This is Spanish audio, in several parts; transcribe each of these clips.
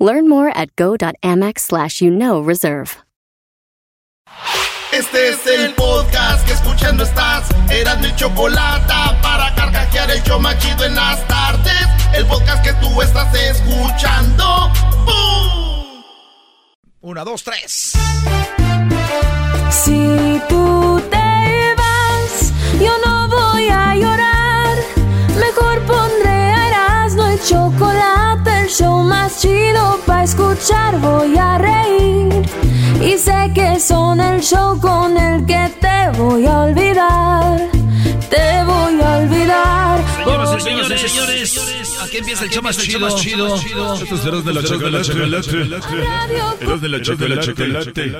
Learn more at go.amex slash you know reserve. Este es el podcast que escuchando estás. Eran mi chocolate para carcajear el yo machido en las tardes. El podcast que tú estás escuchando. ¡Bum! Una, dos, tres. Si tú te vas, yo no voy a llorar. Mejor el chocolate, el show más chido para escuchar. Voy a reír y sé que son el show con el que te voy a olvidar. Te voy a olvidar. Señoras y señores, señores, aquí empieza el show más chido. chido. Estos serás de la chocolate. Eres de la chocolate.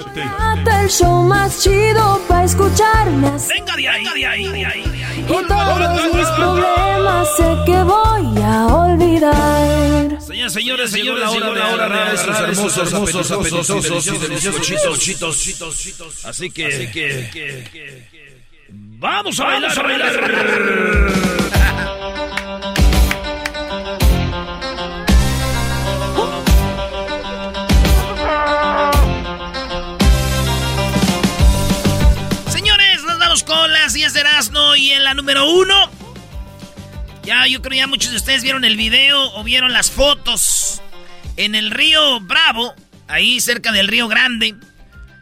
El show más chido para escucharme. Venga de ahí, de ahí, de ahí. Y todos mis problemas sé que voy a olvidar. Señoras, señores, señores, la hora, la hora, la hora, estos hermosos, hermosos, apetitosos y deliciosos chitos, chitos. Así que, así que, vamos a bailar, a bailar. Señores, nos vamos con las 10 de Erasmo y en la número uno. Ya, yo creo ya muchos de ustedes vieron el video o vieron las fotos. En el río Bravo, ahí cerca del río Grande,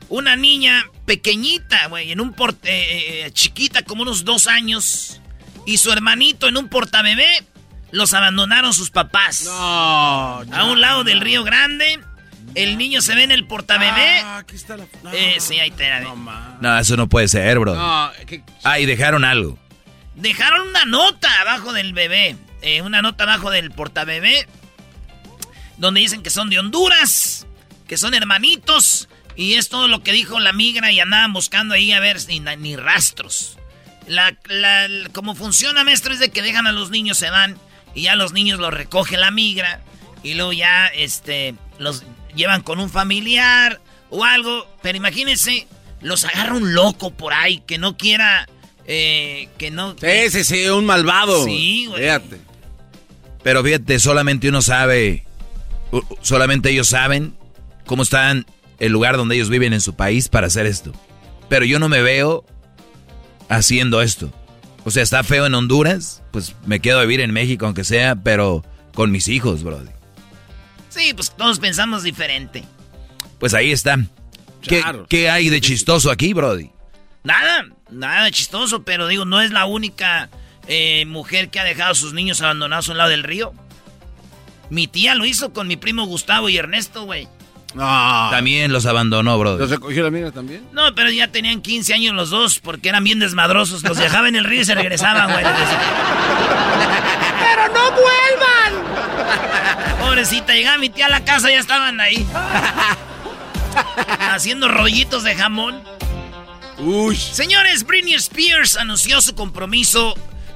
una niña pequeñita, güey, en un porte eh, eh, chiquita, como unos dos años, y su hermanito en un portabebé, los abandonaron sus papás. No, A un lado del río Grande, el niño se ve en el portabebé. Ah, aquí está la. No, Eh, sí, ahí te la no. No, eso no puede ser, bro. No, que- Ah, y dejaron algo. Dejaron una nota abajo del bebé. eh, una nota abajo del portabebé. Donde dicen que son de Honduras. Que son hermanitos. Y es todo lo que dijo la migra. Y andaban buscando ahí a ver ni, ni rastros. La, la- la- como funciona, maestro, es de que dejan a los niños, se van. Y ya los niños los recoge la migra. Y luego ya este, los llevan con un familiar o algo. Pero imagínense, los agarra un loco por ahí que no quiera. eh, que no. Sí, sí, sí, un malvado. Sí, güey. Fíjate. Pero fíjate, solamente uno sabe, solamente ellos saben cómo está el lugar donde ellos viven en su país para hacer esto. Pero yo no me veo haciendo esto. O sea, está feo en Honduras, pues me quedo a vivir en México aunque sea, pero con mis hijos, bro. Sí, pues todos pensamos diferente. Pues ahí está. ¿Qué, Claro. qué hay de chistoso aquí, Brody? Nada, nada chistoso, pero digo, no es la única eh, mujer que ha dejado a sus niños abandonados a un lado del río. Mi tía lo hizo con mi primo Gustavo y Ernesto, güey. No. También los abandonó, Brody. ¿Los recogió la amiga también? No, pero ya tenían 15 años los dos porque eran bien desmadrosos. Los dejaban en el río y se regresaban, güey. ¡Pero no vuelvan! Pobrecita, llegaba mi tía a la casa y ya estaban ahí. Haciendo rollitos de jamón. Uy. Señores, Britney Spears anunció su compromiso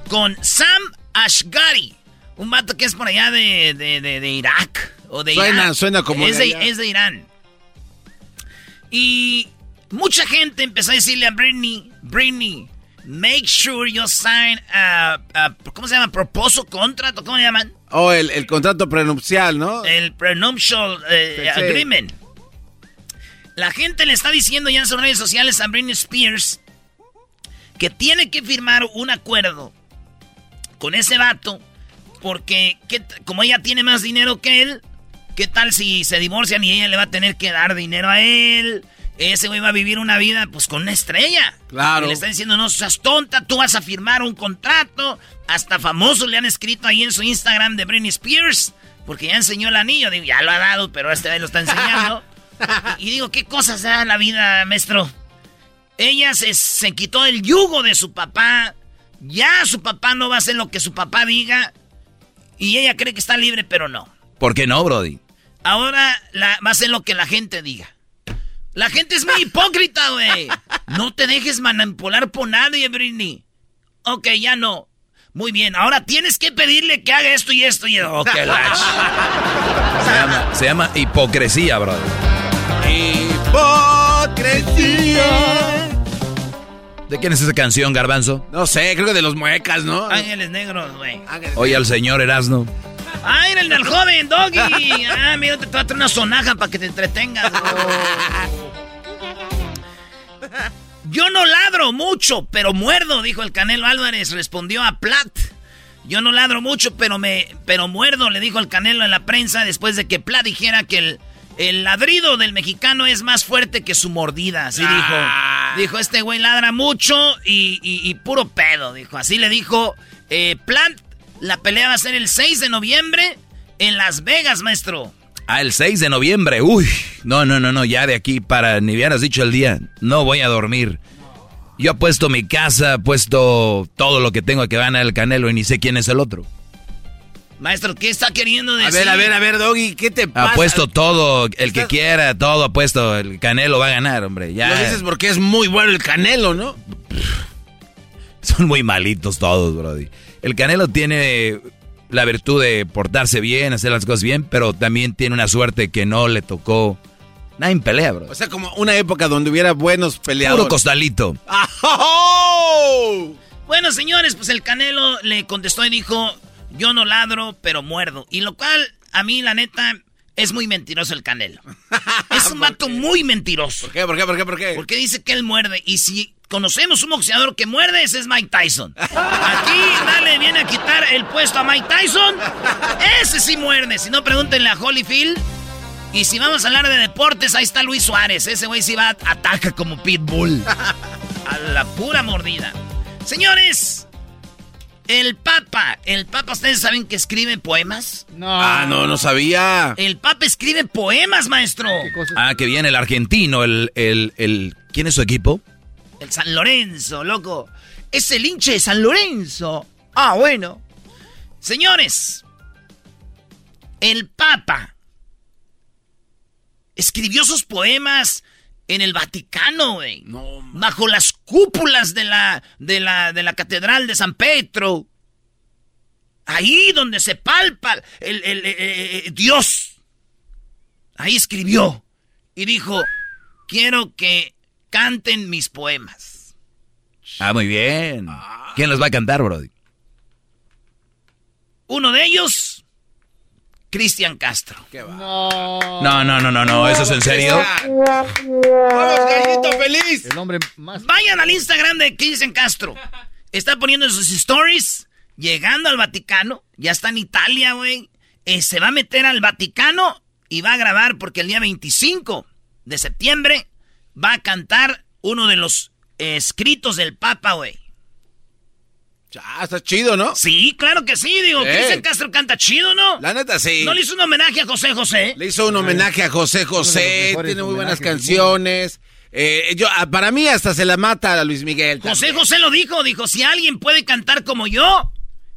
con Sam Ashgari. Un vato que es por allá de, de- de- de Irak. O de Suena- Irán. suena como es de es de Irán. Y mucha gente empezó a decirle a Britney, Britney, make sure you sign a, a- ¿cómo se llama? Proposal contract, ¿o ¿cómo le llaman? O el, el contrato prenupcial, ¿no? El prenuptial eh, Sí, sí. agreement. La gente le está diciendo ya en sus redes sociales a Britney Spears que tiene que firmar un acuerdo con ese vato porque ¿qué t- como ella tiene más dinero que él, ¿qué tal si se divorcian y ella le va a tener que dar dinero a él? Ese güey va a vivir una vida pues con una estrella. Claro. Y le está diciendo, no seas tonta, tú vas a firmar un contrato. Hasta famosos le han escrito ahí en su Instagram de Britney Spears. Porque ya enseñó el anillo. Digo, ya lo ha dado, pero este vez lo está enseñando. y, y digo, ¿qué cosas da la vida, maestro? Ella se, se quitó el yugo de su papá. Ya su papá no va a hacer lo que su papá diga. Y ella cree que está libre, pero no. ¿Por qué no, Brody? Ahora la- va a hacer lo que la gente diga. La gente es muy hipócrita, güey. No te dejes manipular por nadie, Britney. Ok, ya no. Muy bien, ahora tienes que pedirle que haga esto y esto y esto. Ok, la ch- Se llama, se llama hipocresía, brother. Hipocresía. ¿De quién es esa canción, Garbanzo? No sé, creo que de los muecas, ¿no? Ángeles negros, güey. Oye al señor Erasno. Ah, era el del joven, Doggy. Ah, mira, te voy a traer una sonaja para que te entretengas. Yo no ladro mucho, pero muerdo, dijo el Canelo Álvarez. Respondió a Plat. Yo no ladro mucho, pero me, pero muerdo, le dijo el Canelo en la prensa después de que Plat dijera que el, el ladrido del mexicano es más fuerte que su mordida. Así dijo. Dijo, este güey ladra mucho y, y- y puro pedo, dijo. Así le dijo eh, Plat. La pelea va a ser el 6 de noviembre en Las Vegas, maestro. Ah, el 6 de noviembre. Uy, no, no, no, no, ya de aquí para ni hubieras dicho el día. No voy a dormir. Yo apuesto mi casa, apuesto todo lo que tengo que ganar el Canelo y ni sé quién es el otro. Maestro, ¿qué está queriendo A decir? ver, a ver, a ver, Doggy, ¿qué te pasa? Apuesto todo, el que quiera, todo apuesto. El Canelo va a ganar, hombre. Ya. Lo dices porque es muy bueno el canelo, ¿no? Son muy malitos todos, Brody. El Canelo tiene la virtud de portarse bien, hacer las cosas bien, pero también tiene una suerte que no le tocó. Nadie pelea, bro. O sea, como una época donde hubiera buenos peleadores. Puro costalito. ¡Ah, ¡Oh! Bueno, señores, pues el Canelo le contestó y dijo, yo no ladro, pero muerdo. Y lo cual, a mí, la neta, es muy mentiroso el Canelo. Es un vato muy mentiroso. ¿Por qué, por qué, por qué, por qué? Porque dice que él muerde. Y si conocemos un boxeador que muerde, ese es Mike Tyson. Aquí nadie viene a quitar el puesto a Mike Tyson. Ese sí muerde. Si no, pregúntenle a Holyfield. Y si vamos a hablar de deportes, ahí está Luis Suárez. Ese güey sí va, ataca como pitbull. A la pura mordida. Señores, el Papa. El Papa, ¿ustedes saben que escribe poemas? Ah, no, no sabía. El Papa escribe poemas, maestro. Ah, que viene el argentino, el, el, el... ¿Quién es su equipo? El San Lorenzo, loco. Es el hinche de San Lorenzo. Ah, bueno. Señores, el Papa escribió sus poemas en el Vaticano, güey. bajo las cúpulas de la, de, la, de la Catedral de San Pedro. Ahí donde se palpa el, el- el- el- Dios. Ahí escribió y dijo, quiero que canten mis poemas. Ah, muy bien. ¿Quién los va a cantar, Brody? Uno de ellos, Cristian Castro. No, no, no, no, no, ¿eso es en serio? ¡Vamos, gallito feliz! El hombre más. Vayan al Instagram de Cristian Castro. Está poniendo sus stories, llegando al Vaticano. Ya está en Italia, güey. Eh, se va a meter al Vaticano y va a grabar porque el día 25 de septiembre va a cantar uno de los eh, escritos del Papa, güey. Ya, está chido, ¿no? Sí, claro que sí, digo. Eh. Cristian Castro canta chido, ¿no? La neta, sí. ¿No le hizo un homenaje a José José? Le hizo un homenaje a José José, tiene muy buenas canciones. Eh, yo, ah, para mí hasta se la mata a Luis Miguel. José. José lo dijo, dijo, si alguien puede cantar como yo,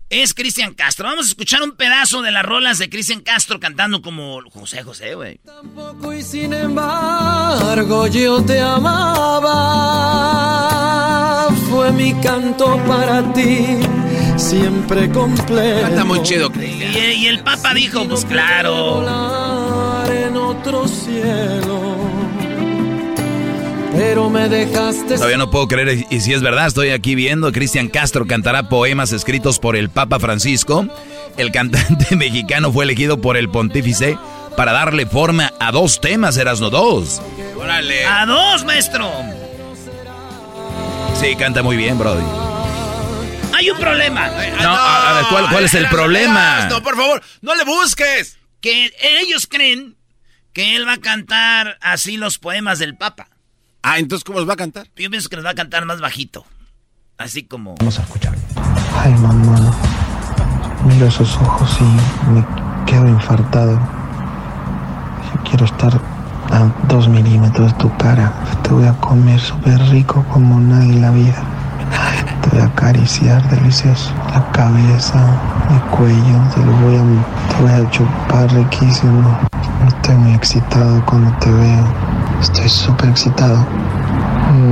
es Cristian Castro. Vamos a escuchar un pedazo de las rolas de Cristian Castro cantando como José José, güey. Tampoco y sin embargo yo te amaba. Fue mi canto para ti, siempre completo. Canta muy chido, Y, Cristian. y el Papa dijo, pues claro. Volar en otro cielo. Pero me dejaste. Todavía no puedo creer, y si es verdad, estoy aquí viendo, Cristian Castro cantará poemas escritos por el Papa Francisco. El cantante mexicano fue elegido por el pontífice para darle forma a dos temas, Erasno, dos. Órale. A dos, maestro. Sí, canta muy bien, Brody. Hay un problema. No, a, a ver, ¿cuál, cuál es el problema? No, por favor, no le busques. Que ellos creen que él va a cantar así los poemas del Papa. Ah, entonces, ¿cómo los va a cantar? Yo pienso que los va a cantar más bajito. Así como... Vamos a escuchar. Ay, mamá. Miro esos ojos y me quedo infartado. Yo quiero estar a dos milímetros de tu cara. Te voy a comer súper rico como nadie la vida. Te voy a acariciar delicioso. La cabeza, el cuello. Te lo voy a, te voy a chupar riquísimo. Estoy muy excitado cuando te veo. Estoy súper excitado.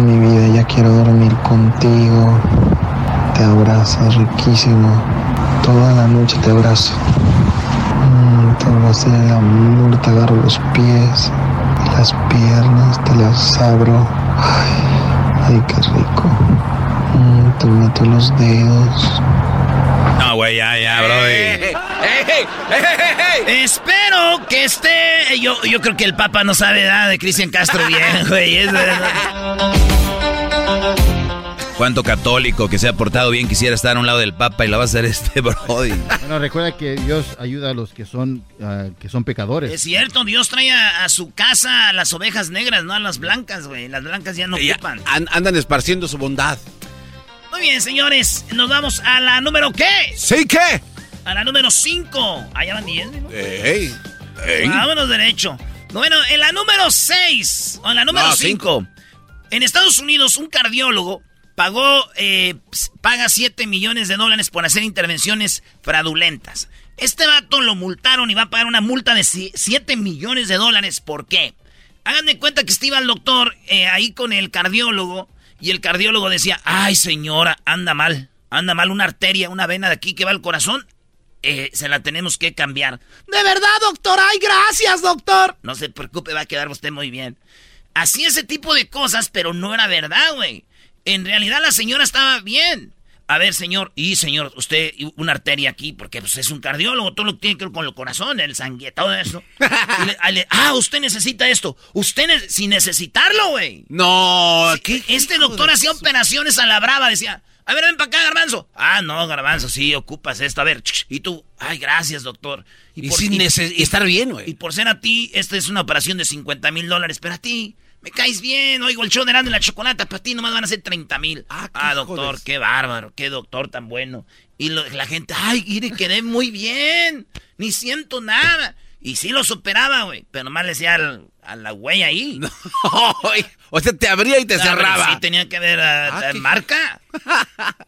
Mi vida, ya quiero dormir contigo. Te abrazas riquísimo. Toda la noche te abrazo. Mm, te voy a hacer el amor, te agarro los pies, las piernas, te las abro. Ay, ay qué rico. Mm, te meto los dedos. No, güey, ya, ya, bro. Espero que esté. Yo, yo creo que el Papa no sabe nada de Cristian Castro bien, güey. Cuánto católico que se ha portado bien quisiera estar a un lado del Papa y la va a hacer este Brody. Bueno, recuerda que Dios ayuda a los que son, ah, que son pecadores. Es cierto, Dios trae a, a su casa a las ovejas negras, no a las blancas, güey. Las blancas ya no Ya, ocupan. an- andan esparciendo su bondad. Muy bien, señores. Nos vamos a la número ¿qué? ¿Sí qué? A la número 5. Allá van 10, ¿no? Ey, ey. Vámonos derecho. Bueno, en la número 6, o en la número No, 5. En Estados Unidos, un cardiólogo pagó, eh, paga 7 millones de dólares por hacer intervenciones fraudulentas. Este vato lo multaron y va a pagar una multa de 7 millones de dólares. ¿Por qué? Hagan de cuenta que estaba el doctor eh, ahí con el cardiólogo y el cardiólogo decía, ay señora, anda mal, anda mal una arteria, una vena de aquí que va al corazón. Eh, se la tenemos que cambiar. De verdad, doctor. Ay, gracias, doctor. No se preocupe, va a quedar usted muy bien. Así ese tipo de cosas, pero no era verdad, güey. En realidad la señora estaba bien. A ver, señor, y señor, usted una arteria aquí, porque pues, es un cardiólogo, todo lo que tiene que ver con el corazón, el sangue, todo eso. Le- a le- ah, usted necesita esto. Usted ne- sin necesitarlo, güey. No, ¿qué? Este doctor hacía operaciones a la brava, decía, a ver, ven para acá, garbanzo. Ah, no, garbanzo, sí, ocupas esto. A ver, y tú, ay, gracias, doctor. Y sin neces- y estar bien, güey. Y por ser a ti, esta es una operación de 50 mil dólares, pero a ti, me caes bien, oigo el show de Erasmo y la chocolata, para ti nomás van a ser 30 mil. Ah, Ah, doctor, jodes. qué bárbaro, qué doctor tan bueno. Y lo- la gente, ay, mire, quedé muy bien, ni siento nada. Y sí lo superaba, güey, pero nomás le decía al- a la güey ahí. O sea, te abría y te cerraba. Sí, tenía que ver a, Ah, a marca.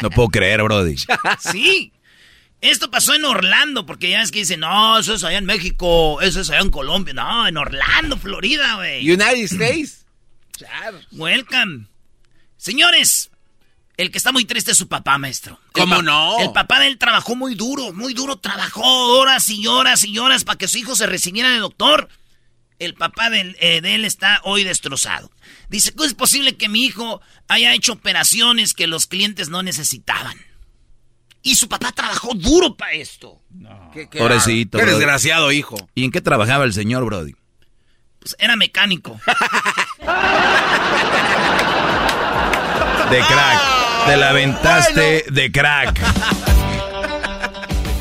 No puedo creer, Brody. Sí. Esto pasó en Orlando, porque ya ves que dicen, no, eso es allá en México, eso es allá en Colombia. No, en Orlando, Florida, güey. United States. Welcome. Señores, el que está muy triste es su papá, maestro. El ¿Cómo pa- no? El papá de él trabajó muy duro, muy duro. Trabajó horas y horas y horas para que su hijo se recibiera de doctor. El papá eh, de, él está hoy destrozado. Dice, ¿cómo es posible que mi hijo haya hecho operaciones que los clientes no necesitaban? Y su papá trabajó duro para esto. Qué, qué Pobrecito, Qué desgraciado, hijo. ¿Y en qué trabajaba el señor, Brody? Pues era mecánico. De crack. Te la aventaste de crack.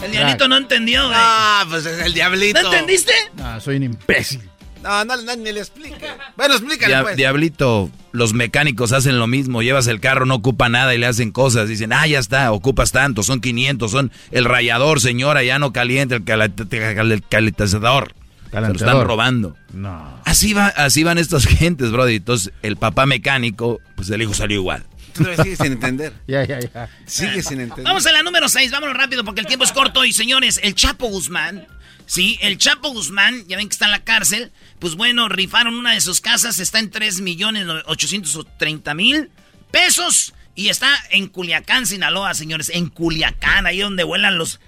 El diablito no entendió, güey. Ah, pues es el diablito. ¿No entendiste? Ah, soy un imbécil. No, no, no, ni le explique. Bueno, explícale, Dia- pues. Diablito, los mecánicos hacen lo mismo. Llevas el carro, no ocupa nada y le hacen cosas. Dicen, ah, ya está, ocupas tanto, son 500, son el rayador, señora, ya no calienta el, calentador. Se lo están robando. No. Así, va, así van estas gentes, Brody. Entonces, el papá mecánico, pues el hijo salió igual. Sigues sin entender. Ya, ya, ya. Sigue sin entender. Vamos a la número 6, vámonos rápido porque el tiempo es corto. Y señores, el Chapo Guzmán, sí, el Chapo Guzmán, ya ven que está en la cárcel. Pues bueno, rifaron una de sus casas, está en 3 millones 830 mil pesos. Y está en Culiacán, Sinaloa, señores. En Culiacán, ahí donde vuelan los.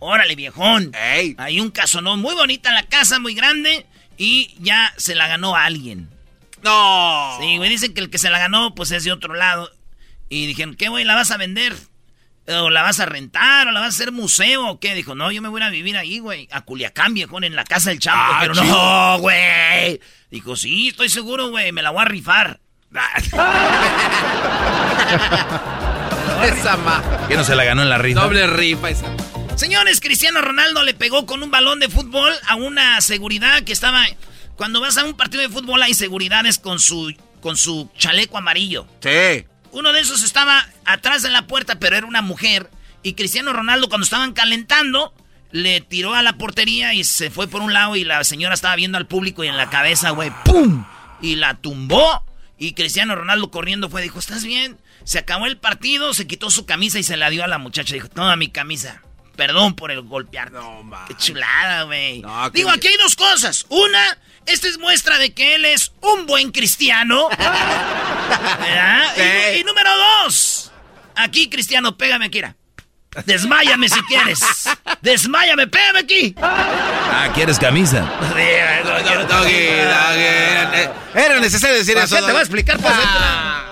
Órale, viejón. Ey. Hay un casonón muy bonita la casa, muy grande. Y ya se la ganó a alguien. No. Sí, güey, dicen que el que se la ganó, pues es de otro lado. Y dijeron, ¿qué, güey? ¿La vas a vender? ¿O la vas a rentar? ¿O la vas a hacer museo? ¿O qué? Dijo, no, yo me voy a vivir ahí, güey. A Culiacán, viejón, en la casa del Chapo. Ah, Pero chido. no, güey. Dijo, sí, estoy seguro, güey. Me la voy a rifar. Esa ma. ¿Qué no se la ganó en la rifa? Doble rifa esa. Señores, Cristiano Ronaldo le pegó con un balón de fútbol a una seguridad que estaba... Cuando vas a un partido de fútbol hay seguridades con su, con su chaleco amarillo. Sí. Uno de esos estaba atrás de la puerta, pero era una mujer. Y Cristiano Ronaldo, cuando estaban calentando, le tiró a la portería y se fue por un lado. Y la señora estaba viendo al público y en la cabeza, güey, ¡pum! Y la tumbó. Y Cristiano Ronaldo corriendo fue, dijo, ¿estás bien? Se acabó el partido, se quitó su camisa y se la dio a la muchacha. Dijo, toma mi camisa, perdón por el golpear. No, Qué chulada, güey. Digo, aquí hay dos cosas. Una, esta es muestra de que él es un buen cristiano. ¿Verdad? Y, y número dos, aquí, cristiano, pégame aquí. mira. Desmáyame si quieres. Desmáyame, pégame aquí. Ah, ¿quieres camisa? Era necesario decir eso. te voy a explicar? Ah.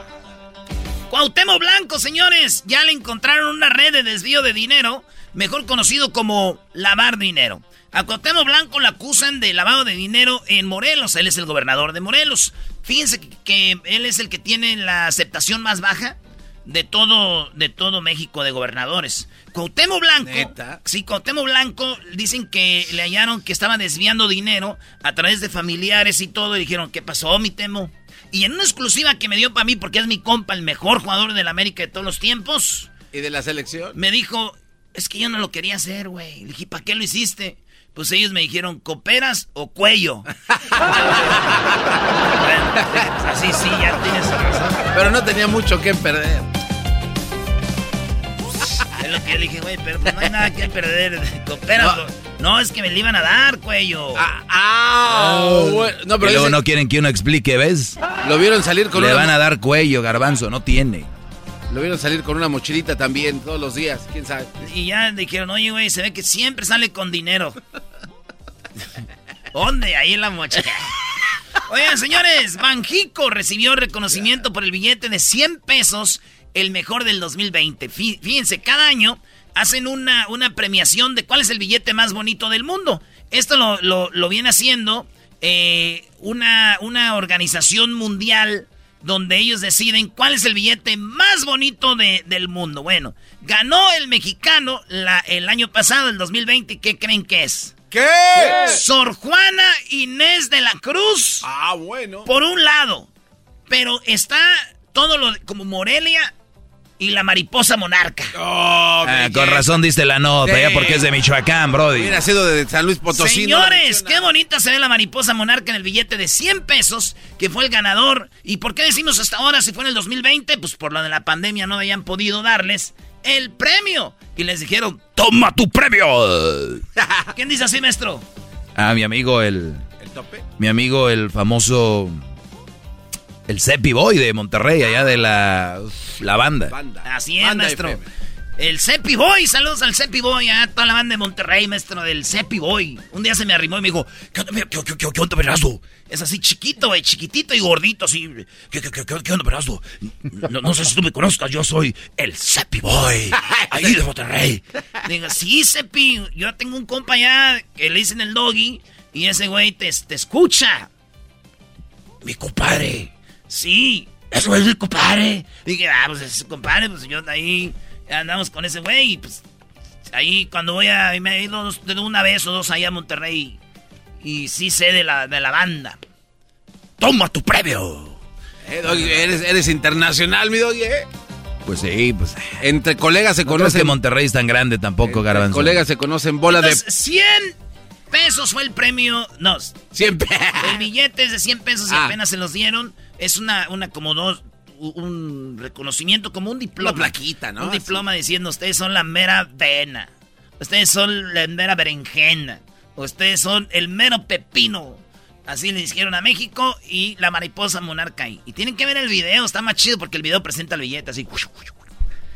Cuauhtémoc Blanco, señores. Ya le encontraron una red de desvío de dinero, mejor conocido como lavar dinero. A Cuauhtémoc Blanco le acusan de lavado de dinero en Morelos. Él es el gobernador de Morelos. Fíjense que él es el que tiene la aceptación más baja de todo, de todo México de gobernadores. Cuauhtémoc Blanco, sí, Cuauhtémoc Blanco, dicen que le hallaron que estaba desviando dinero a través de familiares y todo, y dijeron, ¿qué pasó, mi Temo? Y en una exclusiva que me dio para mí, porque es mi compa, el mejor jugador de la América de todos los tiempos. ¿Y de la selección? Me dijo, es que yo no lo quería hacer, güey. Le dije, ¿para qué lo hiciste? Pues ellos me dijeron, ¿coperas o cuello? así sí, ya tienes razón. Pero no tenía mucho que perder. Es lo que yo le dije, güey, pero pues no hay nada que perder. ¿Coperas no. es que me le iban a dar, cuello. Ah, ah No, pero y luego no quieren que uno explique, ¿ves? Lo vieron salir con Le van a dar cuello, garbanzo, no tiene. Lo vieron salir con una mochilita también todos los días, quién sabe. Y ya dijeron, oye, güey, se ve que siempre sale con dinero. ¿Dónde? Ahí en la mochila. Oigan, señores, Banjico recibió reconocimiento por el billete de 100 pesos, el mejor del 2020. Fíjense, cada año hacen una, una premiación de cuál es el billete más bonito del mundo. Esto lo, viene haciendo eh, una, una organización mundial donde ellos deciden cuál es el billete más bonito del mundo. Bueno, ganó el mexicano la, el año pasado, el 2020. ¿Qué creen que es? ¿Qué? Sor Juana Inés de la Cruz. Ah, bueno. Por un lado. Pero está todo lo como Morelia y la mariposa monarca. Oh, ah, con razón diste la nota, ya porque es de Michoacán, Brody. Hubiera sido de San Luis Potosí. Señores, qué bonita se ve la mariposa monarca en el billete de 100 pesos, que fue el ganador. ¿Y por qué decimos hasta ahora si fue en el 2020? Pues por lo de la pandemia no habían podido darles el premio. Y les dijeron, ¡toma tu premio! ¿Quién dice así, maestro? Ah, mi amigo el... ¿El tope? Mi amigo el famoso el Cepi Boy de Monterrey, allá de la, la banda. Así es, maestro. El Cepi Boy, saludos al Cepi Boy, a toda la banda de Monterrey, maestro, del Cepi Boy. Un día se me arrimó y me dijo, ¿qué onda, qué, qué, qué, qué onda, Perazo? Es así chiquito, güey, chiquitito y gordito, así. ¿Qué, qué, qué, qué onda, Perazo? No, no, sé si tú me conozcas, yo soy el Cepi Boy, ahí de Monterrey. Digo, sí, Cepi, yo tengo un compa allá que le dicen el doggy y ese güey te, te escucha. Mi compadre. Sí, eso es mi compadre. Dije, ah, pues es su compadre, pues yo ahí andamos con ese güey. Y pues ahí cuando voy a. Me he ido de una vez o dos allá a Monterrey. Y sí sé de la, de la banda. ¡Toma tu premio! Eh, eres, eres internacional, mi doggy, ¿eh? Pues sí, pues. Entre colegas se conoce. que Monterrey es tan grande tampoco, Garbanzo. colegas se conocen bola de. 100 pesos fue el premio. No. 100 pesos. El billete es de 100 pesos y ah. apenas se los dieron. Es una, una como dos, un reconocimiento, como un diploma. Una plaquita, ¿no? Un diploma diciendo, ustedes son la mera vena. Ustedes son la mera berenjena. Ustedes son el mero pepino. Así le dijeron a México y la mariposa monarca ahí. Y tienen que ver el video, está más chido porque el video presenta el billete así.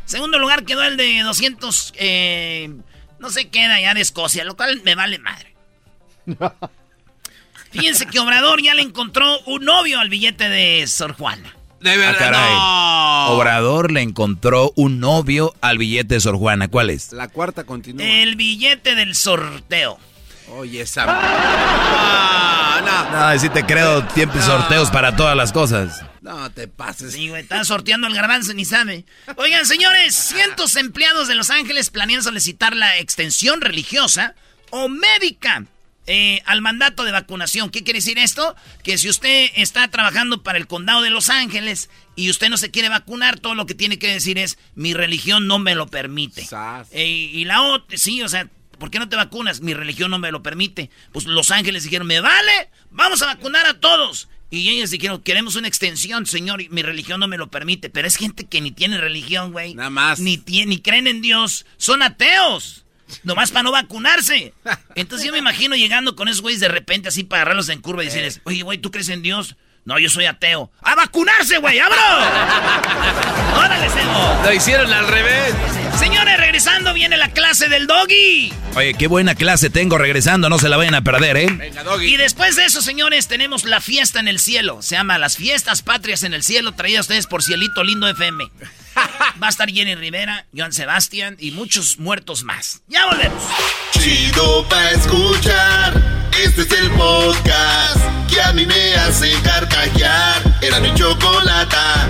Segundo lugar quedó el de 200, eh, no sé qué ya de Escocia, lo cual me vale madre. Fíjense que Obrador ya le encontró un novio al billete de Sor Juana. De verdad. Ah, Obrador le encontró un novio al billete de Sor Juana. ¿Cuál es? La cuarta continúa. El billete del sorteo. Oye, esa. Ah, no, no. si te creo, tiempo sorteos para todas las cosas. No te pases. Sí, güey, están sorteando el garbanzo, ni sabe. Oigan, señores, cientos de empleados de Los Ángeles planean solicitar la extensión religiosa o médica eh, al mandato de vacunación. ¿Qué quiere decir esto? Que si usted está trabajando para el condado de Los Ángeles y usted no se quiere vacunar, todo lo que tiene que decir es, mi religión no me lo permite. Eh, y la otra, sí, o sea, ¿por qué no te vacunas? Mi religión no me lo permite. Pues Los Ángeles dijeron, me vale, vamos a vacunar a todos. Y ellos dijeron, queremos una extensión, señor, y mi religión no me lo permite. Pero es gente que ni tiene religión, güey. Nada más. Ni, tiene, ni creen en Dios. Son ateos. Nomás para no vacunarse. Entonces yo me imagino llegando con esos güeyes de repente así para agarrarlos en curva y decirles, oye, güey, ¿tú crees en Dios? No, yo soy ateo. ¡A vacunarse, güey! ¡Abro! ¡Órale, Sego! Lo hicieron al revés. Señores, regresando viene la clase del doggy. Oye, qué buena clase tengo regresando, no se la vayan a perder, ¿eh? Venga, doggy. Y después de eso, señores, tenemos la fiesta en el cielo. Se llama Las Fiestas Patrias en el Cielo, traída a ustedes por Cielito Lindo FM. Va a estar Jenny Rivera, Joan Sebastián y muchos muertos más. Ya volvemos. Chido pa' escuchar. Este es el podcast que a mí me hace carcajear. Era mi chocolata.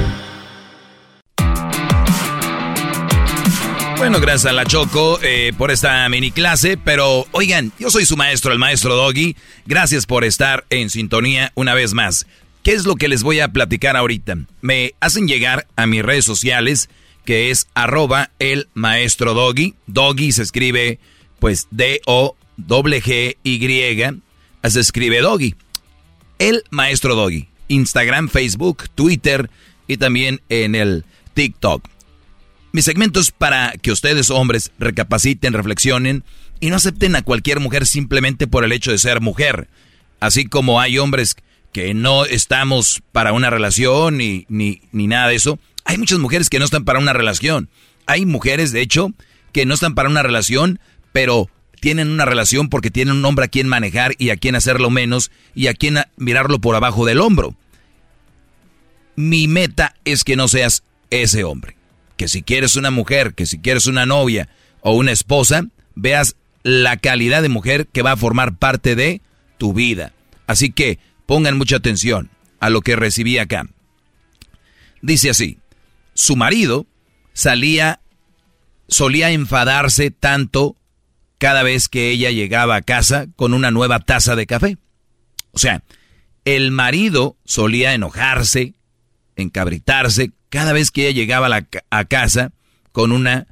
Bueno, gracias a la Choco eh, por esta mini clase, pero oigan, yo soy su maestro, el maestro Doggy. Gracias por estar en sintonía una vez más. ¿Qué es lo que les voy a platicar ahorita? Me hacen llegar a mis redes sociales, que es arroba el maestro Doggy. Doggy se escribe pues D-O-G-G-Y. Se escribe Doggy. El maestro Doggy. Instagram, Facebook, Twitter y también en el TikTok. Mis segmentos para que ustedes hombres recapaciten, reflexionen y no acepten a cualquier mujer simplemente por el hecho de ser mujer. Así como hay hombres que no estamos para una relación ni, ni, ni nada de eso, hay muchas mujeres que no están para una relación. Hay mujeres, de hecho, que no están para una relación, pero tienen una relación porque tienen un hombre a quien manejar y a quien hacerlo menos y a quien mirarlo por abajo del hombro. Mi meta es que no seas ese hombre que si quieres una mujer, que si quieres una novia o una esposa, veas la calidad de mujer que va a formar parte de tu vida. Así que pongan mucha atención a lo que recibí acá. Dice así, su marido salía, solía enfadarse tanto cada vez que ella llegaba a casa con una nueva taza de café. O sea, el marido solía enojarse, encabritarse cada vez que ella llegaba a, casa con una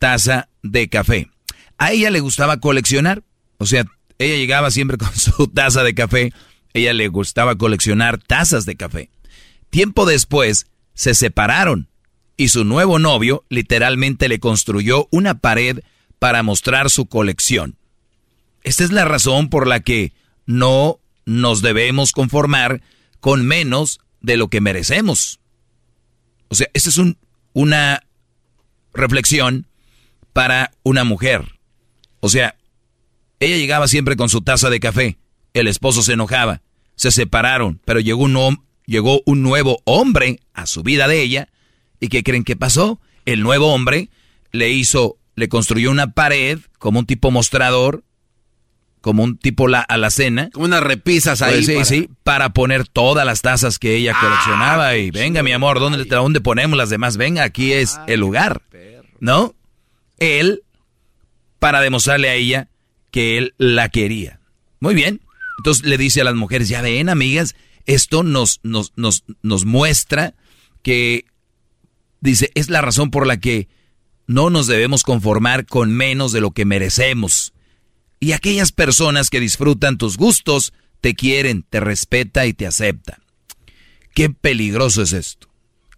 taza de café. A ella le gustaba coleccionar, o sea, ella llegaba siempre con su taza de café, ella le gustaba coleccionar tazas de café. Tiempo después se separaron y su nuevo novio literalmente le construyó una pared para mostrar su colección. Esta es la razón por la que no nos debemos conformar con menos de lo que merecemos. O sea, esta es una reflexión para una mujer. O sea, ella llegaba siempre con su taza de café. El esposo se enojaba. Se separaron, pero llegó un, llegó un nuevo hombre a su vida de ella. ¿Y qué creen que pasó? El nuevo hombre le hizo, le construyó una pared como un tipo mostrador como un tipo la, a la cena. Como unas repisas ahí. Pues sí, sí, para poner todas las tazas que ella coleccionaba. y venga, mi amor, ¿dónde, ¿dónde ponemos las demás? Venga, aquí es el lugar. ¿No? Él, para demostrarle a ella que él la quería. Muy bien. Entonces le dice a las mujeres, ya ven, amigas, esto nos, nos, nos, nos muestra que, dice, es la razón por la que no nos debemos conformar con menos de lo que merecemos. Y aquellas personas que disfrutan tus gustos te quieren, te respeta y te acepta. Qué peligroso es esto.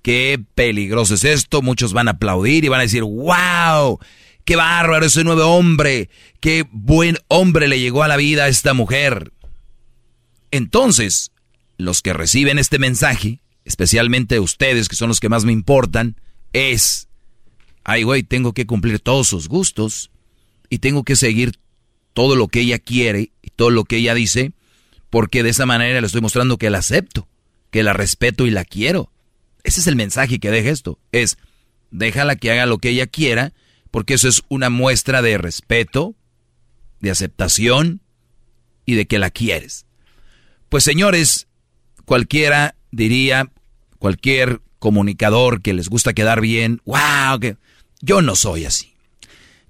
Qué peligroso es esto. Muchos van a aplaudir y van a decir, wow, qué bárbaro ese nuevo hombre. Qué buen hombre le llegó a la vida a esta mujer. Entonces, los que reciben este mensaje, especialmente ustedes que son los que más me importan, es, ay güey, tengo que cumplir todos sus gustos y tengo que seguir todo lo que ella quiere y todo lo que ella dice, porque de esa manera le estoy mostrando que la acepto, que la respeto y la quiero. Ese es el mensaje que deja esto. Es, déjala que haga lo que ella quiera, porque eso es una muestra de respeto, de aceptación y de que la quieres. Pues señores, cualquiera diría, cualquier comunicador que les gusta quedar bien, wow, que yo no soy así.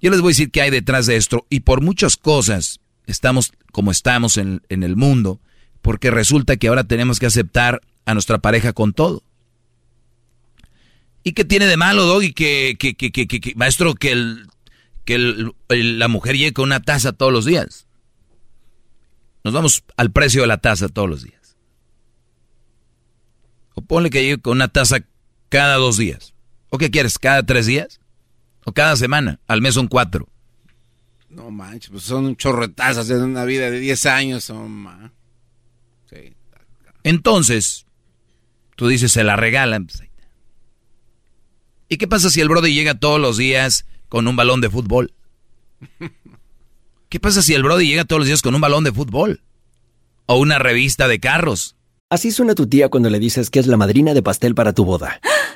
Yo les voy a decir qué hay detrás de esto y por muchas cosas estamos como estamos en, el mundo, porque resulta que ahora tenemos que aceptar a nuestra pareja con todo. ¿Y qué tiene de malo, Doggy, que, que, que, que, maestro, que, que la mujer llegue con una taza todos los días? Nos vamos al precio de la taza todos los días. O ponle que llegue con una taza cada dos días. ¿O qué quieres? ¿Cada tres días? O cada semana, al mes son cuatro. No manches, pues son chorretazas en una vida de 10 años. Son, sí. Entonces, tú dices, se la regalan. Pues, ¿Y qué pasa si el Brody llega todos los días con un balón de fútbol? ¿Qué pasa si el Brody llega todos los días con un balón de fútbol? O una revista de carros. Así suena tu tía cuando le dices que es la madrina de pastel para tu boda.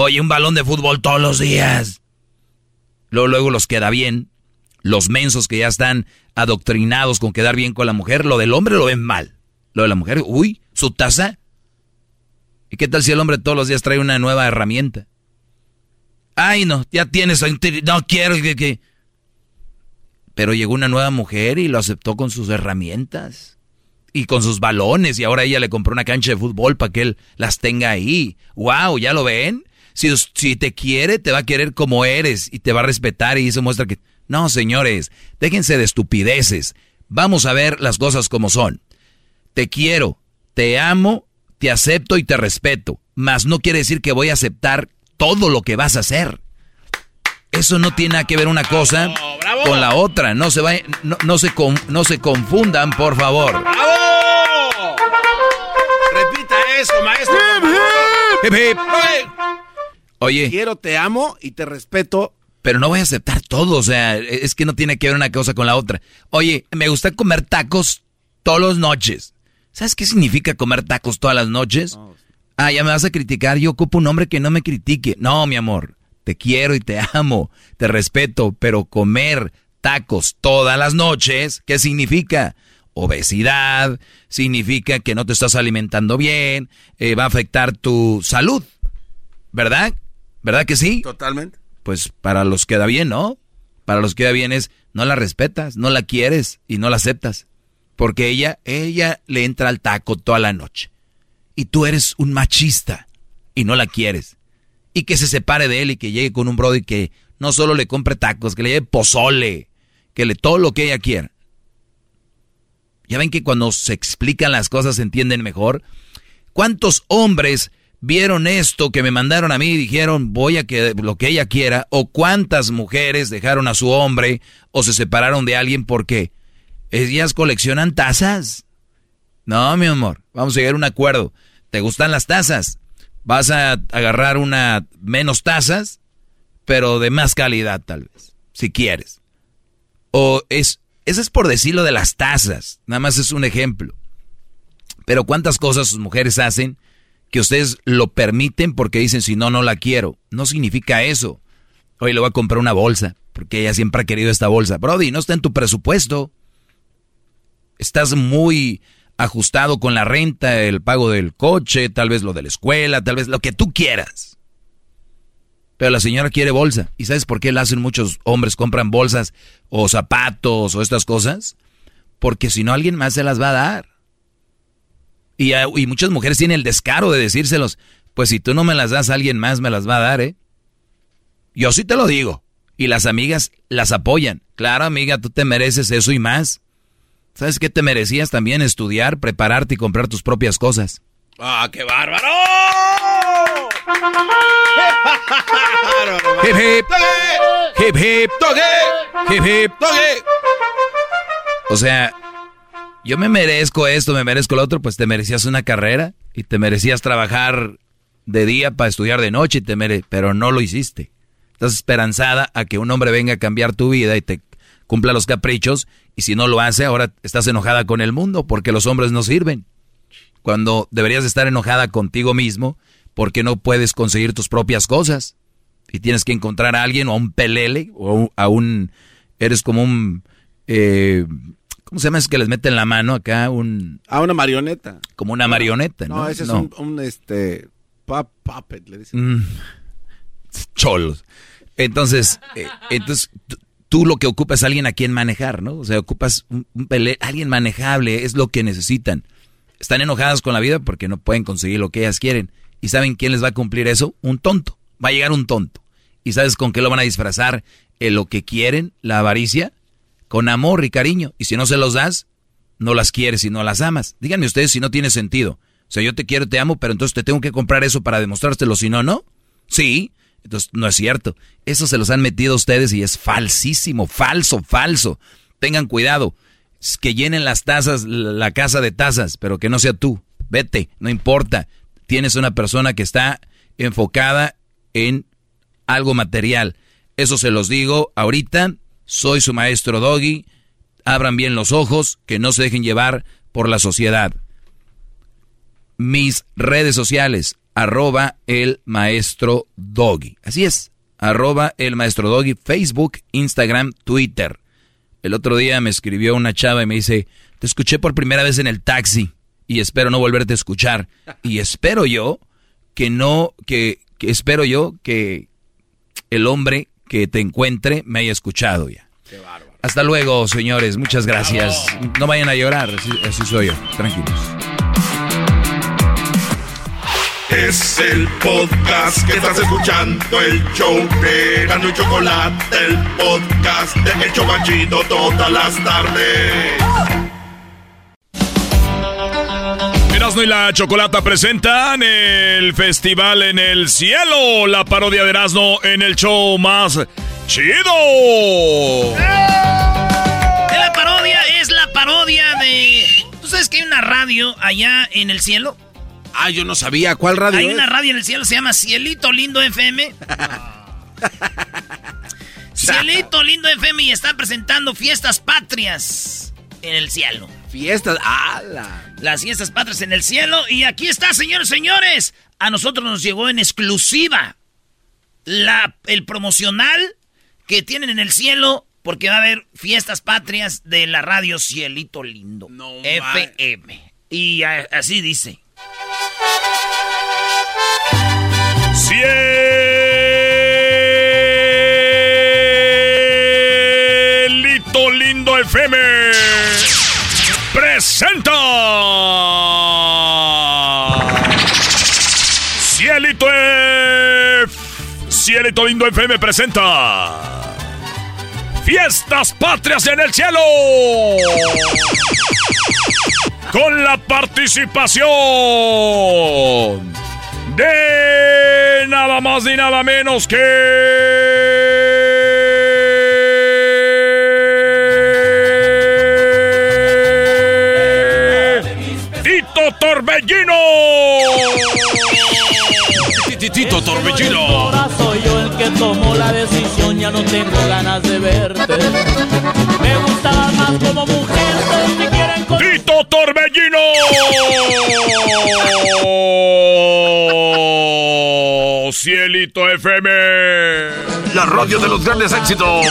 Oye, un balón de fútbol todos los días. Luego, los queda bien. Los mensos que ya están adoctrinados con quedar bien con la mujer, lo del hombre lo ven mal. Lo de la mujer, uy, su taza. ¿Y qué tal si el hombre todos los días trae una nueva herramienta? Ay, no, ya tienes, no quiero que, que... Pero llegó una nueva mujer y lo aceptó con sus herramientas y con sus balones y ahora ella le compró una cancha de fútbol para que él las tenga ahí. ¡Wow! ¿Ya lo ven? Si, te quiere, te va a querer como eres y te va a respetar y eso muestra que... No, señores, déjense de estupideces. Vamos a ver las cosas como son. Te quiero, te amo, te acepto y te respeto. Mas no quiere decir que voy a aceptar todo lo que vas a hacer. Eso no tiene nada que ver una cosa con la otra. No se, va, no, se, no se confundan, por favor. ¡Bravo! Repita eso, maestro. Oye. quiero, te amo y te respeto. Pero no voy a aceptar todo, o sea, es que no tiene que ver una cosa con la otra. Oye, me gusta comer tacos todas las noches. ¿Sabes qué significa comer tacos todas las noches? Ah, ya me vas a criticar, yo ocupo un hombre que no me critique. No, mi amor, te quiero y te amo, te respeto, pero comer tacos todas las noches, ¿qué significa? Obesidad, significa que no te estás alimentando bien, eh, va a afectar tu salud, ¿verdad? ¿Verdad que sí? Totalmente. Pues para los queda bien, ¿no? Para los queda bien es, no la respetas, no la quieres y no la aceptas. Porque ella, ella le entra al taco toda la noche. Y tú eres un machista y no la quieres. Y que se separe de él y que llegue con un brody que no solo le compre tacos, que le lleve pozole, que le todo lo que ella quiera. Ya ven que cuando se explican las cosas se entienden mejor. ¿Cuántos hombres vieron esto que me mandaron a mí y dijeron voy a que lo que ella quiera o cuántas mujeres dejaron a su hombre o se separaron de alguien porque ellas coleccionan tazas. No, mi amor, vamos a llegar a un acuerdo. ¿Te gustan las tazas? Vas a agarrar una menos tazas, pero de más calidad tal vez, si quieres. O es eso es por decirlo de las tazas, nada más es un ejemplo. Pero cuántas cosas sus mujeres hacen que ustedes lo permiten porque dicen, si no, no la quiero. No significa eso. Hoy le voy a comprar una bolsa, porque ella siempre ha querido esta bolsa. Brody, no está en tu presupuesto. Estás muy ajustado con la renta, el pago del coche, tal vez lo de la escuela, tal vez lo que tú quieras. Pero la señora quiere bolsa. ¿Y sabes por qué la hacen muchos hombres? Compran bolsas o zapatos o estas cosas. Porque si no, alguien más se las va a dar. Y, muchas mujeres tienen el descaro de decírselos, pues si tú no me las das, alguien más me las va a dar, ¿eh? Yo sí te lo digo. Y las amigas las apoyan. Claro, amiga, tú te mereces eso y más. ¿Sabes qué te merecías también? Estudiar, prepararte y comprar tus propias cosas. ¡Ah, qué bárbaro! hip hip, hip hip, hip hip, O sea, yo me merezco esto, me merezco lo otro, pues te merecías una carrera y te merecías trabajar de día para estudiar de noche, y te mere pero no lo hiciste. Estás esperanzada a que un hombre venga a cambiar tu vida y te cumpla los caprichos y si no lo hace, ahora estás enojada con el mundo porque los hombres no sirven. Cuando deberías estar enojada contigo mismo porque no puedes conseguir tus propias cosas. Y tienes que encontrar a alguien o a un pelele o a un... Eres como un... Eh, ¿Cómo se llama? Es que les meten la mano acá un... A una marioneta. Como una marioneta, ¿no? No, ese es un, este... puppet, le dicen. Mm. cholos. Entonces, eh, entonces tú lo que ocupas es alguien a quien manejar, ¿no? O sea, ocupas un, alguien manejable, es lo que necesitan. Están enojadas con la vida porque no pueden conseguir lo que ellas quieren. ¿Y saben quién les va a cumplir eso? Un tonto. Va a llegar un tonto. ¿Y sabes con qué lo van a disfrazar? En lo que quieren, la avaricia, con amor y cariño. Y si no se los das, no las quieres y no las amas. Díganme ustedes si no tiene sentido. O sea, yo te quiero, te amo, pero entonces te tengo que comprar eso para demostrártelo, si no, no. Sí, entonces, no es cierto. Eso se los han metido ustedes y es falsísimo, falso, falso. Tengan cuidado. Que llenen las tazas, la casa de tazas, pero que no sea tú. Vete, no importa. Tienes una persona que está enfocada en algo material. Eso se los digo ahorita. Soy su maestro Doggy. Abran bien los ojos, que no se dejen llevar por la sociedad. Mis redes sociales, arroba el maestro Doggy. Así es, arroba el maestro Doggy, Facebook, Instagram, Twitter. El otro día me escribió una chava y me dice, te escuché por primera vez en el taxi y espero no volverte a escuchar. Y espero yo que no, que, espero yo que el hombre que te encuentre me haya escuchado ya. Hasta luego, señores. Muchas gracias. No vayan a llorar. así soy yo. Tranquilos. Es el podcast que estás escuchando, el show de Gano y Chocolate, el podcast de El Chocachito todas las tardes. Erasmo y la Chocolata presentan el Festival en el Cielo, la parodia de Erasmo en el show más chido. La parodia es la parodia de... ¿Tú sabes que hay una radio allá en el cielo? Ah, yo no sabía. ¿Cuál radio? Hay una radio en el cielo, se llama Cielito Lindo FM. Cielito Lindo FM y están presentando fiestas patrias en el cielo. Fiestas, ala. Las fiestas patrias en el cielo. Y aquí está, señores, señores. A nosotros nos llegó en exclusiva la, el promocional que tienen en el cielo. Porque va a haber fiestas patrias de la radio Cielito Lindo. FM. Y así dice. Cielito Lindo FM presenta Cielito F Cielito Lindo FM presenta Fiestas Patrias en el Cielo. Con la participación de nada más ni nada menos que... Torbellino. Tito Torbellino. Ahora soy yo el que tomó la decisión, ya no tengo ganas de verte. Me gustaba más como mujer, pero quieren Tito Torbellino. Cielito FM. La radio de los grandes éxitos.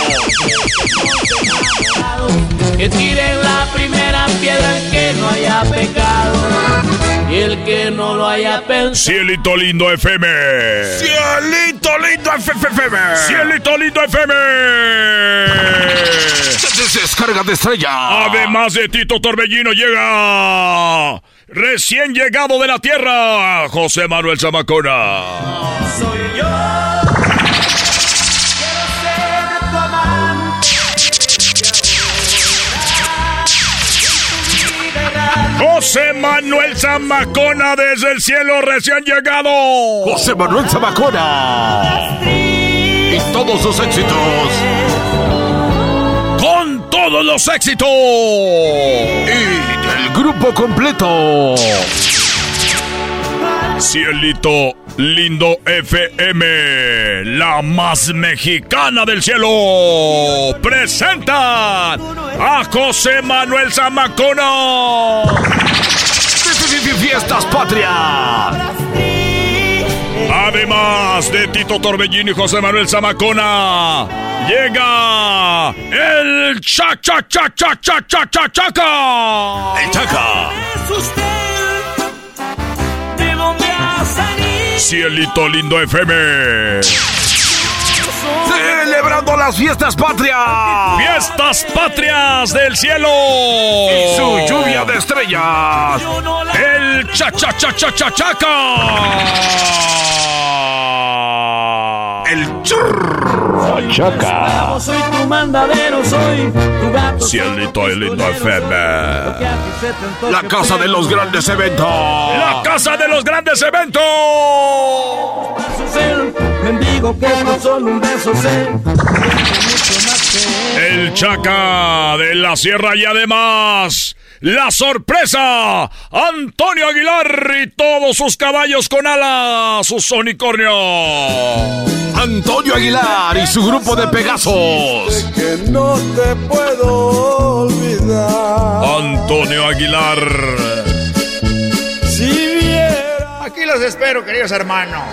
Que tiren la primera piedra que no haya pecado. Y el que no lo haya pensado. Cielito lindo FM. Cielito lindo FM. Cielito lindo FM. Descarga de estrella. Además de Tito Torbellino llega recién llegado de la tierra, José Manuel Zamacona. Soy yo. José Manuel Zamacona desde el cielo recién llegado. José Manuel Zamacona. Y todos sus éxitos. Con todos los éxitos. Y el grupo completo. Cielito Lindo FM, la más mexicana del cielo, presenta a José Manuel Zamacona. Fiestas Patria. Además de Tito Torbellín y José Manuel Zamacona, llega el cha cha cha cha cha cha cha chaca. El chaca. Cielito Lindo FM. Celebrando las fiestas patrias. Fiestas patrias del cielo. Y su lluvia de estrellas. El cha cha cha cha cha chaca. El churr. Chaca. Soy tu mandadero, soy tu gato. Cielito Lindo FM. La casa de los grandes eventos. La casa de los grandes eventos. Bendigo que con solo un beso sé. El Chaca de la Sierra y además la sorpresa, Antonio Aguilar y todos sus caballos con alas, sus unicornios. Antonio Aguilar y su grupo de Pegasos. que no te puedo olvidar. Antonio Aguilar. Si viera. Aquí los espero, queridos hermanos.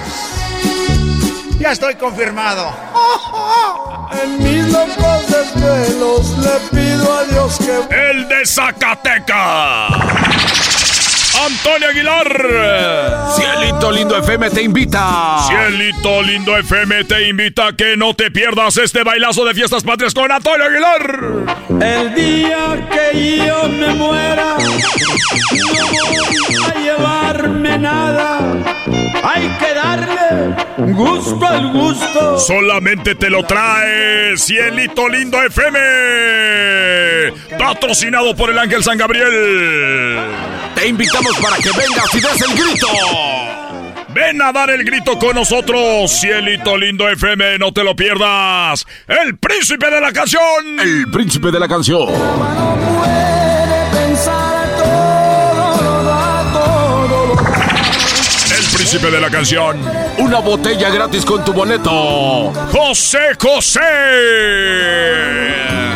Ya estoy confirmado. En mis locos desvelos le pido a Dios que. El de Zacateca. Antonio Aguilar. Cielito Lindo FM te invita. Cielito Lindo FM te invita a que no te pierdas este bailazo de fiestas patrias con Antonio Aguilar. El día que yo me muera, no voy a llevarme nada. Hay que darle gusto al gusto. Solamente te lo trae Cielito Lindo FM. Patrocinado por el Ángel San Gabriel. Te invitamos para que vengas y des el grito. Ven a dar el grito con nosotros, Cielito Lindo FM, no te lo pierdas. El príncipe de la canción. El príncipe de la canción. El príncipe de la canción. Una botella gratis con tu boleto. José José.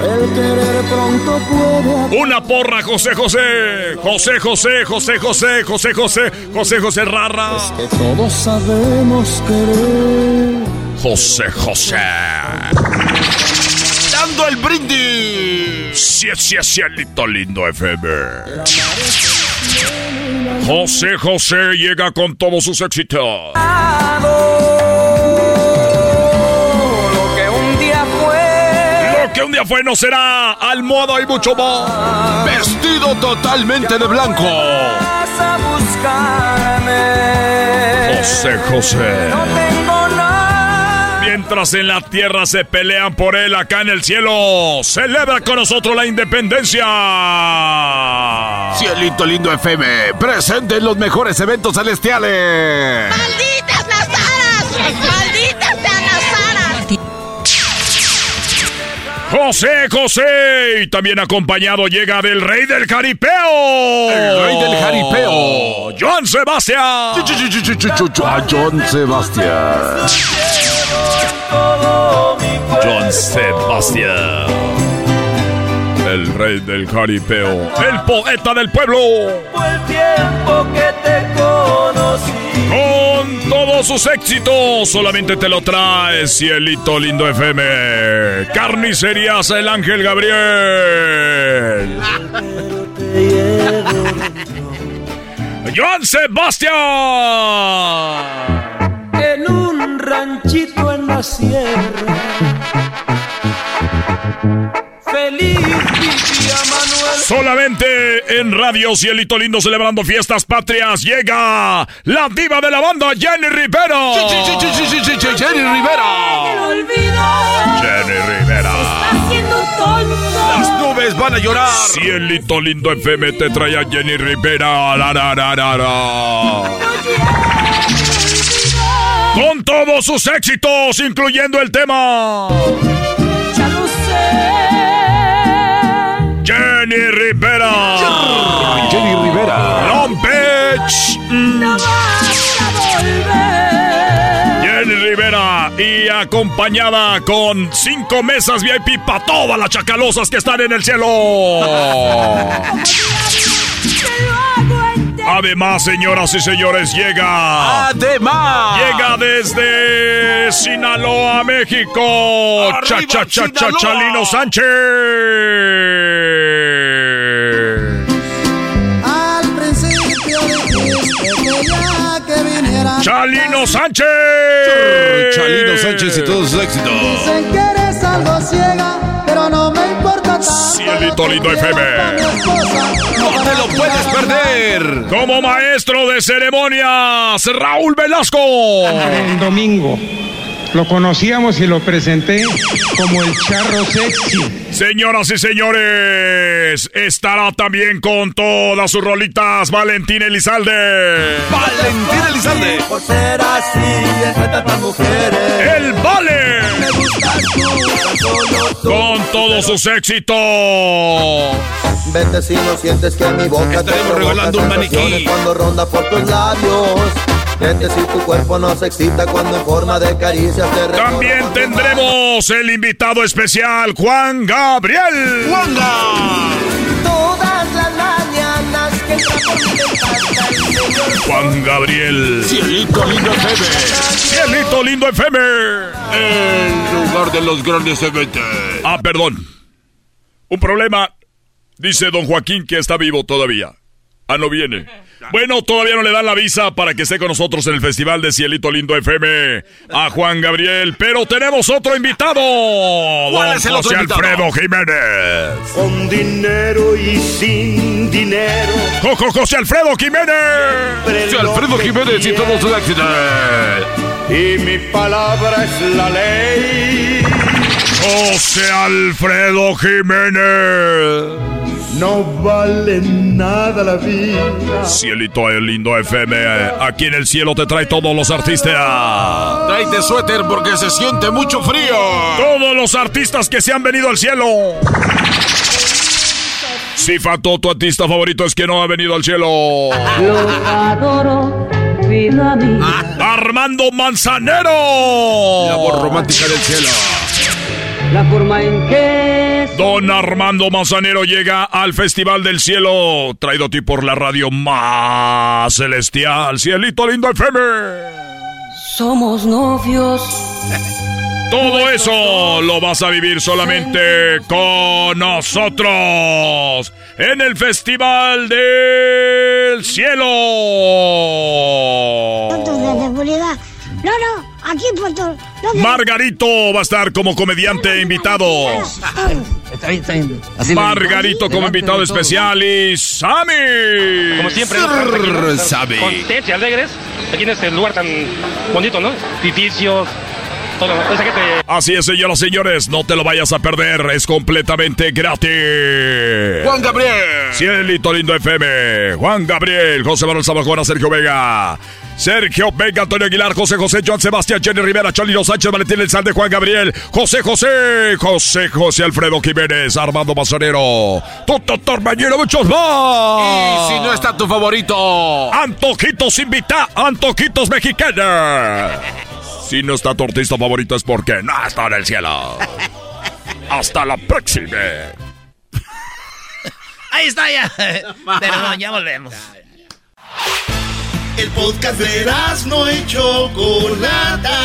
El querer pronto puede Una porra, José José. José José, José José, José José, José José Rara. que todos sabemos querer. José José. Dando el brindis. Sí, sí, cielito lindo FM. José José llega con todos sus éxitos. Lo que un día fue. Lo que un día fue no será almohada y mucho más. Vestido totalmente de blanco. Vas a buscarme. José José. No tengo. Mientras en la tierra se pelean por él, acá en el cielo celebra con nosotros la independencia. Cielito Lindo FM. Presente en los mejores eventos celestiales. ¡Malditas las aras! ¡Malditas sean las aras! José José. Y también acompañado llega del rey del jaripeo. El rey del jaripeo. Joan Sebastián. Chu, chu, chu, chu, chu, chu, chu, A John Sebastián. John Sebastián. El rey del jaripeo. El poeta del pueblo. El tiempo que te conocí. Con todos sus éxitos, solamente te lo trae Cielito Lindo FM. Carnicerías El Ángel Gabriel. Joan Sebastián. En un ranchito en la sierra. Feliz vivía Manuel. Solamente en Radio Cielito Lindo celebrando fiestas patrias llega la diva de la banda Jenny Rivera. Jenny Rivera. Jenny Rivera. Haciendo tonto. Las nubes van a llorar. Cielito lindo FM te trae a Jenny Rivera. Con todos sus éxitos, incluyendo el tema. Ya lo sé. Jenny Rivera. Jenny Rivera. Long Beach. No vas a volver. Jenny Rivera y acompañada con cinco mesas VIP para todas las chacalosas que están en el cielo. Además, señoras y señores, llega. Además. Llega desde Sinaloa, México. Arriba, Cha, cha, cha, cha. Chalino Sánchez. Al principio dijiste que viniera. Chalino Sánchez. Chalino Sánchez y todos sus éxitos. Dicen que eres algo ciega, Cielito lindo FM. No te lo puedes perder. Como maestro de ceremonias, Raúl Velasco. El domingo. Lo conocíamos y lo presenté como el charro sexy. Señoras y señores, estará también con todas sus rolitas Valentín Elizalde. Valentín Elizalde. Por ser así, entre tantas mujeres. El Vale. Me gustas tú, tan solo tú. Con todos sus éxitos. Vete si no sientes que mi boca te Estaremos provoca regalando un maniquí. sensaciones cuando ronda por tus labios. Vete si tu cuerpo no se excita cuando en forma de caricias te recorre También tendremos el invitado especial, Juan Gabriel. ¡Juanga! Todas las mañanas que el. Juan Gabriel. Cielito lindo FM. Cielito lindo FM. El lugar de los grandes eventos. Ah, perdón. Un problema. Dice don Joaquín que está vivo todavía. Ah, no viene. Bueno, todavía no le dan la visa para que esté con nosotros en el Festival de Cielito Lindo FM a Juan Gabriel. Pero tenemos otro invitado. ¿Cuál don es el otro José invitado? Alfredo Jiménez. Con dinero y sin dinero. Jojo José Alfredo Jiménez. Sí, Alfredo Jiménez y todos sus éxitos. Y mi palabra es la ley. José Alfredo Jiménez. No vale nada la vida. Cielito el lindo FM. Aquí en el cielo te trae todos los artistas. Tráete suéter porque se siente mucho frío. Todos los artistas que se han venido al cielo. Sí, Fato, tu artista favorito es que no ha venido al cielo. Lo adoro, vida mía. Armando Manzanero. La voz romántica del cielo. La forma en que Don Armando Manzanero llega al Festival del Cielo, traído a ti por la radio más celestial. Cielito lindo FM. somos novios. Todo eso lo vas a vivir solamente con nosotros en el Festival del Cielo. No, no, aquí Puerto. ¿dónde? Margarito va a estar como comediante invitado. Está bien, está bien. Margarito como invitado especial y Sammy. Como siempre, ¿no? Tranquilos, Sabe. Contentos y alegres. Aquí en este lugar tan bonito, ¿no? Edificios. Así es, señoras y señores, no te lo vayas a perder, es completamente gratis. Juan Gabriel. Cielito lindo FM, Juan Gabriel, José Manuel Zamacona, Sergio Vega. Sergio Vega, Antonio Aguilar, José José, Joan Sebastián, Jenny Rivera, Cholino Sánchez, Valentín Elzalde, Juan Gabriel, José José, José José Alfredo Jiménez, Armando Mazanero, Toto Torbañero, muchos más. Y si no está tu favorito. Antojitos invita, Antojitos mexicanos. Si no está tu artista favorito es porque no está en el cielo. Hasta la próxima. Ahí está ya. Perdón, ya volvemos. El podcast de no y Chocolata.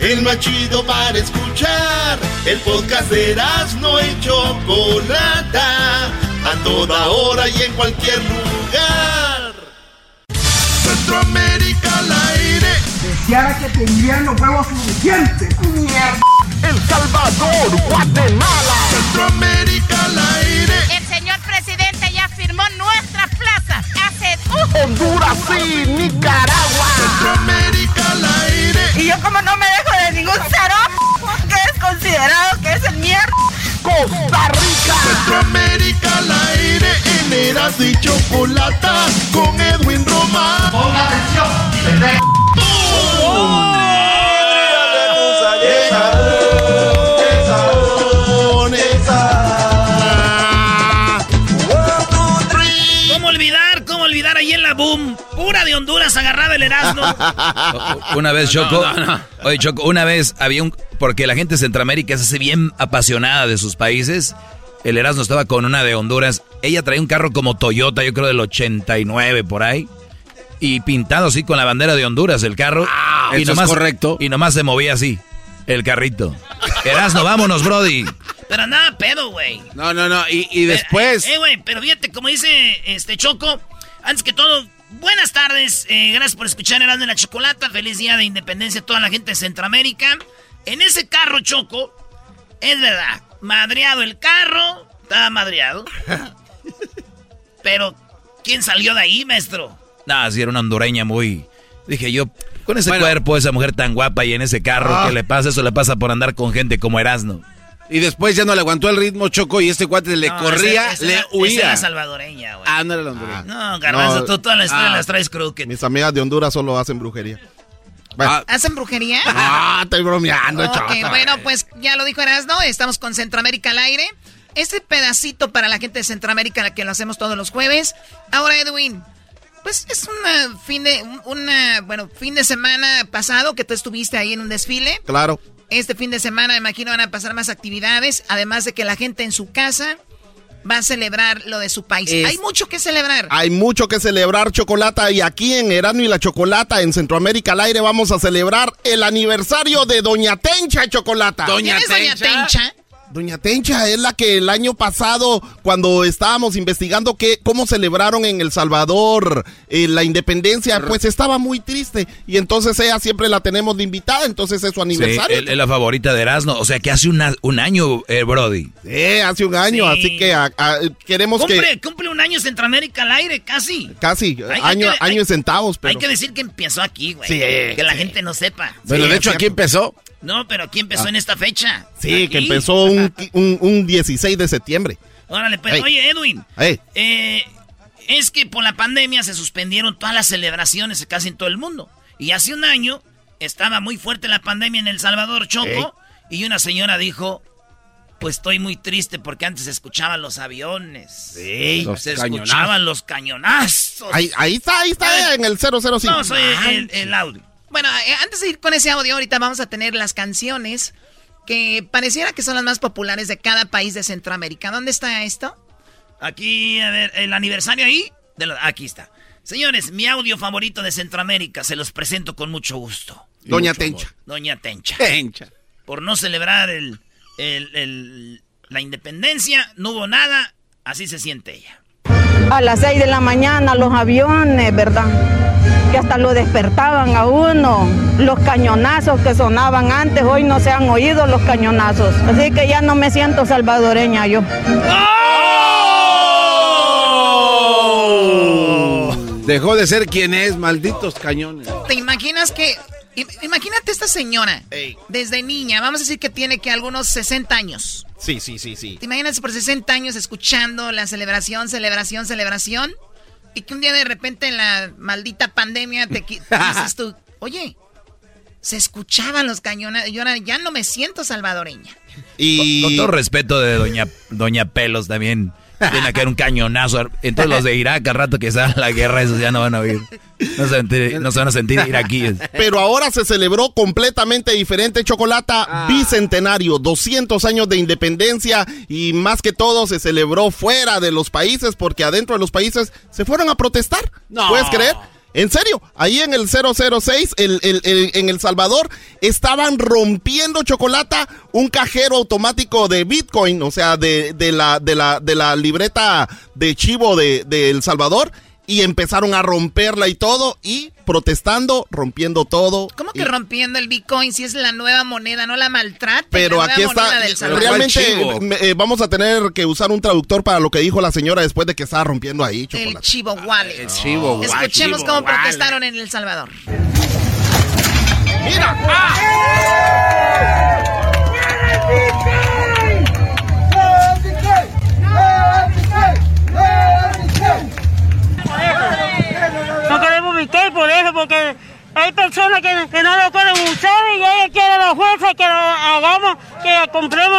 El más chido para escuchar. El podcast de no y Chocolata. A toda hora y en cualquier lugar. Centroamérica al aire. Deseara que tendrían los huevos suficientes. Mierda. El Salvador, Guatemala. Centroamérica al aire. El señor presidente ya firmó uh, Honduras y Nicaragua. Centroamérica al aire. Y yo como no me dejo de ningún cero, que es considerado que es el mierda. Costa Rica. Centroamérica al aire en Erasmo y Chocolata con Edwin Román. Ponga atención, ¿Cómo boom? Pura de Honduras agarraba el Erasmo. Una vez, Choco. Oye, Choco, una vez había un. Porque la gente de Centroamérica es así bien apasionada de sus países. El Erasmo estaba con una de Honduras. Ella traía un carro como Toyota, yo creo del 89 por ahí. Y pintado así con la bandera de Honduras el carro. y eso es correcto. Y nomás se movía así, el carrito. Erasmo, vámonos, Brody. Pero andaba pedo, güey. No, no, no. Y, y después. Eh, güey, pero fíjate, como dice este Choco, antes que todo, buenas tardes. eh, gracias por escuchar Erasmo en la Chocolata. Feliz día de independencia a toda la gente de Centroamérica. En ese carro, Choco, es verdad, madreado el carro, estaba madreado. pero, ¿quién salió de ahí, maestro? Nah, sí, era una hondureña muy. Dije yo, con ese cuerpo, esa mujer tan guapa y en ese carro, Ah. ¿qué le pasa? Eso le pasa por andar con gente como Erasmo. Y después ya no le aguantó el ritmo, Choco, y este cuate le No, corría, esa- esa le era- huía. era salvadoreña, güey. Ah, no era la hondureña. No, Garbanzo, No. tú todas las historias Ah. las traes crooked. Mis amigas de Honduras solo hacen brujería. ¿Hacen brujería? Ah, estoy bromeando, Ok, chota. bueno, pues ya lo dijo Erasno, estamos con Centroamérica al aire. Este pedacito para la gente de Centroamérica que lo hacemos todos los jueves. Ahora, Edwin, pues es una fin de, una, bueno, fin de semana pasado que tú estuviste ahí en un desfile. Claro. Este fin de semana, me imagino, van a pasar más actividades, además de que la gente en su casa va a celebrar lo de su país. Es- Hay mucho que celebrar. Hay mucho que celebrar, Chocolata, y aquí en Erasmo y la Chocolata, en Centroamérica al aire, vamos a celebrar el aniversario de Doña Tencha, Chocolata. ¿Quién es Doña Tencha? Doña Tencha es la que el año pasado, cuando estábamos investigando que, cómo celebraron en El Salvador eh, la independencia, pues estaba muy triste. Y entonces ella siempre la tenemos de invitada, entonces es su Sí, aniversario. él es la favorita de Erasmo. O sea que hace una- un año, eh, Brody. Sí, hace un año, Sí. así que a- a- queremos Cumple, que cumple un año Centroamérica al aire, casi. casi Hay- hay año, que- año hay- en centavos, pero Hay que decir que empezó aquí, güey. Sí, que la sí. gente no sepa. Pero Sí, de hecho aquí empezó. No, pero aquí empezó Ah. en esta fecha. sí, que empezó un, un, un 16 de septiembre. Órale, pues, Ey. oye, Edwin. Ey. eh, es que por la pandemia se suspendieron todas las celebraciones casi en todo el mundo. Y hace un año estaba muy fuerte la pandemia en El Salvador, Choco. Y una señora dijo, pues estoy muy triste porque antes se escuchaban los aviones. Sí, se los escuchaban cañonazos. los cañonazos. Ahí, ahí está, ahí está en el 005. No, soy el, el audio. Bueno, eh, antes de ir con ese audio, ahorita vamos a tener las canciones que pareciera que son las más populares de cada país de Centroamérica. ¿Dónde está esto? Aquí, a ver, el aniversario ahí. de lo- aquí está. Señores, mi audio favorito de Centroamérica se los presento con mucho gusto. Doña Mucho Tencha. amor. Doña Tencha. Tencha. Por no celebrar el, el- el- la independencia, no hubo nada. Así se siente ella. A las 6 de la mañana los aviones, ¿verdad? Que hasta lo despertaban a uno. Los cañonazos que sonaban antes, hoy no se han oído los cañonazos. Así que ya no me siento salvadoreña yo. Dejó de ser quien es, malditos cañones. ¿Te imaginas que... im- Imagínate esta señora, desde niña, vamos a decir que tiene que algunos 60 años. Sí, sí, sí, sí. ¿Te imaginas por 60 años escuchando la celebración, celebración, celebración? Y que un día de repente en la maldita pandemia te dices tú, oye, se escuchaban los cañones, yo ahora ya no me siento salvadoreña. Y... Con todo respeto de Doña, Doña Pelos también. Tiene que haber un cañonazo. Entonces los de Irak, al rato que sea la guerra, esos ya no van a oír. No se, van a sentir- no se van a sentir iraquíes. Pero ahora se celebró completamente diferente, Chocolata, bicentenario, 200 años de independencia y más que todo se celebró fuera de los países porque adentro de los países se fueron a protestar. No. ¿Puedes creer? En serio, ahí en el 006, el, el- el- en El Salvador, estaban rompiendo chocolata un cajero automático de Bitcoin, o sea, de, de la, de, la, de la libreta de chivo de El Salvador, y empezaron a romperla y todo, y protestando, rompiendo todo. ¿Cómo que Y- rompiendo el Bitcoin si es la nueva moneda, no la maltrate? Pero la aquí está, del Salvador? realmente me- eh, vamos a tener que usar un traductor para lo que dijo la señora después de que estaba rompiendo ahí El. Chivo Wallet. el Chivo Wallet. Escuchemos Chivo cómo Wallet. protestaron en El Salvador. ¡Mira! comité por eso, porque hay personas que, que no lo quieren usar y ellos quieren la fuerza que lo hagamos, que compremos,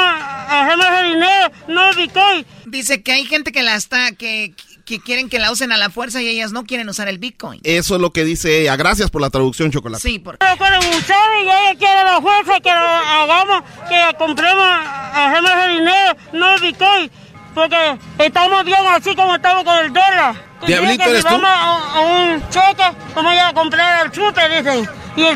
hacemos el dinero, no Bitcoin. Dice que hay gente que la está, que, que quieren que la usen a la fuerza y ellas no quieren usar el Bitcoin. Eso es lo que dice ella. Gracias por la traducción, Chocolate. Sí, porque... No lo quieren usar y ellos quieren la fuerza que lo hagamos, que compremos, hacemos el dinero, no Bitcoin. Porque estamos bien así como estamos con el dólar. Diablito, que ¿eres si tú? vamos a, a un cheque, vamos a ir a comprar el chute, dicen. Y el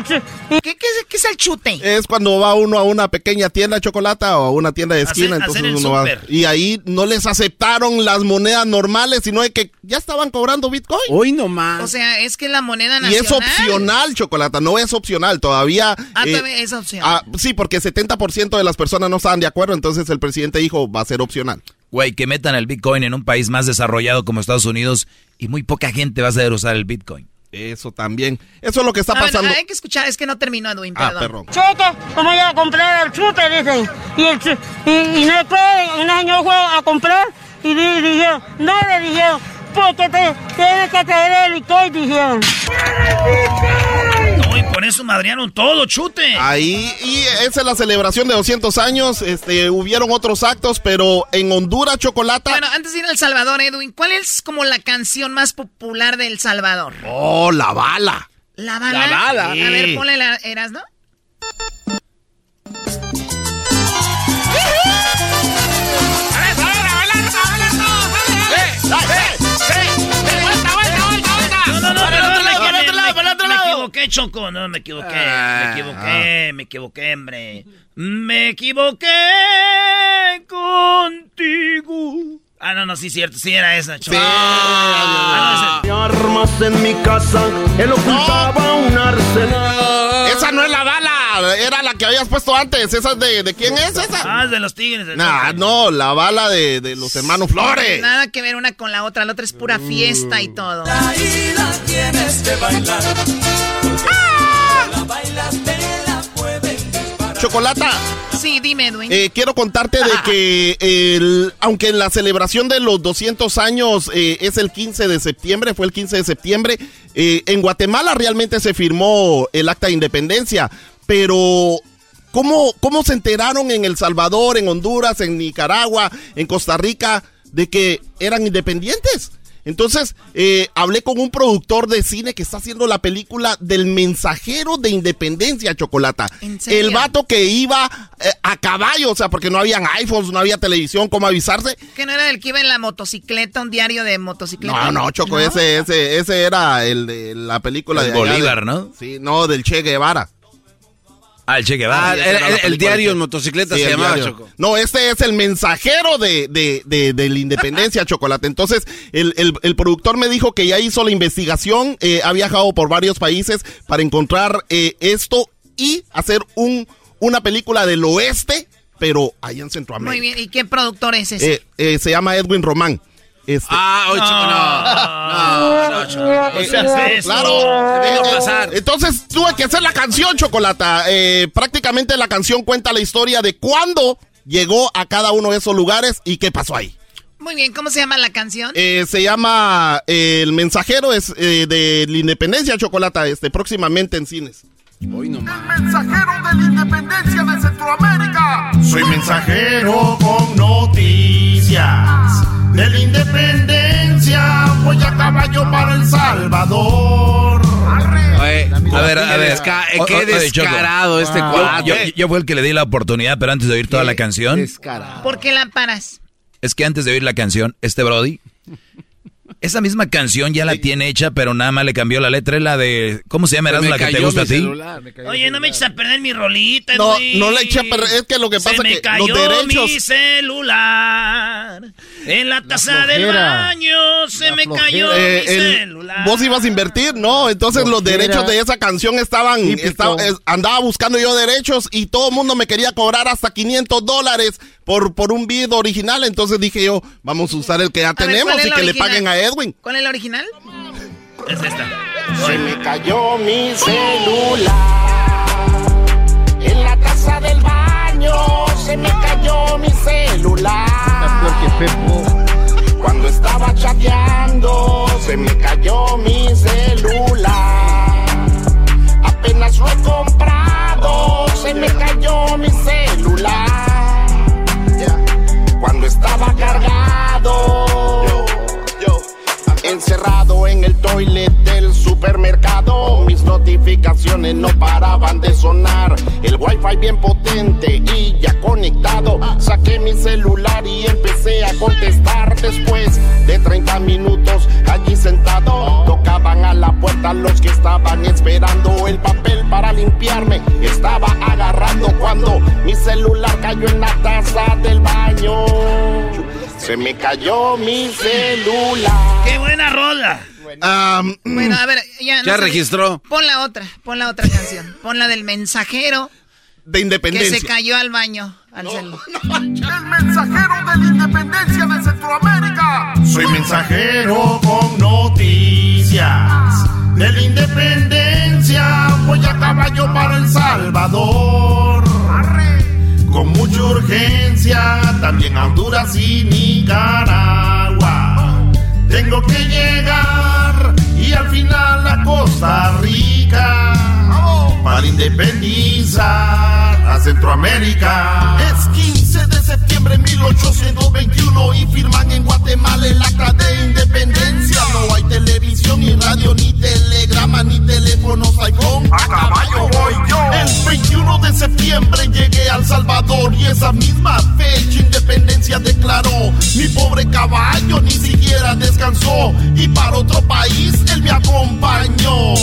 y- ¿Qué, qué es, qué es el chute? Es cuando va uno a una pequeña tienda de chocolate o a una tienda de esquina, Hacer- entonces hacer el uno va. Y ahí no les aceptaron las monedas normales, sino de que ya estaban cobrando Bitcoin. Hoy nomás. O sea, es que la moneda Y nacional... es opcional, chocolate, no es opcional. Todavía. Ah, eh, todavía es opción. ah, sí, porque 70% de las personas no estaban de acuerdo, entonces el presidente dijo va a ser opcional. Güey, que metan el Bitcoin en un país más desarrollado como Estados Unidos y muy poca gente va a saber usar el Bitcoin. Eso también. Eso es lo que está pasando. hay que escuchar, es que no terminó, Edwin, Ah, perdón. perdón. cheque, vamos a ir a comprar el chute, dicen. Y, el chu- y, y no pueden, un año fue a comprar y di- dijeron, no le dijeron, porque te tienes que traer el Bitcoin, dijeron. Por eso madrearon todo, chute. Ahí, y esa es la celebración de 200 años. Este, hubieron otros actos, pero en Honduras, Chocolata. Bueno, antes de ir a El Salvador, Edwin, ¿cuál es como la canción más popular de El Salvador? Oh, la bala. La bala. La bala. A ver, ponle la eras. No, equivoqué, Choco. No, me equivoqué. Me Ah. equivoqué, me equivoqué, hombre. Me equivoqué contigo. Ah, no, no, sí, cierto. Sí, era esa, Choco. Ah, no, Armas en mi casa, él ocultaba un arsenal. Esa no es la bala, era la que habías puesto antes. ¿Esa es de, de quién es esa? Ah, es de los tigres. del Nah, no, la bala de, de los hermanos Flores. Nada que ver una con la otra, la otra es pura fiesta y todo. tienes que bailar. Pueden Chocolata, Sí, dime, Edwin. eh, quiero contarte de que el- aunque la celebración de los 200 años eh, es el 15 de septiembre, fue el 15 de septiembre, eh, en Guatemala realmente se firmó el acta de independencia, pero ¿cómo, ¿cómo se enteraron en El Salvador, en Honduras, en Nicaragua, en Costa Rica de que eran independientes? Entonces, eh, hablé con un productor de cine que está haciendo la película del mensajero de independencia, Chocolata. El vato que iba eh, a caballo, o sea, porque no habían iPhones, no había televisión, ¿cómo avisarse? Que no era el que iba en la motocicleta, un diario de motocicleta. No, no, Choco, Ese, ese, ese era el de la película El de Bolívar, de- ¿no? Sí, no, del Che Guevara. Ah, el Che Guevara. Ah, el, la el- diario en motocicleta Sí, se llamaba diario. Choco. No, este es el mensajero de, de, de, de la independencia, Chocolate. Entonces, el, el, el productor me dijo que ya hizo la investigación, eh, ha viajado por varios países para encontrar eh, esto y hacer un, una película del oeste, pero ahí en Centroamérica. Muy bien, ¿y qué productor es ese? Eh, eh, se llama Edwin Román. Este, Ah, hoy Choco, no. No, no, Choco. Eh, eso. Claro. Deja Eh, pasar. Entonces tuve que hacer la canción, Chocolata. Eh, prácticamente la canción cuenta la historia de cuándo llegó a cada uno de esos lugares y qué pasó ahí. Muy bien, ¿cómo se llama la canción? Eh, se llama eh, El Mensajero es eh, de la Independencia, Chocolata, este, próximamente en cines. Hoy nomás. Mensajero de la independencia de Centroamérica. Soy mensajero con noticias de la independencia. Voy a caballo para El Salvador. Oye, a ver, a ver. desca- eh, O- qué descarado este Yo- cuate. Yo, yo fui el que le di la oportunidad, pero antes de oír toda la canción, Descarado. ¿Por qué la paras? es que antes de oír la canción, este Brody, esa misma canción ya la tiene hecha, pero nada más le cambió la letra, es la de, ¿cómo se llama? Se ¿Era me la que te gusta a ti? celular, Oye, no me eches a perder mi rolita, No, Edwin. no le eché a perder, es que lo que pasa Se me que cayó los derechos... mi celular. En la taza del flojera. baño se me cayó Eh, mi el- celular. vos ibas a invertir, ¿no? Entonces los derechos de esa canción estaban, estaba- es- andaba buscando yo derechos y todo el mundo me quería cobrar hasta 500 dólares por, por un video original. Entonces dije yo, vamos a usar el que ya tenemos ¿cuál es y la que le paguen a Edwin. ¿Cuál es la original? Es esta. Se me cayó mi celular en la taza del baño. Se me cayó mi celular. Cuando estaba chateando, se me cayó mi celular. Apenas lo he comprado, se me cayó mi celular cuando estaba cargado. Encerrado en el toilet del supermercado, mis notificaciones no paraban de sonar. El wifi bien potente y ya conectado. Saqué mi celular y empecé a contestar. Después de 30 minutos allí sentado, tocaban a la puerta los que estaban esperando el papel para limpiarme. Estaba agarrando cuando mi celular cayó en la taza del baño. Se me cayó mi celular. ¡Qué buena rola! Bueno, a ver, ya. Ya sé. registró. Pon la otra, pon la otra canción. Pon la del mensajero De que independencia. se cayó al baño. Al. El mensajero de la independencia de Centroamérica. Soy mensajero con noticias de la independencia. Voy a caballo para El Salvador. Con mucha urgencia, también a Honduras y Nicaragua. Tengo que llegar y al final a Costa Rica para independizar a Centroamérica. Es 15 de septiembre de 1821 y firman en Guatemala el acta de independencia. No hay televisión, ni radio, ni telegrama, ni teléfonos iPhone. A caballo voy yo. El 21 de septiembre llegué al Salvador y esa misma fecha independencia declaró. Mi pobre caballo ni siquiera descansó y para otro país él me acompañó.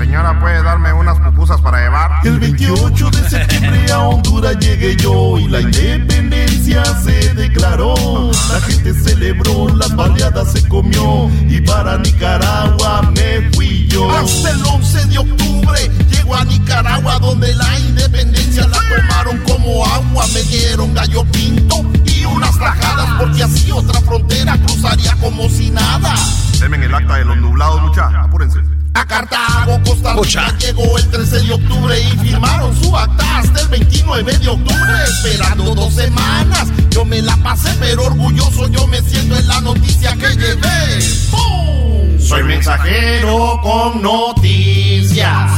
Señora, ¿puede darme unas pupusas para llevar? El 28 de septiembre a Honduras llegué yo y la independencia se declaró. La gente celebró, las baleadas se comió y para Nicaragua me fui yo. Hasta el 11 de octubre llego a Nicaragua donde la independencia la tomaron como agua. Me dieron gallo pinto y unas tajadas porque así otra frontera cruzaría como si nada. Denme el acta de los nublados, mucha. Apúrense. A Cartago, Costa Rica llegó el 13 de octubre y firmaron su acta hasta el 29 de octubre, esperando dos semanas. Yo me la pasé, pero orgulloso yo me siento en la noticia que llevé. ¡Pum! Soy mensajero con noticias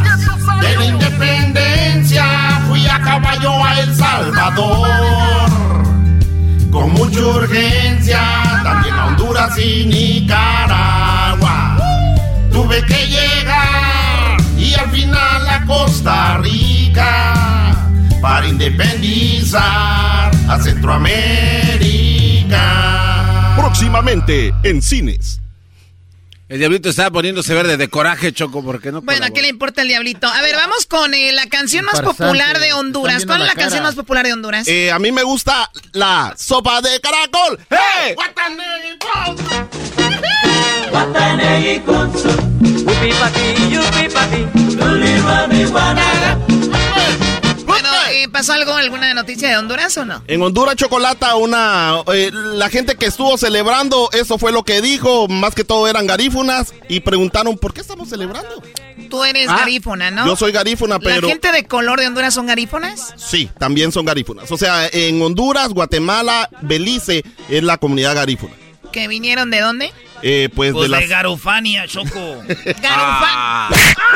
de la independencia. Fui a caballo a El Salvador con mucha urgencia, también a Honduras y Nicaragua. Tuve que llegar y al final a Costa Rica para independizar a Centroamérica. Próximamente en cines. El diablito estaba poniéndose verde de coraje, Choco, porque no. Bueno, ¿a qué le importa el diablito? A ver, vamos con eh, la canción más popular de Honduras. ¿Cuál es la la canción más popular de Honduras? Eh, a mí me gusta la sopa de caracol. ¡Hey! Bueno, eh, ¿pasó algo, alguna noticia de Honduras o no? En Honduras Chocolata, una eh, la gente que estuvo celebrando, eso fue lo que dijo, más que todo eran garífunas y preguntaron por qué estamos celebrando. Tú eres Ah, garífona, ¿no? Yo soy garífuna, pero ¿La gente de color de Honduras son garífonas? sí, también son garífunas. O sea, en Honduras, Guatemala, Belice es la comunidad garífuna. ¿Que vinieron de dónde? Eh, pues, Pues de de las Garufania, Choco.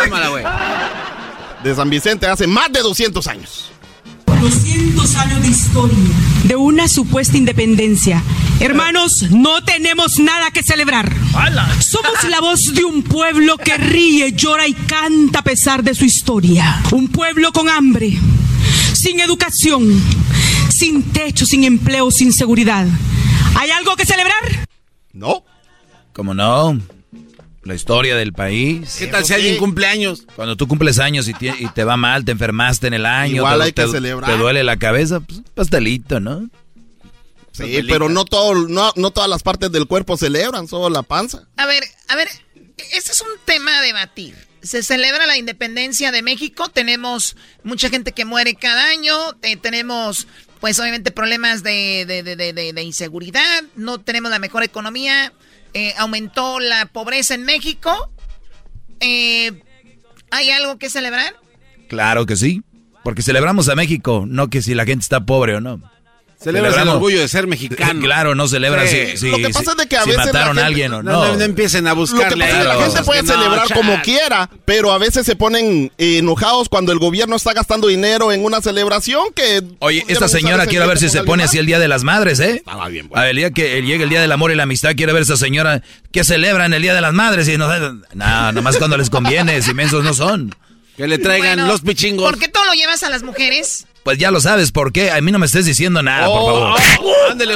Tómala, güey. de San Vicente hace más de 200 años. 200 años de historia de una supuesta independencia. Hermanos, no tenemos nada que celebrar. Somos la voz de un pueblo que ríe, llora y canta a pesar de su historia. Un pueblo con hambre, sin educación, sin techo, sin empleo, sin seguridad. ¿Hay algo que celebrar? No. ¿Cómo no? La historia del país. ¿Qué tal si alguien cumple años? Cuando tú cumples años y te va mal, te enfermaste en el año, Igual te, hay que te- celebrar. te duele la cabeza, pues pastelito, ¿no? Sí, pero no, todo, no, no todas las partes del cuerpo celebran, solo la panza. A ver, a ver, este es un tema a debatir. Se celebra la independencia de México, tenemos mucha gente que muere cada año, eh, tenemos pues obviamente problemas de, de- de- de- inseguridad, no tenemos la mejor economía, eh, aumentó la pobreza en México. Eh, ¿Hay algo que celebrar? Claro que sí. Porque celebramos a México, no que si la gente está pobre o no. Celebras el orgullo de ser mexicano. Claro, no celebras Sí. si, si- Lo que pasa si- es de que a si veces mataron a alguien o No, no. no, no empiecen a Lo que buscarle. pasa es que la gente puede celebrar chat. como quiera, pero a veces se ponen enojados cuando el gobierno está gastando dinero en una celebración que... Oye, esta señora quiero ver si se pone así el Día de las Madres, ¿eh? Estaba bien, A ver, el día que llegue el Día del Amor y la Amistad, quiero ver esa señora que celebran el Día de las Madres y no... No, nomás cuando les conviene, si mensos no son. Que le traigan Bueno, los pichingos. ¿Por qué todo lo llevas a las mujeres? Pues ya lo sabes, ¿por qué? A mí no me estés diciendo nada, por favor. Oh, ándele.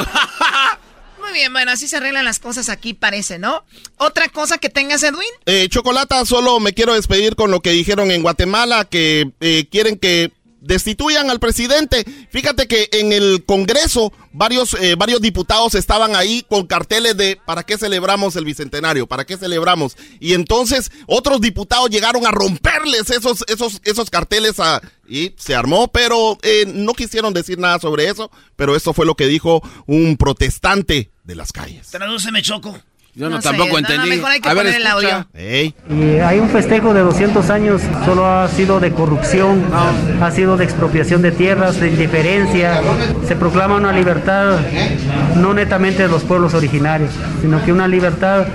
Muy bien, bueno, así se arreglan las cosas aquí, parece, ¿no? Otra cosa que tengas, Edwin. Eh, Chocolata, solo me quiero despedir con lo que dijeron en Guatemala, que eh, quieren que destituyan al presidente. Fíjate que en el Congreso varios, eh, varios diputados estaban ahí con carteles de ¿para qué celebramos el Bicentenario? ¿Para qué celebramos? Y entonces otros diputados llegaron a romperles esos, esos, esos carteles a, y se armó, pero eh, no quisieron decir nada sobre eso, pero eso fue lo que dijo un protestante de las calles. Tradúceme, Choco. Yo no, No sé, tampoco no, no, entendí. mejor hay que a ver, poner el audio. Y hay un festejo de 200 años, solo ha sido de corrupción, ha sido de expropiación de tierras, de indiferencia. Se proclama una libertad no netamente de los pueblos originarios, sino que una libertad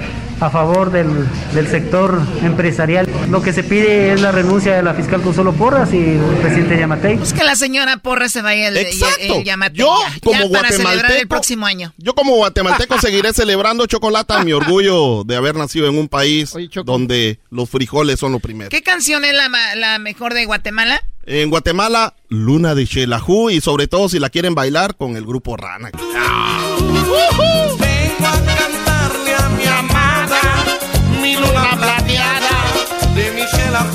a favor del, del sector empresarial. Lo que se pide es la renuncia de la fiscal Consuelo Porras y el presidente Yamatei. Pues que la señora Porra se vaya el, Exacto. el, Yo, ya, como ya para celebrar el guatemalteco, próximo año. Yo como guatemalteco seguiré celebrando chocolate mi orgullo de haber nacido en un país donde los frijoles son lo primero. ¿Qué canción es la, ma- la mejor de Guatemala? En Guatemala, Luna de Xelajú y sobre todo si la quieren bailar con el grupo Rana. Vengo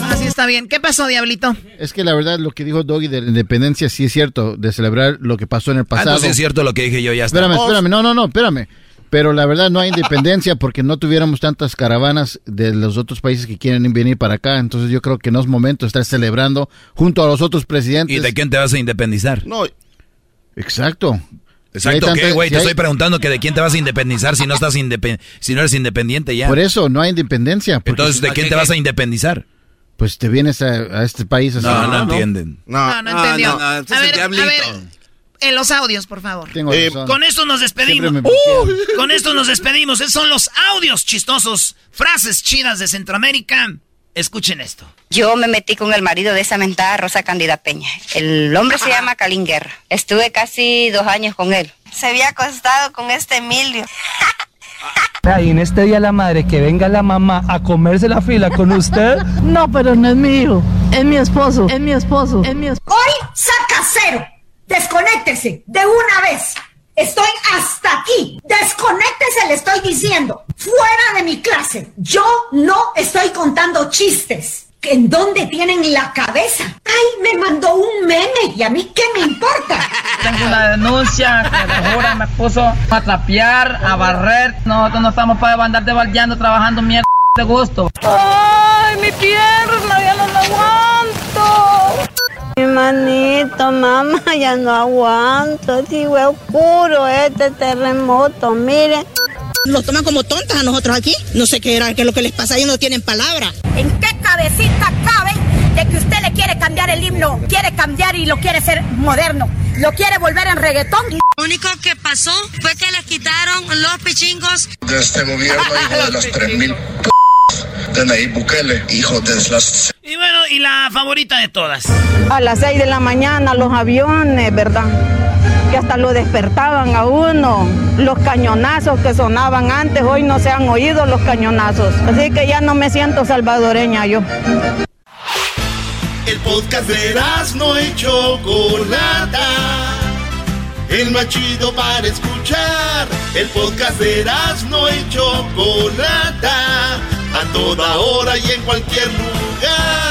Así está bien. ¿Qué pasó, Diablito? Es que la verdad lo que dijo Doggy de la independencia sí es cierto, de celebrar lo que pasó en el Ah, pasado. entonces es cierto lo que dije yo, ya está. Espérame, espérame, no, no, no, espérame. Pero la verdad no hay independencia porque no tuviéramos tantas caravanas de los otros países que quieren venir para acá. Entonces yo creo que no es momento de estar celebrando junto a los otros presidentes. ¿Y de quién te vas a independizar? No. Exacto. Exacto, Si ¿qué, güey? si Te hay- estoy preguntando que de quién te vas a independizar si no estás indepen- si no eres independiente ya. Por eso no hay independencia. porque- Entonces, ¿de quién te vas a independizar? Pues te vienes a, a este país así. No, no entienden. No, no entendió. no, no, ese es a ver, a ver, en los audios, por favor. Tengo Eh, razón. Con esto nos despedimos. Uh, con esto nos despedimos. Esos son los audios chistosos, frases chidas de Centroamérica. Escuchen esto. Yo me metí con el marido de esa mentada Rosa Candida Peña. El hombre se llama Calín Guerra. Estuve casi dos años con él. Se había acostado con este Emilio. Y en este día la madre que venga la mamá a comerse la fila con usted. No, pero no es mi hijo, es mi esposo, es mi esposo, es mi esposo. Hoy saca cero. Desconéctese de una vez. Estoy hasta aquí. Desconéctese, le estoy diciendo. Fuera de mi clase. Yo no estoy contando chistes. ¿En dónde tienen la cabeza? Ay, me mandó un meme y a mí qué me importa. Tengo una denuncia que la jura me puso a trapear, a barrer. Nosotros no estamos para andarte baldeando, trabajando mierda de gusto. ¡Ay, mi pierna! ¡Ya no la aguanto! Mi manito, mamá, ya no aguanto. Digo, es oscuro este terremoto, mire. Nos toman como tontas a nosotros aquí. No sé qué era, qué es lo que les pasa, ellos no tienen palabra. ¿En qué cabecita cabe de que usted le quiere cambiar el himno? Quiere cambiar y lo quiere hacer moderno. Lo quiere volver en reggaetón. Lo único que pasó fue que les quitaron los pichingos. de este gobierno, hijo de las 3000 p de Nayib Bukele, hijo de las Y bueno, y la favorita de todas. A las 6 de la mañana los aviones, ¿verdad? Que hasta lo despertaban a uno. Los cañonazos que sonaban antes, hoy no se han oído los cañonazos. Así que ya no me siento salvadoreña yo. El podcast de no y Chocolata. El más chido para escuchar. El podcast de no y Chocolata. A toda hora y en cualquier lugar.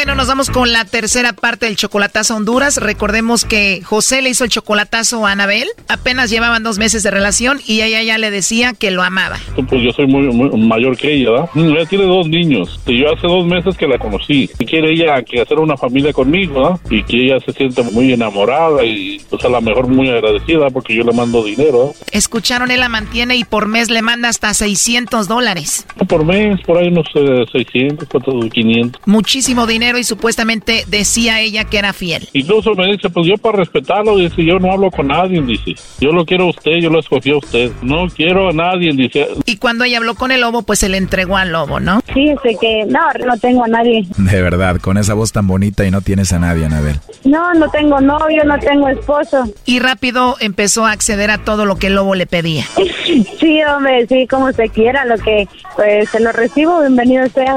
Bueno, nos vamos con la tercera parte del chocolatazo a Honduras. Recordemos que José le hizo el chocolatazo a Anabel. Apenas llevaban dos meses de relación y ella ya le decía que lo amaba. Pues yo soy muy, mayor que ella, ¿verdad? Mm, ella tiene dos niños. Y yo hace dos meses que la conocí. Y quiere ella que hacer una familia conmigo, ¿verdad? Y que ella se siente muy enamorada y pues a lo mejor muy agradecida porque yo le mando dinero. Escucharon, él la mantiene y por mes le manda hasta 600 dólares. Por mes, por ahí unos 600, 500. Muchísimo dinero y supuestamente decía ella que era fiel. Incluso me dice, pues yo para respetarlo, dice, yo no hablo con nadie, dice. Yo lo quiero a usted, yo lo escogí a usted. No quiero a nadie, dice. Y cuando ella habló con el lobo, pues se le entregó al lobo, ¿no? Fíjese que no, no tengo a nadie. De verdad, con esa voz tan bonita y no tienes a nadie, Anabel. No, no tengo novio, no tengo esposo. Y rápido empezó a acceder a todo lo que el lobo le pedía. Sí, hombre, sí, como se quiera, lo que pues se lo recibo, bienvenido sea.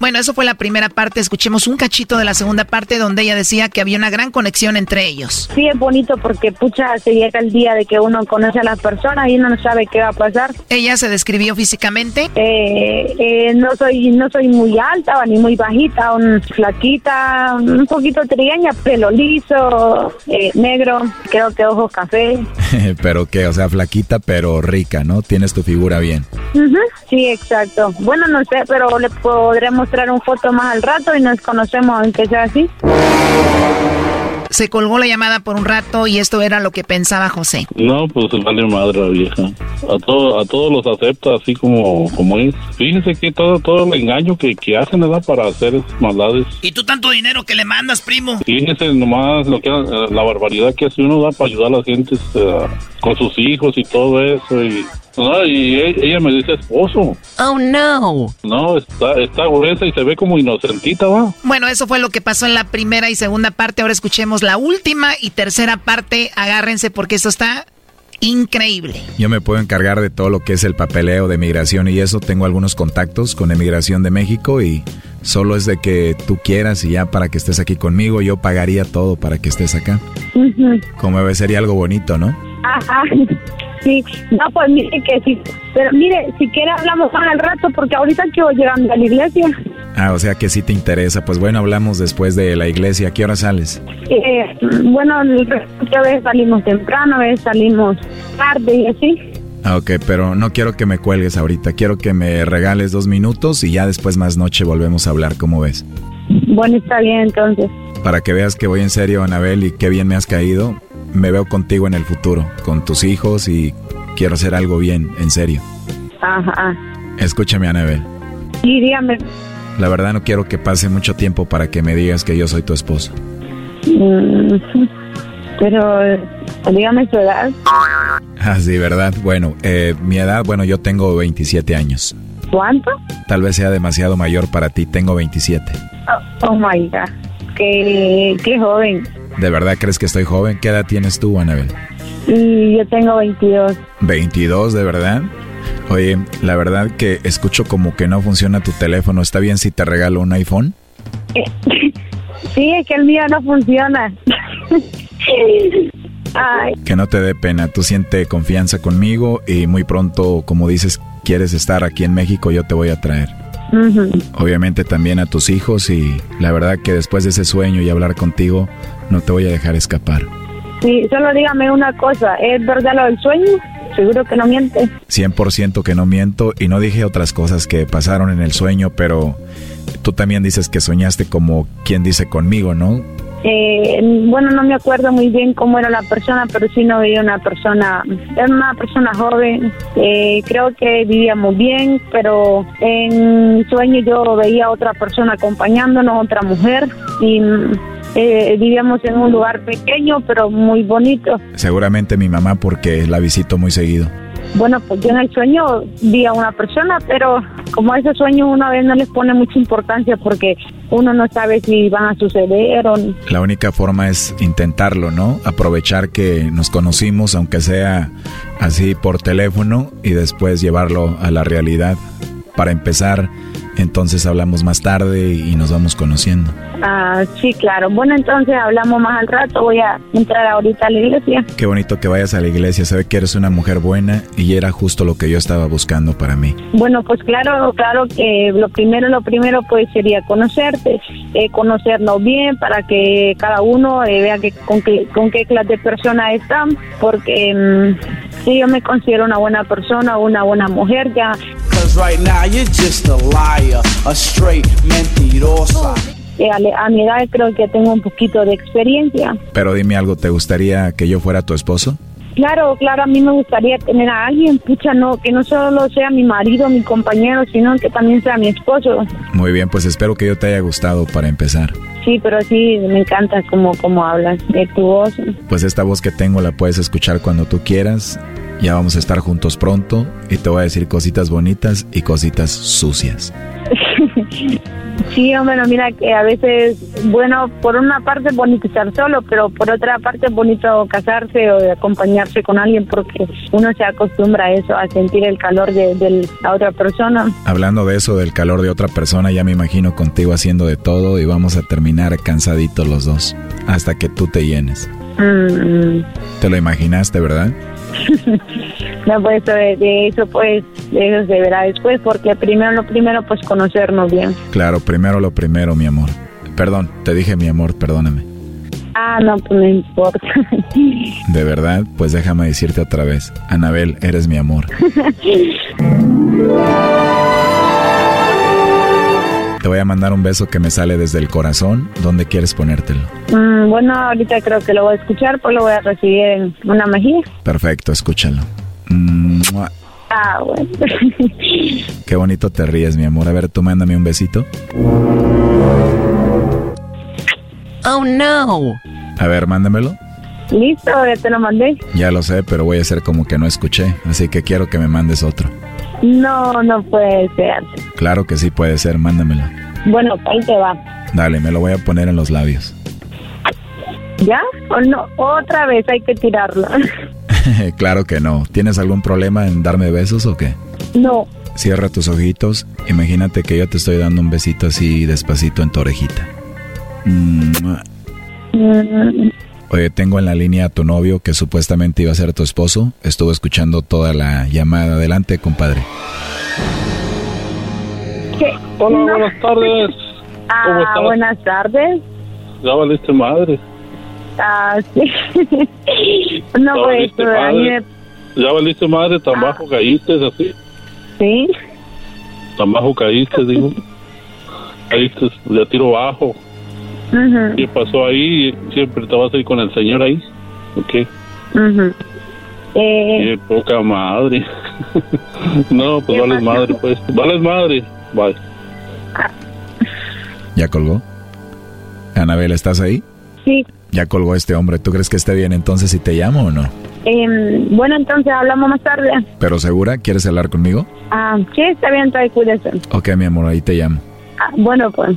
Bueno, eso fue la primera parte. Escuchemos un cachito de la segunda parte donde ella decía que había una gran conexión entre ellos. Sí, es bonito porque, pucha, se llega el día de que uno conoce a las personas y uno no sabe qué va a pasar. ¿Ella se describió físicamente? Eh, eh, no soy no soy muy alta ni muy bajita, un flaquita, un poquito trigueña, pelo liso, eh, negro, creo que ojos café. pero que, o sea, flaquita pero rica, ¿no? Tienes tu figura bien. Sí, exacto. Bueno, no sé, pero le podré mostrar un foto más al rato y nos conocemos, aunque sea así. Se colgó la llamada por un rato y esto era lo que pensaba José. No, pues vale madre la vieja. A, todo, a todos los acepta así como, como es. Fíjense que todo, todo el engaño que, que hacen, ¿verdad? Para hacer maldades. ¿Y tú tanto dinero que le mandas, primo? Fíjense nomás lo que, la barbaridad que hace uno da para ayudar a la gente eh, con sus hijos y todo eso. Y y e, ella me dice esposo. Oh, no. No, está, está gruesa y se ve como inocentita, ¿va? Bueno, eso fue lo que pasó en la primera y segunda parte. Ahora escuchemos la última y tercera parte. Agárrense porque esto está increíble. Yo me puedo encargar de todo lo que es el papeleo de migración y eso. Tengo algunos contactos con Emigración de México y solo es de que tú quieras y ya para que estés aquí conmigo, yo pagaría todo para que estés acá. Como debe sería algo bonito, ¿no? Ajá. Sí, no, pues mire que sí. Pero mire, si quiere hablamos más al rato porque ahorita quiero llegando a la iglesia. Ah, o sea que sí te interesa. Pues bueno, hablamos después de la iglesia. ¿A qué hora sales? Eh, bueno, a veces salimos temprano, a veces salimos tarde y así. Ah, ok, pero no quiero que me cuelgues ahorita. Quiero que me regales dos minutos y ya después más noche volvemos a hablar. ¿Cómo ves? Bueno, está bien entonces. Para que veas que voy en serio, Anabel, y qué bien me has caído, me veo contigo en el futuro, con tus hijos y quiero hacer algo bien, en serio. Ajá. Escúchame, Anabel. Sí, dígame. La verdad no quiero que pase mucho tiempo para que me digas que yo soy tu esposo. Mm, pero dígame su edad. Ah, sí, ¿verdad? Bueno, eh, mi edad, bueno, yo tengo 27 años. ¿Cuánto? Tal vez sea demasiado mayor para ti, tengo 27. Oh, oh my God, qué, qué joven. ¿De verdad crees que estoy joven? ¿Qué edad tienes tú, Anabel? Y yo tengo 22. ¿22, de verdad? Oye, la verdad que escucho como que no funciona tu teléfono. ¿Está bien si te regalo un iPhone? Sí, es que el mío no funciona. Que no te dé pena. Tú siente confianza conmigo y muy pronto, como dices, quieres estar aquí en México, yo te voy a traer. Obviamente también a tus hijos y la verdad que después de ese sueño y hablar contigo, no te voy a dejar escapar. Sí, solo dígame una cosa, ¿es verdad lo del sueño? Seguro que no miente. 100% que no miento y no dije otras cosas que pasaron en el sueño, pero tú también dices que soñaste como quien dice conmigo, ¿no? Eh, bueno, no me acuerdo muy bien cómo era la persona, pero sí no veía una persona, era una persona joven, eh, creo que vivíamos bien, pero en sueño yo veía otra persona acompañándonos, otra mujer, y eh, vivíamos en un lugar pequeño, pero muy bonito. Seguramente mi mamá porque la visito muy seguido. Bueno, pues yo en el sueño vi a una persona, pero como a ese sueño una vez no les pone mucha importancia porque uno no sabe si van a suceder o... La única forma es intentarlo, ¿no? Aprovechar que nos conocimos, aunque sea así por teléfono, y después llevarlo a la realidad. Para empezar, entonces hablamos más tarde y nos vamos conociendo. Ah, sí, claro. Bueno, entonces hablamos más al rato. Voy a entrar ahorita a la iglesia. Qué bonito que vayas a la iglesia. Sabe que eres una mujer buena y era justo lo que yo estaba buscando para mí. Bueno, pues claro, claro que lo primero, lo primero pues sería conocerte, eh, conocernos bien para que cada uno eh, vea que con qué con qué clase de persona están, porque mm, sí, yo me considero una buena persona, una buena mujer ya. Eh, a, mi edad creo que tengo un poquito de experiencia. Pero dime algo, ¿te gustaría que yo fuera tu esposo? Claro, claro, a mí me gustaría tener a alguien, pucha, no, que no solo sea mi marido, mi compañero, sino que también sea mi esposo. Muy bien, pues espero que yo te haya gustado para empezar. Sí, pero sí, me encanta cómo, cómo hablas, de tu voz. Pues esta voz que tengo la puedes escuchar cuando tú quieras. Ya vamos a estar juntos pronto y te voy a decir cositas bonitas y cositas sucias. Sí, hombre, mira que a veces, bueno, por una parte es bonito estar solo, pero por otra parte es bonito casarse o acompañarse con alguien porque uno se acostumbra a eso, a sentir el calor de, la otra persona. Hablando de eso, del calor de otra persona, ya me imagino contigo haciendo de todo y vamos a terminar cansaditos los dos, hasta que tú te llenes. Mm. ¿Te lo imaginaste, verdad? no, pues de, eso pues, de eso se verá después, porque primero lo primero pues conocernos bien. Claro, primero lo primero, mi amor. Perdón, te dije mi amor, perdóname. Ah, no, pues no importa. De verdad, pues déjame decirte otra vez. Anabel, eres mi amor. Te voy a mandar un beso que me sale desde el corazón. ¿Dónde quieres ponértelo? Mm, bueno, ahorita creo que lo voy a escuchar, pues lo voy a recibir en una mejilla. Perfecto, escúchalo. Ah, bueno. Qué bonito te ríes, mi amor. A ver, tú mándame un besito. Oh, no. A ver, mándamelo. Listo, ya te lo mandé. Ya lo sé, pero voy a hacer como que no escuché, así que quiero que me mandes otro. No, no puede ser. Claro que sí puede ser, mándamelo. Bueno, ahí te va. Dale, me lo voy a poner en los labios. ¿Ya? ¿O no? Otra vez hay que tirarlo. claro que no. ¿Tienes algún problema en darme besos o qué? No. Cierra tus ojitos. Imagínate que yo te estoy dando un besito así despacito en tu orejita. Mm. Oye, tengo en la línea a tu novio que supuestamente iba a ser tu esposo. Estuvo escuchando toda la llamada. Adelante, compadre. Hola, buenas tardes. Ah, buenas tardes. Ya valiste madre. Ah, sí. no, pues, madre. Ya valiste madre, tan ah. bajo caíste, así. Sí. Tan bajo caíste, digo. Caíste de tiro bajo. ¿Qué pasó ahí? ¿Siempre te vas a ir con el señor ahí? ¿Ok? eh... poca madre. no, pues vales madre, pues. Vales madre. Bye. ¿Ya colgó? Anabel, ¿estás ahí? Sí. Ya colgó este hombre. ¿Tú crees que esté bien entonces si te llamo o no? Em, bueno, entonces hablamos más tarde. ¿Pero segura? ¿Quieres hablar conmigo? Ah, sí, está bien, trae cuídese. Ok, mi amor, ahí te llamo. Ah, bueno, pues.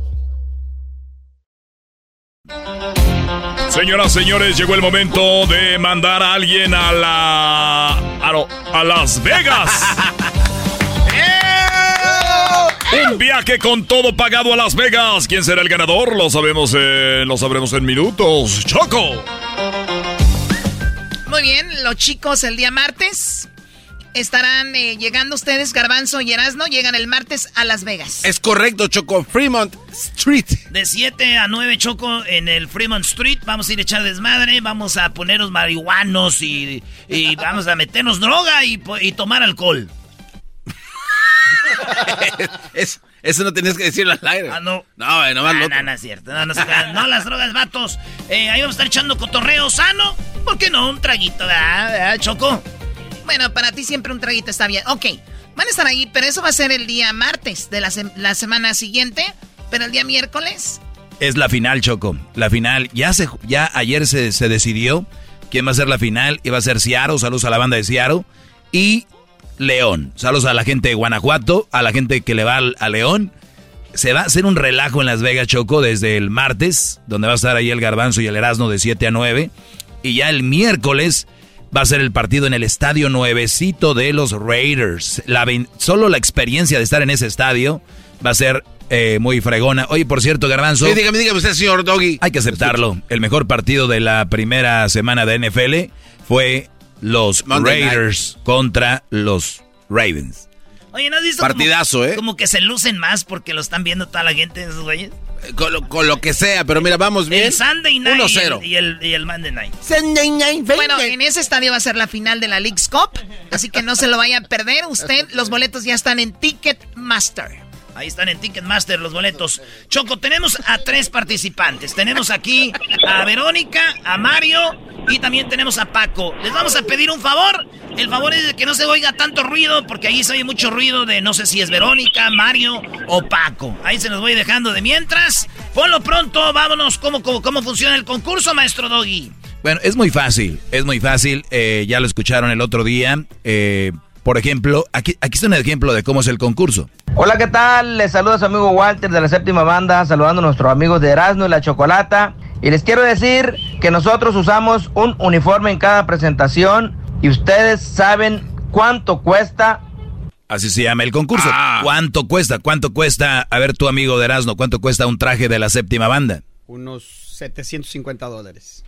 Señoras, señores, llegó el momento de mandar a alguien a la. a, a Las Vegas. Un viaje con todo pagado a Las Vegas. ¿Quién será el ganador? Lo sabemos, lo sabremos en minutos. Choco. Muy bien, los chicos el día martes estarán eh, llegando ustedes, Garbanzo y Erasno, llegan el martes a Las Vegas. Es correcto, Choco, Fremont Street. De 7 a 9, Choco, en el Fremont Street. Vamos a ir a echar desmadre, vamos a ponernos marihuanos y, vamos a meternos droga y, tomar alcohol. eso no tenías que decirlo al aire. Ah, no. No, eh, nomás no, no, no, es cierto. No, no, las drogas, vatos. Eh, ahí vamos a estar echando cotorreo sano. ¿Por qué no? Un traguito, ¿verdad, Choco? Bueno, para ti siempre un traguito está bien. Ok, van a estar ahí, pero eso va a ser el día martes de la, semana siguiente. Pero el día miércoles. Es la final, Choco. La final. Ya, se, ya ayer se, decidió quién va a ser la final. Iba a ser Ciaro. Saludos a la banda de Ciaro. Y León. Saludos a la gente de Guanajuato. A la gente que le va a León. Se va a hacer un relajo en Las Vegas, Choco, desde el martes, donde va a estar ahí el Garbanzo y el Erasmo de 7 a 9. Y ya el miércoles va a ser el partido en el estadio nuevecito de los Raiders. La, solo la experiencia de estar en ese estadio va a ser eh, muy fregona. Oye, por cierto, Garbanzo. Sí, dígame, dígame usted, señor Doggy. Hay que aceptarlo. El mejor partido de la primera semana de NFL fue los Raiders contra los Ravens. Oye, ¿no has visto Partidazo, ¿eh? Como que se lucen más porque lo están viendo toda la gente, esos güeyes. Con lo, que sea, pero mira, vamos bien. El Sunday Night 1-0. Y el, y, el, Monday Night. Sunday Night. Bueno, en ese estadio va a ser la final de la League's Cup, así que no se lo vaya a perder. Usted, los boletos ya están en Ticketmaster. Ahí están en Ticketmaster los boletos. Choco, tenemos a tres participantes. Tenemos aquí a Verónica, a Mario y también tenemos a Paco. Les vamos a pedir un favor. El favor es de que no se oiga tanto ruido, porque ahí se oye mucho ruido de no sé si es Verónica, Mario o Paco. Ahí se los voy dejando de mientras. Ponlo pronto, vámonos. ¿Cómo, cómo, funciona el concurso, maestro Doggy? Bueno, es muy fácil, es muy fácil. Eh, ya lo escucharon el otro día. Eh, por ejemplo, aquí, aquí está un ejemplo de cómo es el concurso. Hola, ¿qué tal? Les saluda su amigo Walter de la séptima banda, saludando a nuestros amigos de Erasmo y la Chocolata. Y les quiero decir que nosotros usamos un uniforme en cada presentación y ustedes saben cuánto cuesta. Así se llama el concurso. Ah. ¿Cuánto cuesta? ¿Cuánto cuesta? A ver, tu amigo de Erasmo, ¿cuánto cuesta un traje de la séptima banda? Unos 750 dólares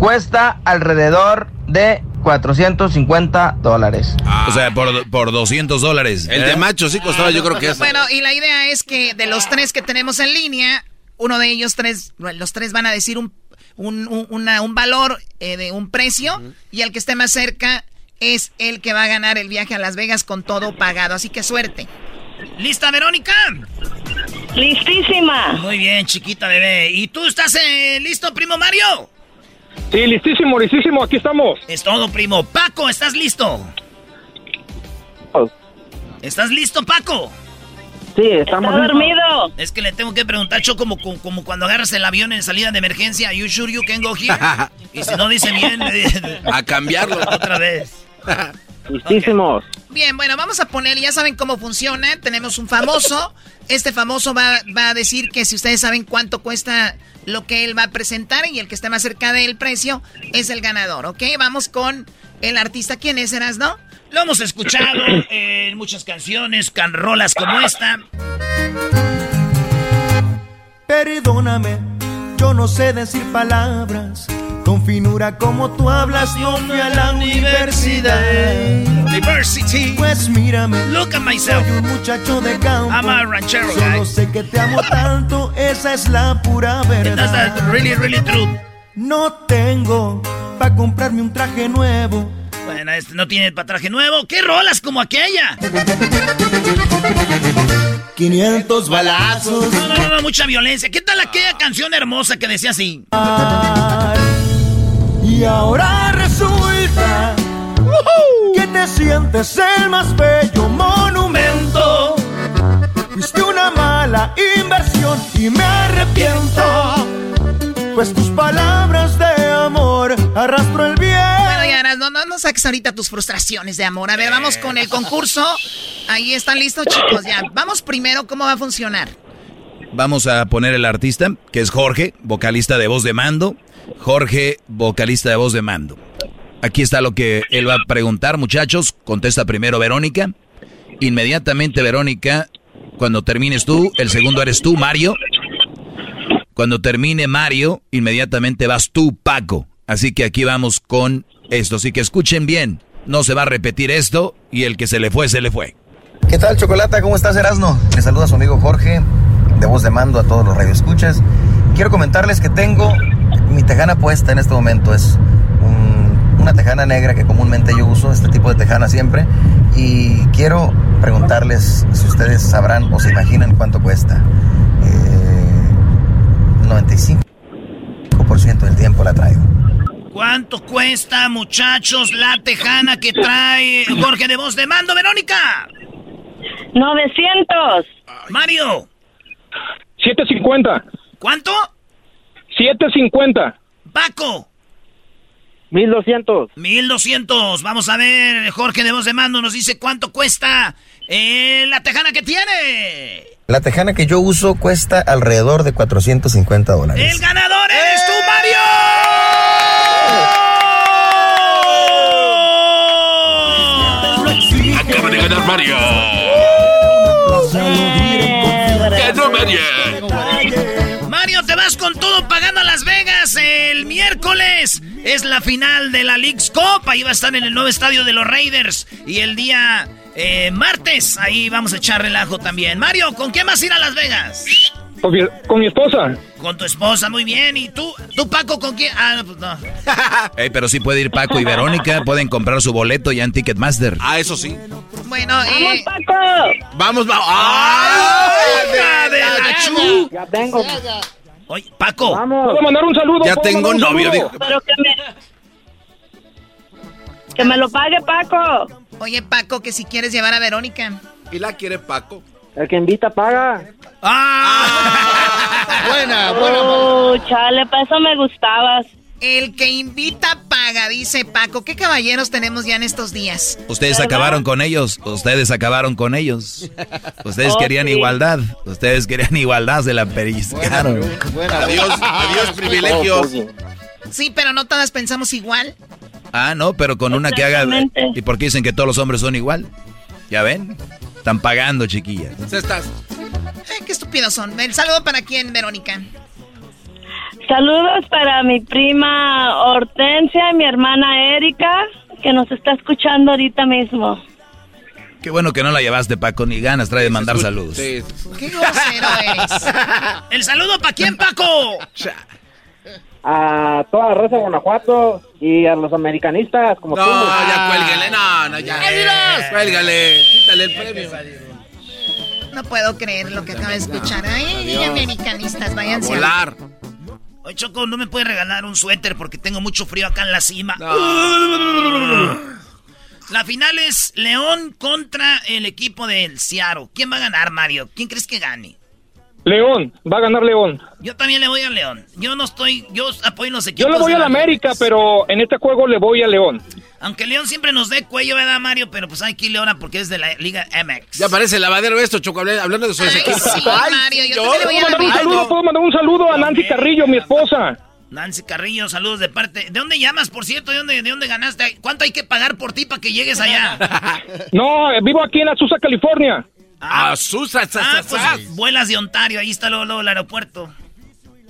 cuesta alrededor de 450 dólares. O sea, por, por 200 dólares. El de macho sí costaba, yo creo que es. Bueno, y la idea es que de los tres que tenemos en línea, uno de ellos tres, los tres van a decir un, un, valor eh, de un precio y el que esté más cerca es el que va a ganar el viaje a Las Vegas con todo pagado. Así que suerte. ¿Lista, Verónica? Listísima. Muy bien, chiquita bebé. ¿Y tú estás eh, listo, primo Mario? Sí, listísimo, listísimo, aquí estamos. Es todo, primo. Paco, ¿estás listo? Oh. ¿Estás listo, Paco? Sí, estamos Está dormido. Es que le tengo que preguntar, yo como, como, cuando agarras el avión en salida de emergencia, you sure you can go here? y si no dice bien, a cambiarlo otra vez. Listísimos. Bien, bueno, vamos a poner, ya saben cómo funciona. Tenemos un famoso. Este famoso va, va a decir que si ustedes saben cuánto cuesta lo que él va a presentar y el que esté más cerca del precio es el ganador, ¿ok? Vamos con el artista. ¿Quién es, Eras, no? Lo hemos escuchado en muchas canciones, canrolas como esta. Perdóname, yo no sé decir palabras con finura como tú hablas, no fui a la universidad. University. Pues mírame. Look at myself. Soy un muchacho de campo. I'm a ranchero Solo sé que te amo tanto, esa es la pura verdad. That's really, really true. No tengo para comprarme un traje nuevo. Bueno, este no tiene para traje nuevo. ¿Qué rolas como aquella? 500 balazos. No, no, no, mucha violencia. ¿Qué tal aquella canción hermosa que decía así? Y ahora resulta que te sientes el más bello monumento. Fuiste una mala inversión y me arrepiento. Pues tus palabras de amor arrastro el bien. Bueno, ya, no, no, no saques ahorita tus frustraciones de amor. A ver, vamos con el concurso. Ahí están listos, chicos. Ya, vamos primero, ¿cómo va a funcionar? Vamos a poner el artista, que es Jorge, vocalista de voz de mando. Jorge, vocalista de voz de mando. Aquí está lo que él va a preguntar, muchachos. Contesta primero Verónica. Inmediatamente, Verónica, cuando termines tú, el segundo eres tú, Mario. Cuando termine Mario, inmediatamente vas tú, Paco. Así que aquí vamos con esto. Así que escuchen bien, no se va a repetir esto y el que se le fue, se le fue. ¿Qué tal, Chocolata? ¿Cómo estás, Erasno? Le saluda su amigo Jorge, de voz de mando a todos los radioescuchas. Quiero comentarles que tengo mi tejana puesta en este momento. Es una tejana negra que comúnmente yo uso, este tipo de tejana siempre. Y quiero preguntarles si ustedes sabrán o se imaginan cuánto cuesta. Eh, 95% del tiempo la traigo. ¿Cuánto cuesta, muchachos, la tejana que trae Jorge de Voz de Mando, Verónica? 900. Mario. 750. ¿Cuánto? 750. Paco. 1200. 1200. Vamos a ver, Jorge de Voz de Mando nos dice cuánto cuesta eh, la tejana que tiene. La tejana que yo uso cuesta alrededor de 450 dólares. ¡El ganador eres tú, Mario! Acaba de ganar. Mario, Es la final de la League's Cup. Ahí va a estar en el nuevo estadio de los Raiders. Y el día eh, martes, ahí vamos a echar relajo también. Mario, ¿con quién vas a ir a Las Vegas? Con mi, con mi esposa. Con tu esposa, muy bien. ¿Y tú, tú Paco, con quién? Ah, pues no. Ey, pero sí puede ir Paco y Verónica. Pueden comprar su boleto ya en Ticketmaster. Ah, eso sí. Bueno, eh... ¡Vamos, Paco! Vamos, vamos. ¡Ay, de la chu! Ya tengo. Oye, Paco. Vamos. ¿Puedo mandar un saludo? Ya ¿Puedo tengo un novio, saludo? dijo. Pero que me... Que me lo pague, Paco. Oye, Paco, que si quieres llevar a Verónica. ¿Y la quiere Paco? El que invita paga. ¡Ah! Buena, Oh, chale, para eso me gustabas. El que invita paga, dice Paco. ¿Qué caballeros tenemos ya en estos días? Ustedes ¿Verdad? acabaron con ellos. Ustedes acabaron con ellos. Ustedes Oh, querían sí. igualdad. Ustedes querían igualdad, se la pellizcaron. Adiós, adiós, privilegios. Sí, pero no todas pensamos igual. Ah, no, pero con una que haga. ¿Y por qué dicen que todos los hombres son igual? ¿Ya ven? Están pagando, chiquillas. Estás. Eh, qué estúpidos son. El saludo para quién, Verónica. Saludos para mi prima Hortensia y mi hermana Erika, que nos está escuchando ahorita mismo. Qué bueno que no la llevaste, Paco, ni ganas trae de mandar saludos. Sí. Qué grosero eres. ¿El saludo para quién, Paco? A toda la raza de Guanajuato y a los americanistas como No, tú. ya cuélguele, no, no, ya. Cuélgale, quítale el premio. No puedo creer lo que acabo de escuchar. Ay, Adiós. americanistas, váyanse. a- volar. Oye, Choco, ¿no me puedes regalar un suéter porque tengo mucho frío acá en la cima? La final es León contra el equipo del Seattle. ¿Quién va a ganar, Mario? ¿Quién crees que gane? León, va a ganar León. Yo también le voy a León. Yo no estoy, yo apoyo los Yo equipos. le voy a la América, pero en este juego le voy a León. Aunque León siempre nos dé cuello, ¿verdad, Mario? Pero pues hay que irle ahora porque es de la Liga MX. Ya parece lavadero esto, Choco, habl- hablando de sus Ay, equipos. sí, Mario, yo ¿Puedo mandar un saludo? ¿Puedo mandar un saludo a Nancy Carrillo, mi esposa? Nancy Carrillo, saludos de parte. ¿De dónde llamas, por cierto? ¿De dónde, de dónde ganaste? ¿Cuánto hay que pagar por ti para que llegues allá? No, eh, vivo aquí en Azusa, California. Ah, Susa, sa, Ah, pues vuelas de Ontario, ahí está luego, luego el aeropuerto.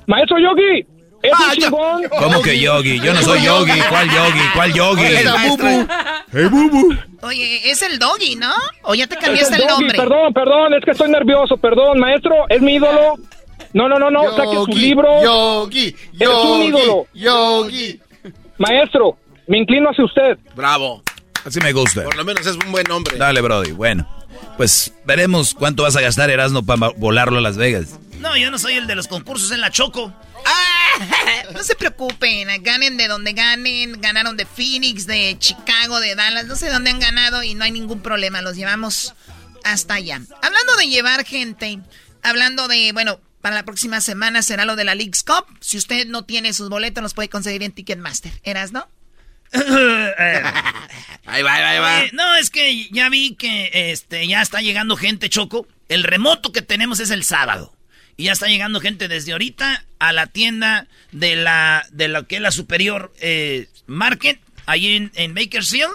Maestro Yogi, es Ah, un ya. chingón. ¿Cómo que yogi? Yo no soy yogi. ¿Cuál yogi? ¿Cuál yogi? El maestro. Hey, bubu. Oye, es el doggy, ¿no? ¿O ya te cambiaste el nombre? Perdón, perdón, es que estoy nervioso, perdón, maestro, es mi ídolo. No, no, no, no, saque su libro. Yogi, Es un ídolo. Yogi. Maestro, me inclino hacia usted. Bravo. Así me gusta. Por lo menos es un buen nombre. Dale, Brody. Bueno, pues veremos cuánto vas a gastar, Erasmo, para volarlo a Las Vegas. No, yo no soy el de los concursos en la Choco. No se preocupen, ganen de donde ganen, ganaron de Phoenix, de Chicago, de Dallas, no sé dónde han ganado y no hay ningún problema, los llevamos hasta allá. Hablando de llevar gente, hablando de, bueno, para la próxima semana será lo de la League's Cup. Si usted no tiene sus boletos, los puede conseguir en Ticketmaster. ¿Eras, no? Ahí va, ahí va. Eh, no, es que ya vi que este ya está llegando gente, Choco. El remoto que tenemos es el sábado. Y ya está llegando gente desde ahorita a la tienda de la de lo que es la Superior eh, Market, ahí en, en Bakersfield.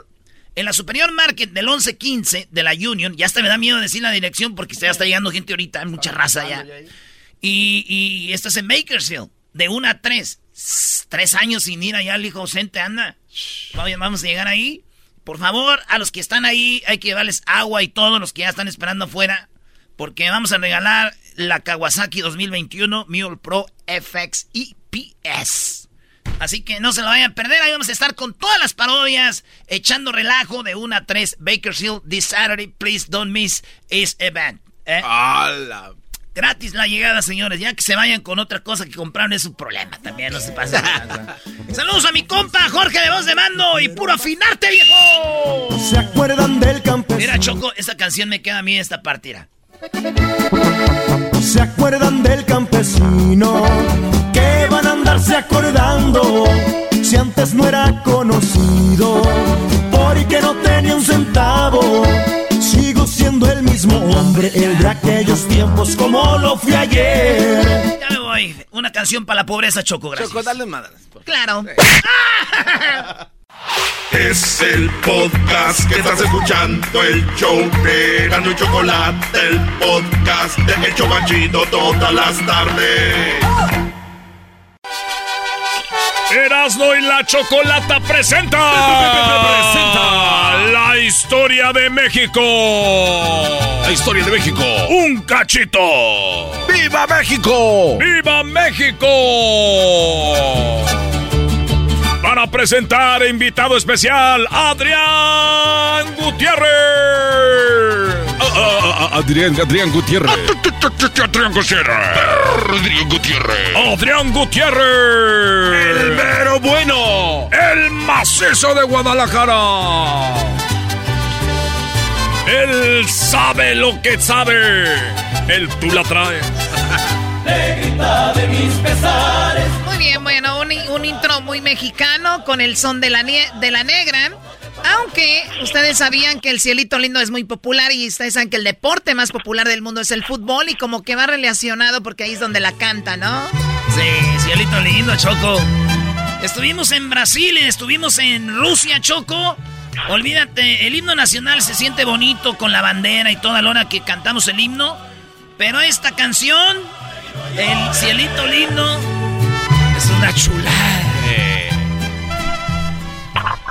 En la Superior Market del 1115 de la Union, ya hasta me da miedo decir la dirección porque ya está llegando gente ahorita, hay mucha raza allá. Y, y esto es en Bakersfield, de 1 a 3. Tres años sin ir allá, el hijo ausente anda. Vamos a llegar ahí. Por favor, a los que están ahí hay que llevarles agua y todos los que ya están esperando afuera. Porque vamos a regalar la Kawasaki 2021 Mule Pro FX EPS. Así que no se lo vayan a perder. Ahí vamos a estar con todas las parodias, echando relajo de 1 a 3. Bakersfield this Saturday. Please don't miss this event. ¿eh? Gratis la llegada, señores. Ya que se vayan con otra cosa que compraron es su problema también. No se pasen. Saludos a mi compa Jorge de Voz de Mando y puro afinarte, viejo. ¿Se acuerdan del campesino? Mira, Choco, esta canción me queda a mí esta partida. ¿Se acuerdan del campesino? Que van a andarse acordando si antes no era conocido porque no tenía un centavo Sigo siendo el mismo hombre, el de aquellos tiempos como lo fui ayer. Ya me voy. Una canción para la pobreza, Choco, gracias. Choco, dale madre. Claro. Es el podcast que estás escuchando, el show de Gano y Chocolate, el podcast de El Chocachito todas las tardes. Erasmo y la Chocolata presenta, la historia de México. La historia de México. Un cachito. ¡Viva México! ¡Viva México! Para presentar invitado especial, Adrián Gutiérrez. Adrián, Adrián Gutiérrez. Adrián Gutiérrez. Adrián Gutiérrez. Adrián Gutiérrez. El mero bueno. El macizo de Guadalajara. Él sabe lo que sabe. Él tú la traes. de mis pesares. Muy bien, bueno, un, un intro muy mexicano con el son de la, de la negra. Aunque ustedes sabían que el cielito lindo es muy popular y ustedes saben que el deporte más popular del mundo es el fútbol y como que va relacionado porque ahí es donde la canta, ¿no? Sí, cielito lindo, Choco. Estuvimos en Brasil, estuvimos en Rusia, Choco. Olvídate, el himno nacional se siente bonito con la bandera y toda la hora que cantamos el himno. Pero esta canción, el cielito lindo, es una chulada.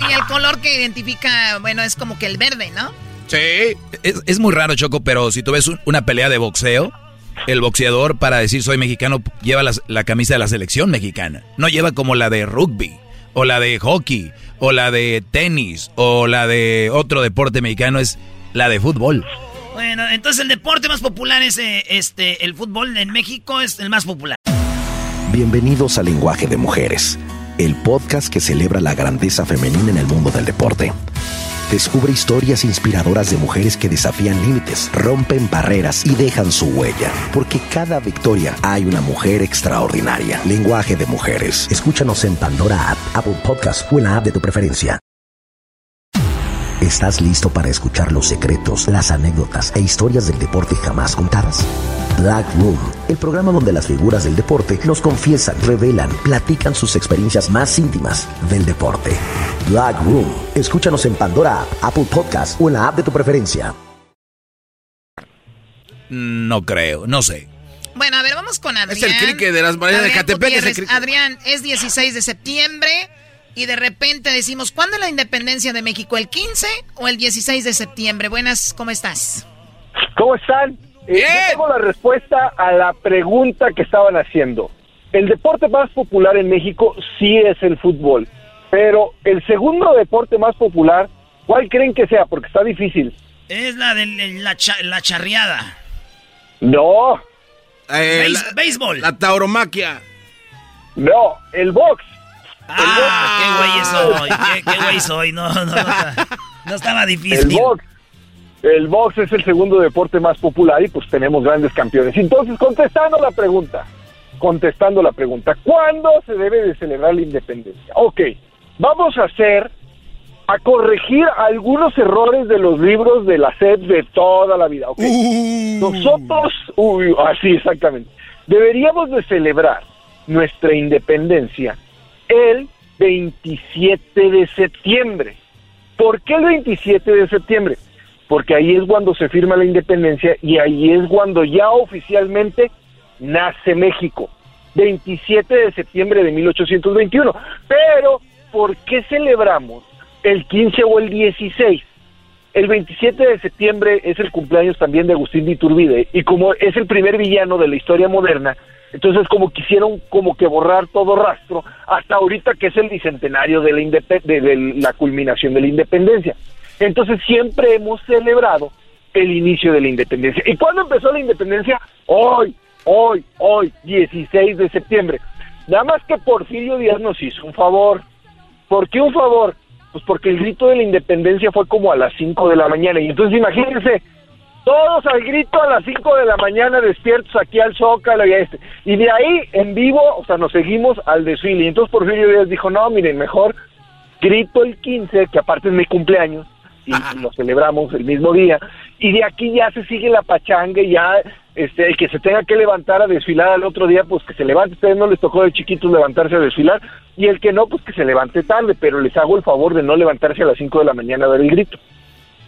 Y el color que identifica, bueno, es como que el verde, ¿no? Sí. Es, es muy raro, Choco, pero si tú ves un- una pelea de boxeo, el boxeador para decir soy mexicano lleva las- la, camisa de la selección mexicana. No lleva como la de rugby, o la de hockey, o la de tenis, o la de otro deporte mexicano, es la de fútbol. Bueno, entonces el deporte más popular es eh, este, el fútbol en México es el más popular. Bienvenidos a Lenguaje de Mujeres, el podcast que celebra la grandeza femenina en el mundo del deporte. Descubre historias inspiradoras de mujeres que desafían límites, rompen barreras y dejan su huella. Porque cada victoria hay una mujer extraordinaria. Lenguaje de Mujeres. Escúchanos en Pandora App, Apple Podcast o en la app de tu preferencia. ¿Estás listo para escuchar los secretos, las anécdotas e historias del deporte jamás contadas? Black Room, el programa donde las figuras del deporte nos confiesan, revelan, platican sus experiencias más íntimas del deporte. Black Room, escúchanos en Pandora App, Apple Podcast o en la app de tu preferencia. No creo, no sé. Bueno, a ver, vamos con Adrián. Es el cricket de las mareas de Catepec. Adrián, es 16 de septiembre y de repente decimos, ¿cuándo es la independencia de México? ¿El 15 o el 16 de septiembre? Buenas, ¿cómo estás? ¿Cómo están? Eh, yo tengo la respuesta a la pregunta que estaban haciendo. El deporte más popular en México sí es el fútbol, pero el segundo deporte más popular, ¿cuál creen que sea? Porque está difícil. Es la de la, cha- la charreada. No. Eh, Béis- la- béisbol. La tauromaquia. No, el box. Ah, qué güey soy, qué, qué güey soy. No, no, no, no estaba El difícil. box. El box es el segundo deporte más popular y pues tenemos grandes campeones. Entonces, contestando la pregunta, contestando la pregunta, ¿cuándo se debe de celebrar la independencia? Ok, vamos a hacer, a corregir algunos errores de los libros de la SEP de toda la vida. ok. Nosotros, uy, así exactamente, deberíamos de celebrar nuestra independencia el 27 de septiembre. ¿Por qué el 27 de septiembre? Porque ahí es cuando se firma la independencia y ahí es cuando ya oficialmente nace México. 27 de septiembre de 1821. Pero por qué celebramos el 15 o el 16. El 27 de septiembre es el cumpleaños también de Agustín de Iturbide y como es el primer villano de la historia moderna, entonces como quisieron como que borrar todo rastro hasta ahorita que es el bicentenario de la, de la culminación de la independencia. Entonces siempre hemos celebrado el inicio de la independencia. ¿Y cuándo empezó la independencia? Hoy, hoy, hoy, 16 de septiembre. Nada más que Porfirio Díaz nos hizo un favor. ¿Por qué un favor? Pues porque el grito de la independencia fue como a las 5 de la mañana. Y entonces imagínense, todos al grito a las 5 de la mañana despiertos aquí al Zócalo y a este. Y de ahí, en vivo, o sea, nos seguimos al desfile. Y entonces Porfirio Díaz dijo, no, miren, mejor grito el 15, que aparte es mi cumpleaños, y lo celebramos el mismo día. Y de aquí ya se sigue la pachanga y ya este, el que se tenga que levantar a desfilar al otro día, pues que se levante. ustedes no les tocó de chiquitos levantarse a desfilar. Y el que no, pues que se levante tarde. Pero les hago el favor de no levantarse a las 5 de la mañana a dar el grito.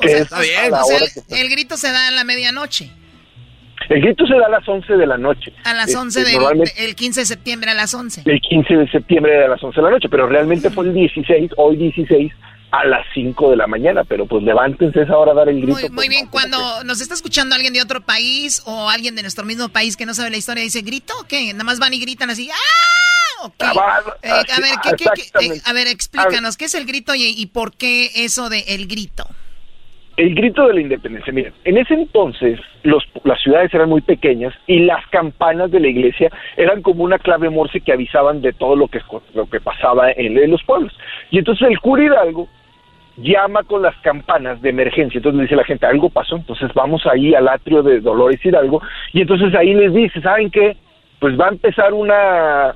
Está bien. el, grito se da a la medianoche. El grito se da a las 11 de la noche. A las 11 este, del el 15 de septiembre a las 11. El 15 de septiembre a las 11 de la noche, pero realmente fue el 16, hoy 16 a las 5 de la mañana, pero pues levántense esa hora a dar el grito. Muy, muy bien, cuando nos está escuchando alguien de otro país o alguien de nuestro mismo país que no sabe la historia, dice, ¿grito o qué? Nada más van y gritan así, ¡ah! Eh, a, ver, ¿qué, eh, a ver, explícanos, ¿qué es el grito y, por qué eso de el grito? El grito de la independencia, miren, en ese entonces los, las ciudades eran muy pequeñas y las campanas de la iglesia eran como una clave morse que avisaban de todo lo que, lo que pasaba en, los pueblos. Y entonces el cura Hidalgo llama con las campanas de emergencia. Entonces le dice la gente, algo pasó, entonces vamos ahí al atrio de Dolores Hidalgo y entonces ahí les dice, ¿saben qué? Pues va a empezar una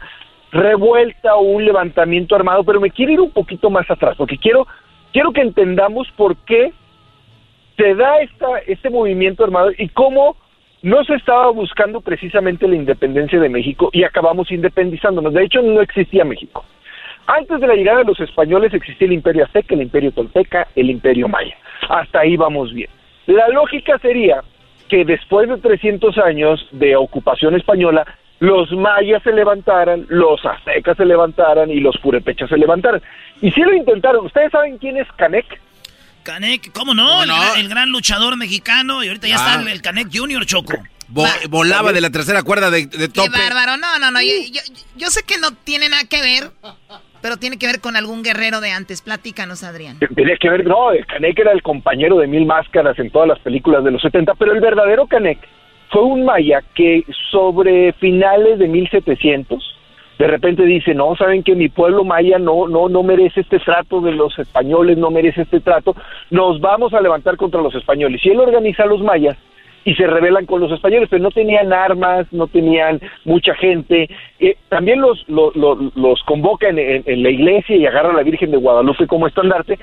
revuelta o un levantamiento armado, pero me quiero ir un poquito más atrás, porque quiero, quiero que entendamos por qué se da esta, este movimiento armado y cómo no se estaba buscando precisamente la independencia de México y acabamos independizándonos. De hecho, no existía México. Antes de la llegada de los españoles existía el imperio azteca, el imperio tolteca, el imperio maya. Hasta ahí vamos bien. La lógica sería que después de 300 años de ocupación española, los mayas se levantaran, los aztecas se levantaran y los purepechas se levantaran. Y si lo intentaron, ¿ustedes saben quién es Canek? Canek, ¿cómo no? El, gran luchador mexicano y ahorita ya está ah. el, Canek Junior Choco. volaba de la tercera cuerda de, de tope. Qué bárbaro, no, no, no. yo, sé que no tiene nada que ver, pero tiene que ver con algún guerrero de antes. Platícanos, Adrián. Tiene que ver, no, Canek era el compañero de Mil Máscaras en todas las películas de los 70, pero el verdadero Canek fue un maya que sobre finales de 1700 de repente dice, no, saben que mi pueblo maya no, no, no merece este trato de los españoles, no merece este trato, nos vamos a levantar contra los españoles. Y él organiza a los mayas y se rebelan con los españoles, pero no tenían armas, no tenían mucha gente. Eh, también los, los, los, convocan en, en, la iglesia y agarran a la Virgen de Guadalupe como estandarte.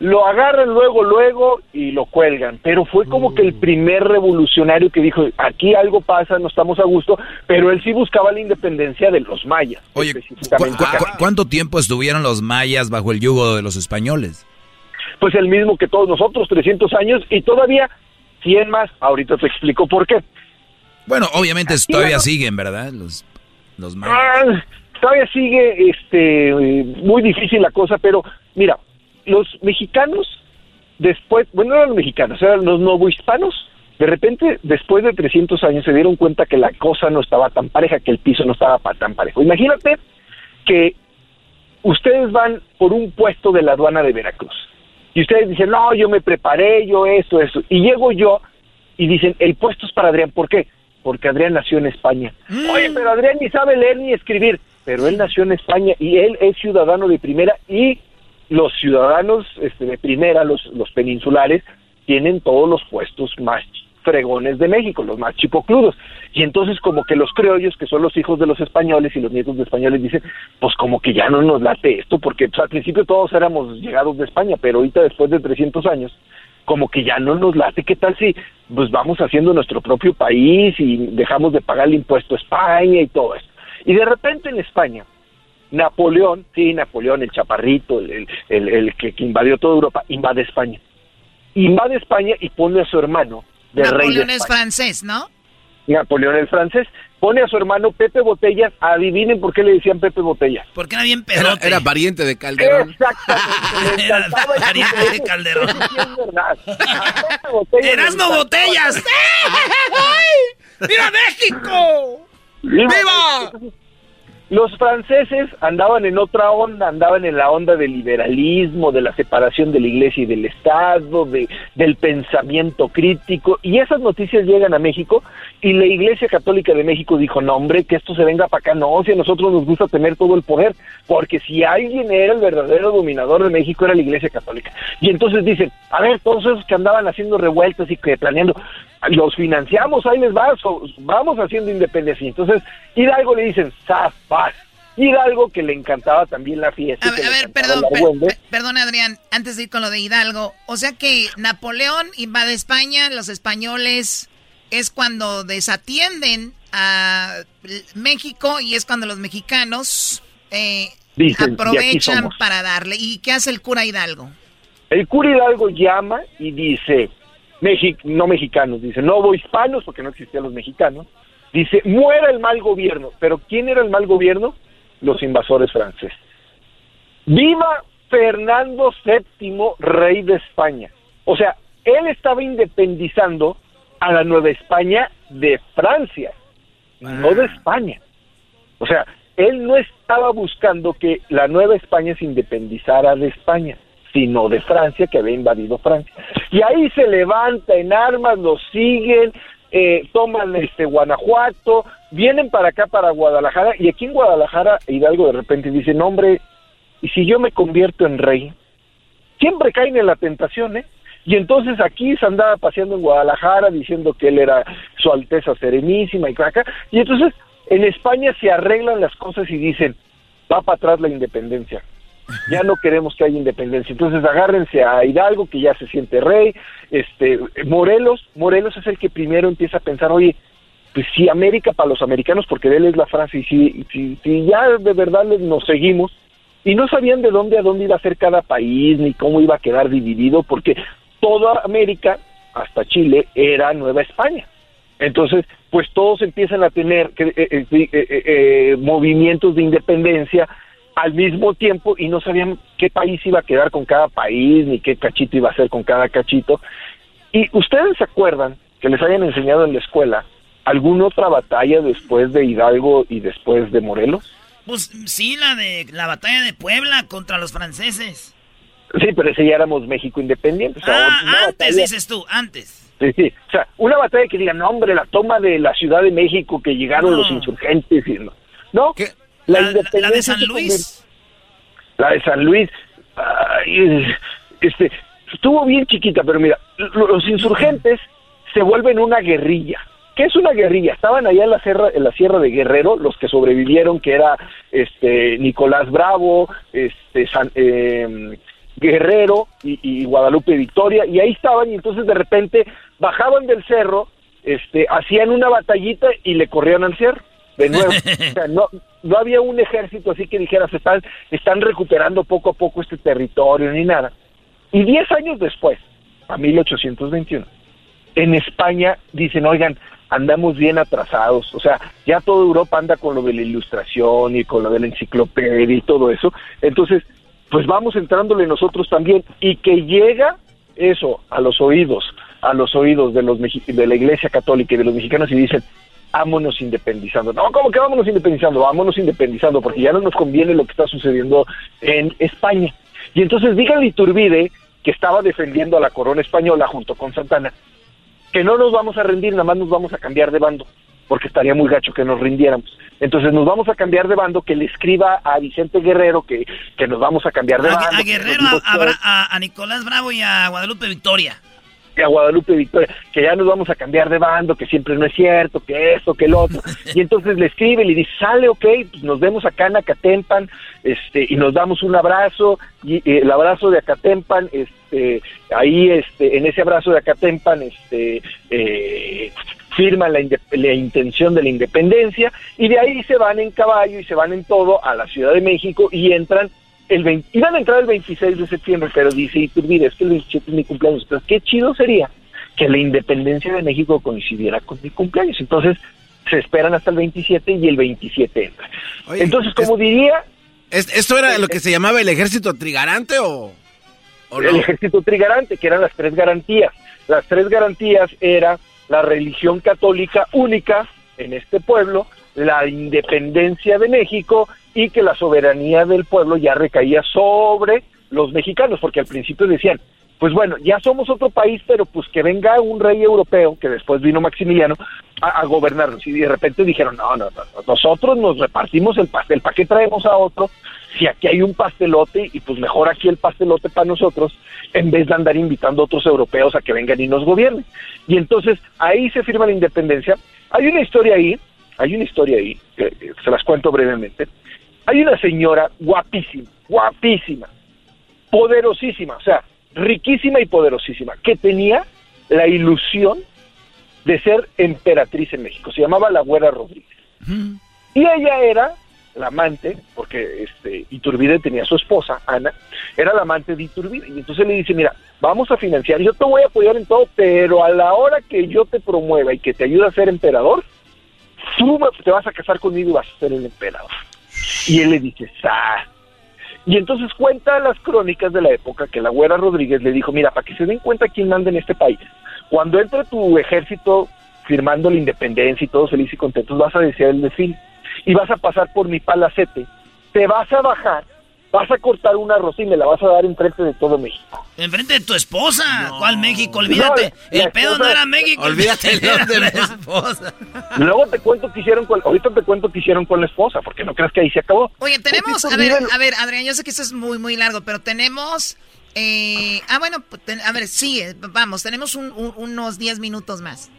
Lo agarran luego, luego y lo cuelgan. Pero fue como que el mm. primer revolucionario que dijo, aquí algo pasa, no estamos a gusto, pero él sí buscaba la independencia de los mayas. Oye, cuánto tiempo estuvieron los mayas bajo el yugo de los españoles? Pues el mismo que todos nosotros, 300 años, y todavía 100 más. Ahorita te explico por qué. Bueno, obviamente todavía siguen, ¿verdad? Los, los ah, todavía sigue este, muy difícil la cosa, pero mira, los mexicanos, después, bueno, no eran los mexicanos, eran los novohispanos, de repente, después de 300 años, se dieron cuenta que la cosa no estaba tan pareja, que el piso no estaba tan parejo. Imagínate que ustedes van por un puesto de la aduana de Veracruz y ustedes dicen, no, yo me preparé, yo esto, eso. Y llego yo y dicen, el puesto es para Adrián. ¿Por qué? Porque Adrián nació en España. Mm. Oye, pero Adrián ni sabe leer ni escribir. Pero él nació en España y él es ciudadano de primera y los ciudadanos este, de primera, los, los peninsulares, tienen todos los puestos más fregones de México, los más chipocludos. Y entonces como que los criollos, que son los hijos de los españoles y los nietos de españoles, dicen, pues como que ya no nos late esto, porque pues, al principio todos éramos llegados de España, pero ahorita después de 300 años, como que ya no nos late, ¿qué tal si pues vamos haciendo nuestro propio país y dejamos de pagar el impuesto a España y todo esto? Y de repente en España, Napoleón, sí, Napoleón, el chaparrito, el, el, que, que invadió toda Europa, invade España. Invade España y pone a su hermano Napoleón es francés, ¿no? Napoleón el francés pone a su hermano Pepe Botellas, adivinen por qué le decían Pepe Botellas. Porque era bien pedote. era pariente de Calderón. Exactamente. Era el pariente de Calderón. ¡Erasmo. Botellas! ¡Ay! ¡Viva México! ¡Viva! Los franceses andaban en otra onda, andaban en la onda del liberalismo, de la separación de la iglesia y del Estado, de, del pensamiento crítico, y esas noticias llegan a México, y la Iglesia Católica de México dijo, no hombre, que esto se venga para acá, no, si a nosotros nos gusta tener todo el poder, porque si alguien era el verdadero dominador de México era la Iglesia Católica. Y entonces dicen, a ver, todos esos que andaban haciendo revueltas y que planeando, los financiamos, ahí les va, vamos haciendo independencia. Entonces, Hidalgo le dicen, Hidalgo que le encantaba también la fiesta. A ver, a perdón, per- perdón, Adrián, antes de ir con lo de Hidalgo. O sea que Napoleón invade España, los españoles es cuando desatienden a México y es cuando los mexicanos eh, Dicen, "Y aquí aprovechan somos". para darle. ¿Y qué hace el cura Hidalgo? El cura Hidalgo llama y dice, Mexi- no mexicanos, dice, no voy hispanos, porque no existían los mexicanos, dice, muera el mal gobierno. Pero ¿quién era el mal gobierno? Los invasores franceses. Viva Fernando VII, rey de España. O sea, él estaba independizando a la Nueva España de Francia, no de España. O sea, él no estaba buscando que la Nueva España se independizara de España, sino de Francia, que había invadido Francia. Y ahí se levanta en armas, los siguen, eh, toman este Guanajuato, vienen para acá, para Guadalajara, y aquí en Guadalajara Hidalgo de repente dice, no hombre, ¿y si yo me convierto en rey? Siempre caen en la tentación, ¿eh? Y entonces aquí se andaba paseando en Guadalajara diciendo que él era su Alteza Serenísima y acá. Y entonces en España se arreglan las cosas y dicen, va para atrás la independencia. Ya no queremos que haya independencia. Entonces agárrense a Hidalgo, que ya se siente rey. Este, Morelos, Morelos es el que primero empieza a pensar, oye, pues si América para los americanos, porque de él es la frase, y si, si, ya de verdad nos seguimos, y no sabían de dónde a dónde iba a ser cada país, ni cómo iba a quedar dividido, porque toda América, hasta Chile, era Nueva España. Entonces, pues todos empiezan a tener eh, eh, eh, eh, eh, movimientos de independencia al mismo tiempo y no sabían qué país iba a quedar con cada país, ni qué cachito iba a ser con cada cachito. ¿Y ustedes se acuerdan que les hayan enseñado en la escuela alguna otra batalla después de Hidalgo y después de Morelos? Pues sí, la de la batalla de Puebla contra los franceses. Sí, pero ese ya éramos México independiente. o sea, Ah, antes batalla- dices tú, antes. Sí, sí. O sea, una batalla que digan, no, hombre, la toma de la Ciudad de México, que llegaron No. los insurgentes. Y no, ¿No? La, La, la- la de San Luis. La de San Luis, ay, este, estuvo bien chiquita, pero mira, lo- los insurgentes se vuelven una guerrilla. ¿Qué es una guerrilla? Estaban allá en la sierra, en la sierra de Guerrero, los que sobrevivieron, que era este Nicolás Bravo, este San- eh, Guerrero y, y Guadalupe Victoria, y ahí estaban, y entonces de repente bajaban del cerro, este, hacían una batallita y le corrían al cerro de nuevo. No, no había un ejército así que dijera, se están, están recuperando poco a poco este territorio ni nada. Y diez años después, a 1821, en España dicen, oigan, andamos bien atrasados, o sea, ya toda Europa anda con lo de la ilustración y con lo de la enciclopedia y todo eso, entonces, pues vamos entrándole nosotros también, y que llega eso a los oídos, a los oídos de los de la Iglesia Católica y de los mexicanos y dicen, vámonos independizando. No, ¿cómo que vámonos independizando? Vámonos independizando, porque ya no nos conviene lo que está sucediendo en España. Y entonces díganle Iturbide, que estaba defendiendo a la corona española junto con Santana, que no nos vamos a rendir, nada más nos vamos a cambiar de bando, porque estaría muy gacho que nos rindiéramos. Entonces nos vamos a cambiar de bando, que le escriba a Vicente Guerrero que, que nos vamos a cambiar de A, bando. a Guerrero, a Nicolás Bravo y a Guadalupe Victoria. Que a Guadalupe Victoria, que ya nos vamos a cambiar de bando, que siempre no es cierto, que esto, que el otro. Y entonces le escribe y le dice, sale, ok, pues nos vemos acá en Acatempan, este, y nos damos un abrazo, y eh, el abrazo de Acatempan, este, ahí, este, en ese abrazo de Acatempan, este, eh, firman la, la intención de la independencia, y de ahí se van en caballo y se van en todo a la Ciudad de México y entran el 20 iban a entrar el 26 de septiembre, pero dice Iturbide, es que el 27 es mi cumpleaños. Entonces, qué chido sería que la independencia de México coincidiera con mi cumpleaños. Entonces, se esperan hasta el 27 y el 27 entra. Entonces, como diría... ¿Esto era lo que se llamaba el ejército trigarante o...? El ejército trigarante, que eran las tres garantías. Las tres garantías era la religión católica única en este pueblo, la independencia de México y que la soberanía del pueblo ya recaía sobre los mexicanos, porque al principio decían, pues bueno, ya somos otro país, pero pues que venga un rey europeo, que después vino Maximiliano, a, gobernarnos. Y de repente dijeron, no, no, no, nosotros nos repartimos el pastel, ¿para qué traemos a otro? Si aquí hay un pastelote, y pues mejor aquí el pastelote para nosotros, en vez de andar invitando a otros europeos a que vengan y nos gobiernen. Y entonces ahí se firma la independencia. Hay una historia ahí, hay una historia ahí, que se las cuento brevemente. Hay una señora guapísima, guapísima, poderosísima, o sea, riquísima y poderosísima, que tenía la ilusión de ser emperatriz en México. Se llamaba la Güera Rodríguez. Y ella era la amante, porque este Iturbide tenía su esposa, Ana, era la amante de Iturbide. Y entonces le dice, mira, vamos a financiar, yo te voy a apoyar en todo, pero a la hora que yo te promueva y que te ayude a ser emperador, tú te vas a casar conmigo y vas a ser el emperador. Y él le dice, ¡ah! Y entonces cuenta las crónicas de la época que la güera Rodríguez le dijo, mira, para que se den cuenta quién manda en este país, cuando entre tu ejército firmando la independencia y todos felices y contentos, vas a desear el desfile y vas a pasar por mi palacete, te vas a bajar vas a cortar una rosa y me la vas a dar enfrente de todo México. Enfrente de tu esposa. ¿Cuál México? Olvídate. el pedo no era México. Olvídate de la esposa. Luego te cuento que hicieron con, ahorita te cuento que hicieron con la esposa, porque no creas que ahí se acabó. Oye, tenemos, a ver, a ver, Adrián, yo sé que esto es muy, muy largo, pero tenemos, eh, ah, bueno, pues, a ver, sí, vamos, tenemos unos 10 minutos más.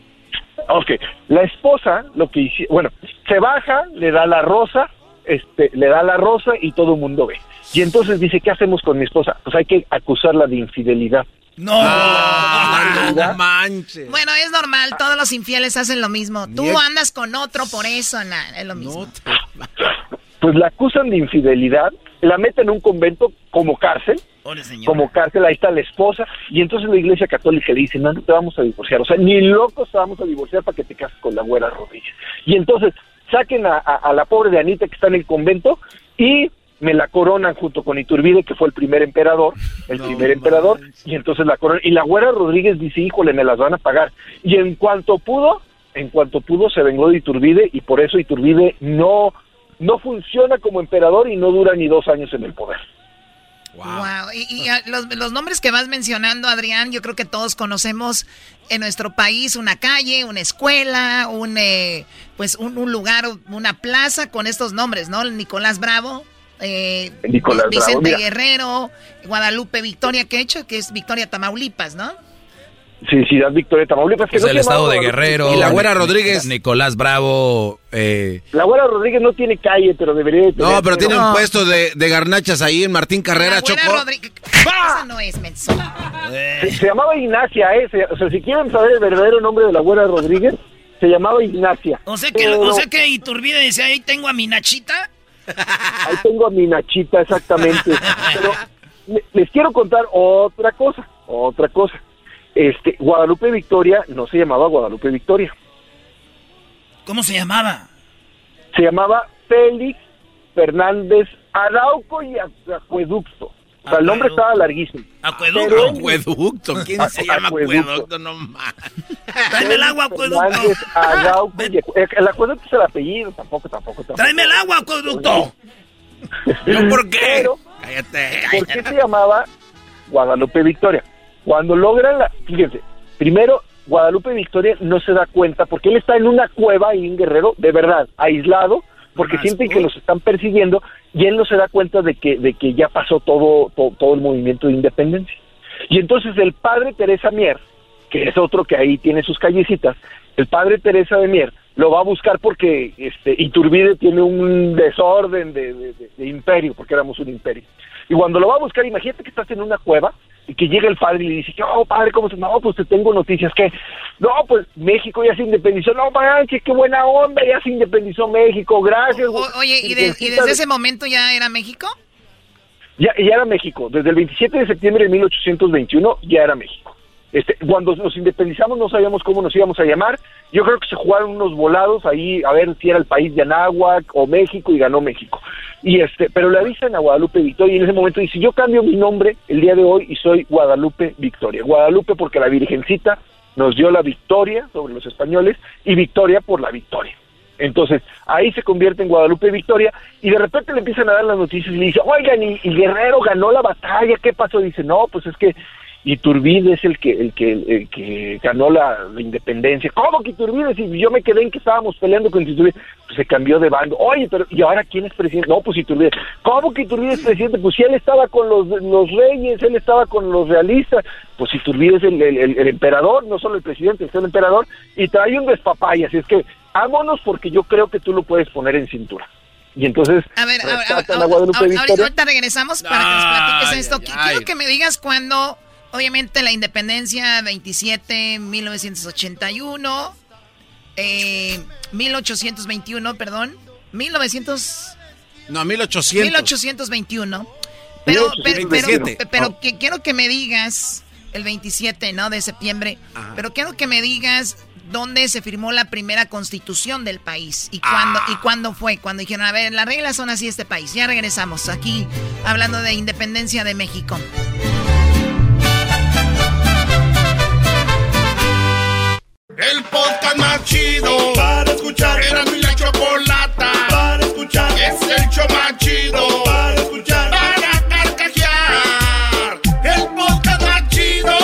Ok, la esposa, lo que hicieron, bueno, se baja, le da la rosa, este, le da la rosa y todo el mundo ve. Y entonces dice, ¿qué hacemos con mi esposa? Pues hay que acusarla de infidelidad. No, no manches. Bueno, es normal, todos los infieles hacen lo mismo. Tú andas con otro por eso, es lo mismo. Pues la acusan de infidelidad, la meten en un convento como cárcel, como cárcel, ahí está la esposa, y entonces la iglesia católica le dice, no, no te vamos a divorciar, o sea, ni locos te vamos a divorciar para que te cases con la güera Rodríguez. Y entonces saquen a, a la pobre de Anita que está en el convento y me la coronan junto con Iturbide, que fue el primer emperador, el primer emperador, y entonces la coronan. Y la güera Rodríguez dice, híjole, me las van a pagar. Y en cuanto pudo, en cuanto pudo, se vengó de Iturbide, y por eso Iturbide no, no funciona como emperador y no dura ni dos años en el poder. Wow. Y, los, nombres que vas mencionando, Adrián, yo creo que todos conocemos en nuestro país una calle, una escuela, un, eh, pues un, un, lugar, una plaza con estos nombres, ¿no? Nicolás Bravo, eh, Vicente Guerrero, Guadalupe Victoria, que he hecho, que es Victoria Tamaulipas, ¿no? Sí, Ciudad Victoria Tamaulipas. Que es el estado de Guerrero. Y la Güera Rodríguez. Nicolás Bravo. Eh. La Güera Rodríguez no tiene calle, pero debería tener. No, pero tiene un puesto de, de, garnachas ahí en Martín Carrera, la Choco. Rodríguez. Esa no es, menso. Se, llamaba Ignacia, ¿eh? o sea, si quieren saber el verdadero nombre de la Güera Rodríguez, se llamaba Ignacia. O sea que, o sea que Iturbide dice, ahí tengo a mi Nachita. Ahí tengo a mi Nachita, exactamente. Pero les quiero contar otra cosa, otra cosa. Este, Guadalupe Victoria no se llamaba Guadalupe Victoria. ¿Cómo se llamaba? Se llamaba Félix Fernández Arauco y Acueducto. O sea, el nombre estaba larguísimo. Acueducto. Acueducto. ¿Quién se llama acueducto? No más. Tráeme el agua, acueducto. el acueducto es el apellido, tampoco, tampoco. tampoco. Tráeme el agua, acueducto. ¿No por qué? cállate, ¿Por qué se llamaba Guadalupe Victoria? Cuando logran la... Fíjense, primero, Guadalupe Victoria no se da cuenta porque él está en una cueva ahí en Guerrero, de verdad, aislado, porque sienten que los están persiguiendo y él no se da cuenta de que, de que ya pasó todo, todo, el movimiento de independencia. Y entonces el padre Teresa Mier, que es otro que ahí tiene sus callecitas, el padre Teresa de Mier lo va a buscar porque este, Iturbide tiene un desorden de, imperio, porque éramos un imperio. Y cuando lo va a buscar, imagínate que estás en una cueva y que llega el padre y le dice, oh, padre, ¿cómo estás? No, pues te tengo noticias, que No, pues México ya se independizó. No manches, qué buena onda, ya se independizó México, gracias. oye, ¿y, desde ese momento ya era México? Ya, ya era México, desde el 27 de septiembre de 1821 ya era México. Este, cuando nos independizamos no sabíamos cómo nos íbamos a llamar. Yo creo que se jugaron unos volados ahí a ver si era el país de Anáhuac o México y ganó México. Y este, pero le avisan a Guadalupe Victoria y en ese momento dice, yo cambio mi nombre el día de hoy y soy Guadalupe Victoria. Guadalupe porque la Virgencita nos dio la victoria sobre los españoles y Victoria por la victoria. Entonces, ahí se convierte en Guadalupe Victoria y de repente le empiezan a dar las noticias y le dice, oigan, y, y Guerrero ganó la batalla, ¿qué pasó? Dice, no, pues es que Iturbide es el que el que el que ganó la, independencia. ¿Cómo que Iturbide? Si yo me quedé en que estábamos peleando con Iturbide, pues se cambió de bando. Oye, pero ¿y ahora quién es presidente? No, pues Iturbide. ¿Cómo que Iturbide es presidente? Pues si él estaba con los, los reyes, él estaba con los realistas, pues Iturbide es el, el, emperador, no solo el presidente, es el emperador, y trae un despapay, así es que vámonos porque yo creo que tú lo puedes poner en cintura. Y entonces. A ver, ahorita regresamos para que nos platiques esto. Quiero que me digas cuándo Obviamente la independencia 27, 1981, eh, 1821, perdón, 1900... No, 1800. 1821. Pero, pero, pero, oh. que, quiero que me digas, el 27, ¿no? De septiembre, pero quiero que me digas dónde se firmó la primera constitución del país y cuándo, y cuándo fue, cuando dijeron, a ver, las reglas son así este país. Ya regresamos aquí hablando de independencia de México. El podcast más chido para escuchar. Era mi la chocolata para escuchar. Es el show más chido para escuchar. Para carcajear. El podcast más chido.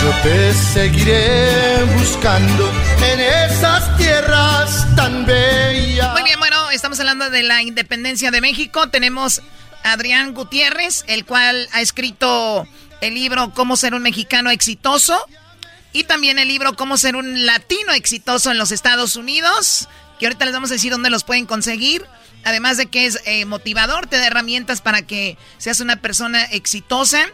Yo te seguiré buscando en esas tierras tan bellas. Muy bien, bueno, estamos hablando de la independencia de México. Tenemos a Adrián Gutiérrez, el cual ha escrito el libro Cómo ser un mexicano exitoso y también el libro Cómo ser un latino exitoso en los Estados Unidos, que ahorita les vamos a decir dónde los pueden conseguir. Además de que es eh, motivador, te da herramientas para que seas una persona exitosa.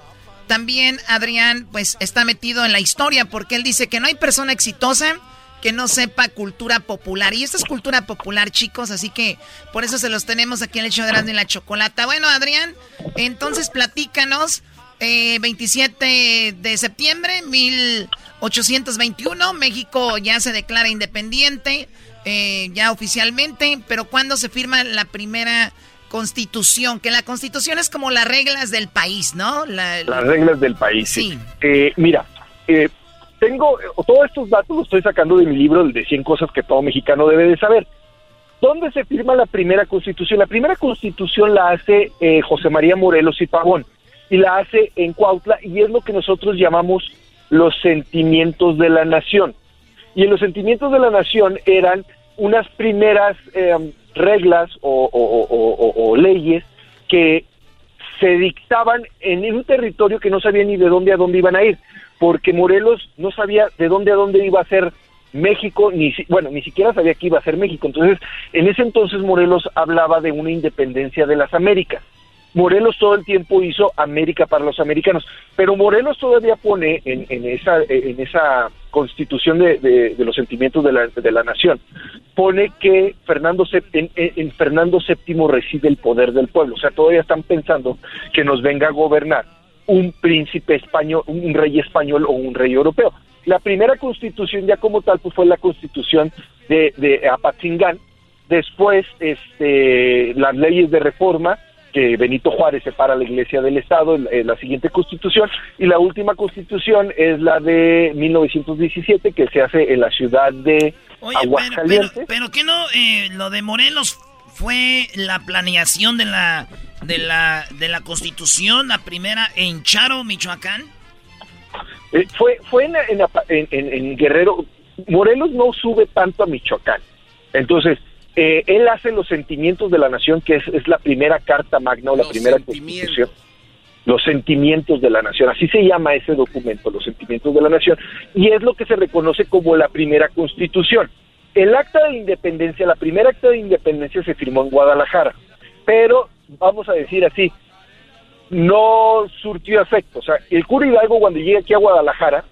También Adrián pues está metido en la historia porque él dice que no hay persona exitosa que no sepa cultura popular. Y esta es cultura popular, chicos, así que por eso se los tenemos aquí en el show de la Chocolata. Bueno, Adrián, entonces platícanos 27 eh, de septiembre 1821, México ya se declara independiente, eh, ya oficialmente, pero ¿cuándo se firma la primera constitución? Que la constitución es como las reglas del país, ¿no? las reglas del país, sí. Eh, mira, tengo todos estos datos los estoy sacando de mi libro de 100 cosas que todo mexicano debe de saber. ¿Dónde se firma la primera constitución? La primera constitución la hace José María Morelos y Pavón y la hace en Cuautla y es lo que nosotros llamamos los sentimientos de la nación. Y en los sentimientos de la nación eran unas primeras em, reglas o, leyes que se dictaban en un territorio que no sabía ni de dónde a dónde iban a ir, porque Morelos no sabía de dónde a dónde iba a ser México, ni bueno, ni siquiera sabía que iba a ser México. Entonces, en ese entonces Morelos hablaba de una independencia de las Américas. Morelos todo el tiempo hizo América para los americanos, pero Morelos todavía pone en, esa, en esa constitución de, los sentimientos de la, de la, nación, pone que Fernando en, en, Fernando VII reside el poder del pueblo, o sea, todavía están pensando que nos venga a gobernar un príncipe español, un rey español o un rey europeo. La primera constitución ya como tal pues fue la constitución de, de Apatzingán, después este, las leyes de reforma, que Benito Juárez separa la iglesia del Estado en, la siguiente constitución y la última constitución es la de 1917 que se hace en la ciudad de Aguascalientes. Pero, pero, que no, eh, lo de Morelos fue la planeación de la de la de la constitución, la primera en Charo, Michoacán. Eh, fue fue en, en, en Guerrero. Morelos no sube tanto a Michoacán. Entonces, eh, él hace los sentimientos de la nación, que es, la primera carta magna o la primera constitución. Los sentimientos de la nación, así se llama ese documento, los sentimientos de la nación, y es lo que se reconoce como la primera constitución. El acta de independencia, la primera acta de independencia se firmó en Guadalajara, pero vamos a decir así, no surtió efecto. O sea, el cura Hidalgo cuando llega aquí a Guadalajara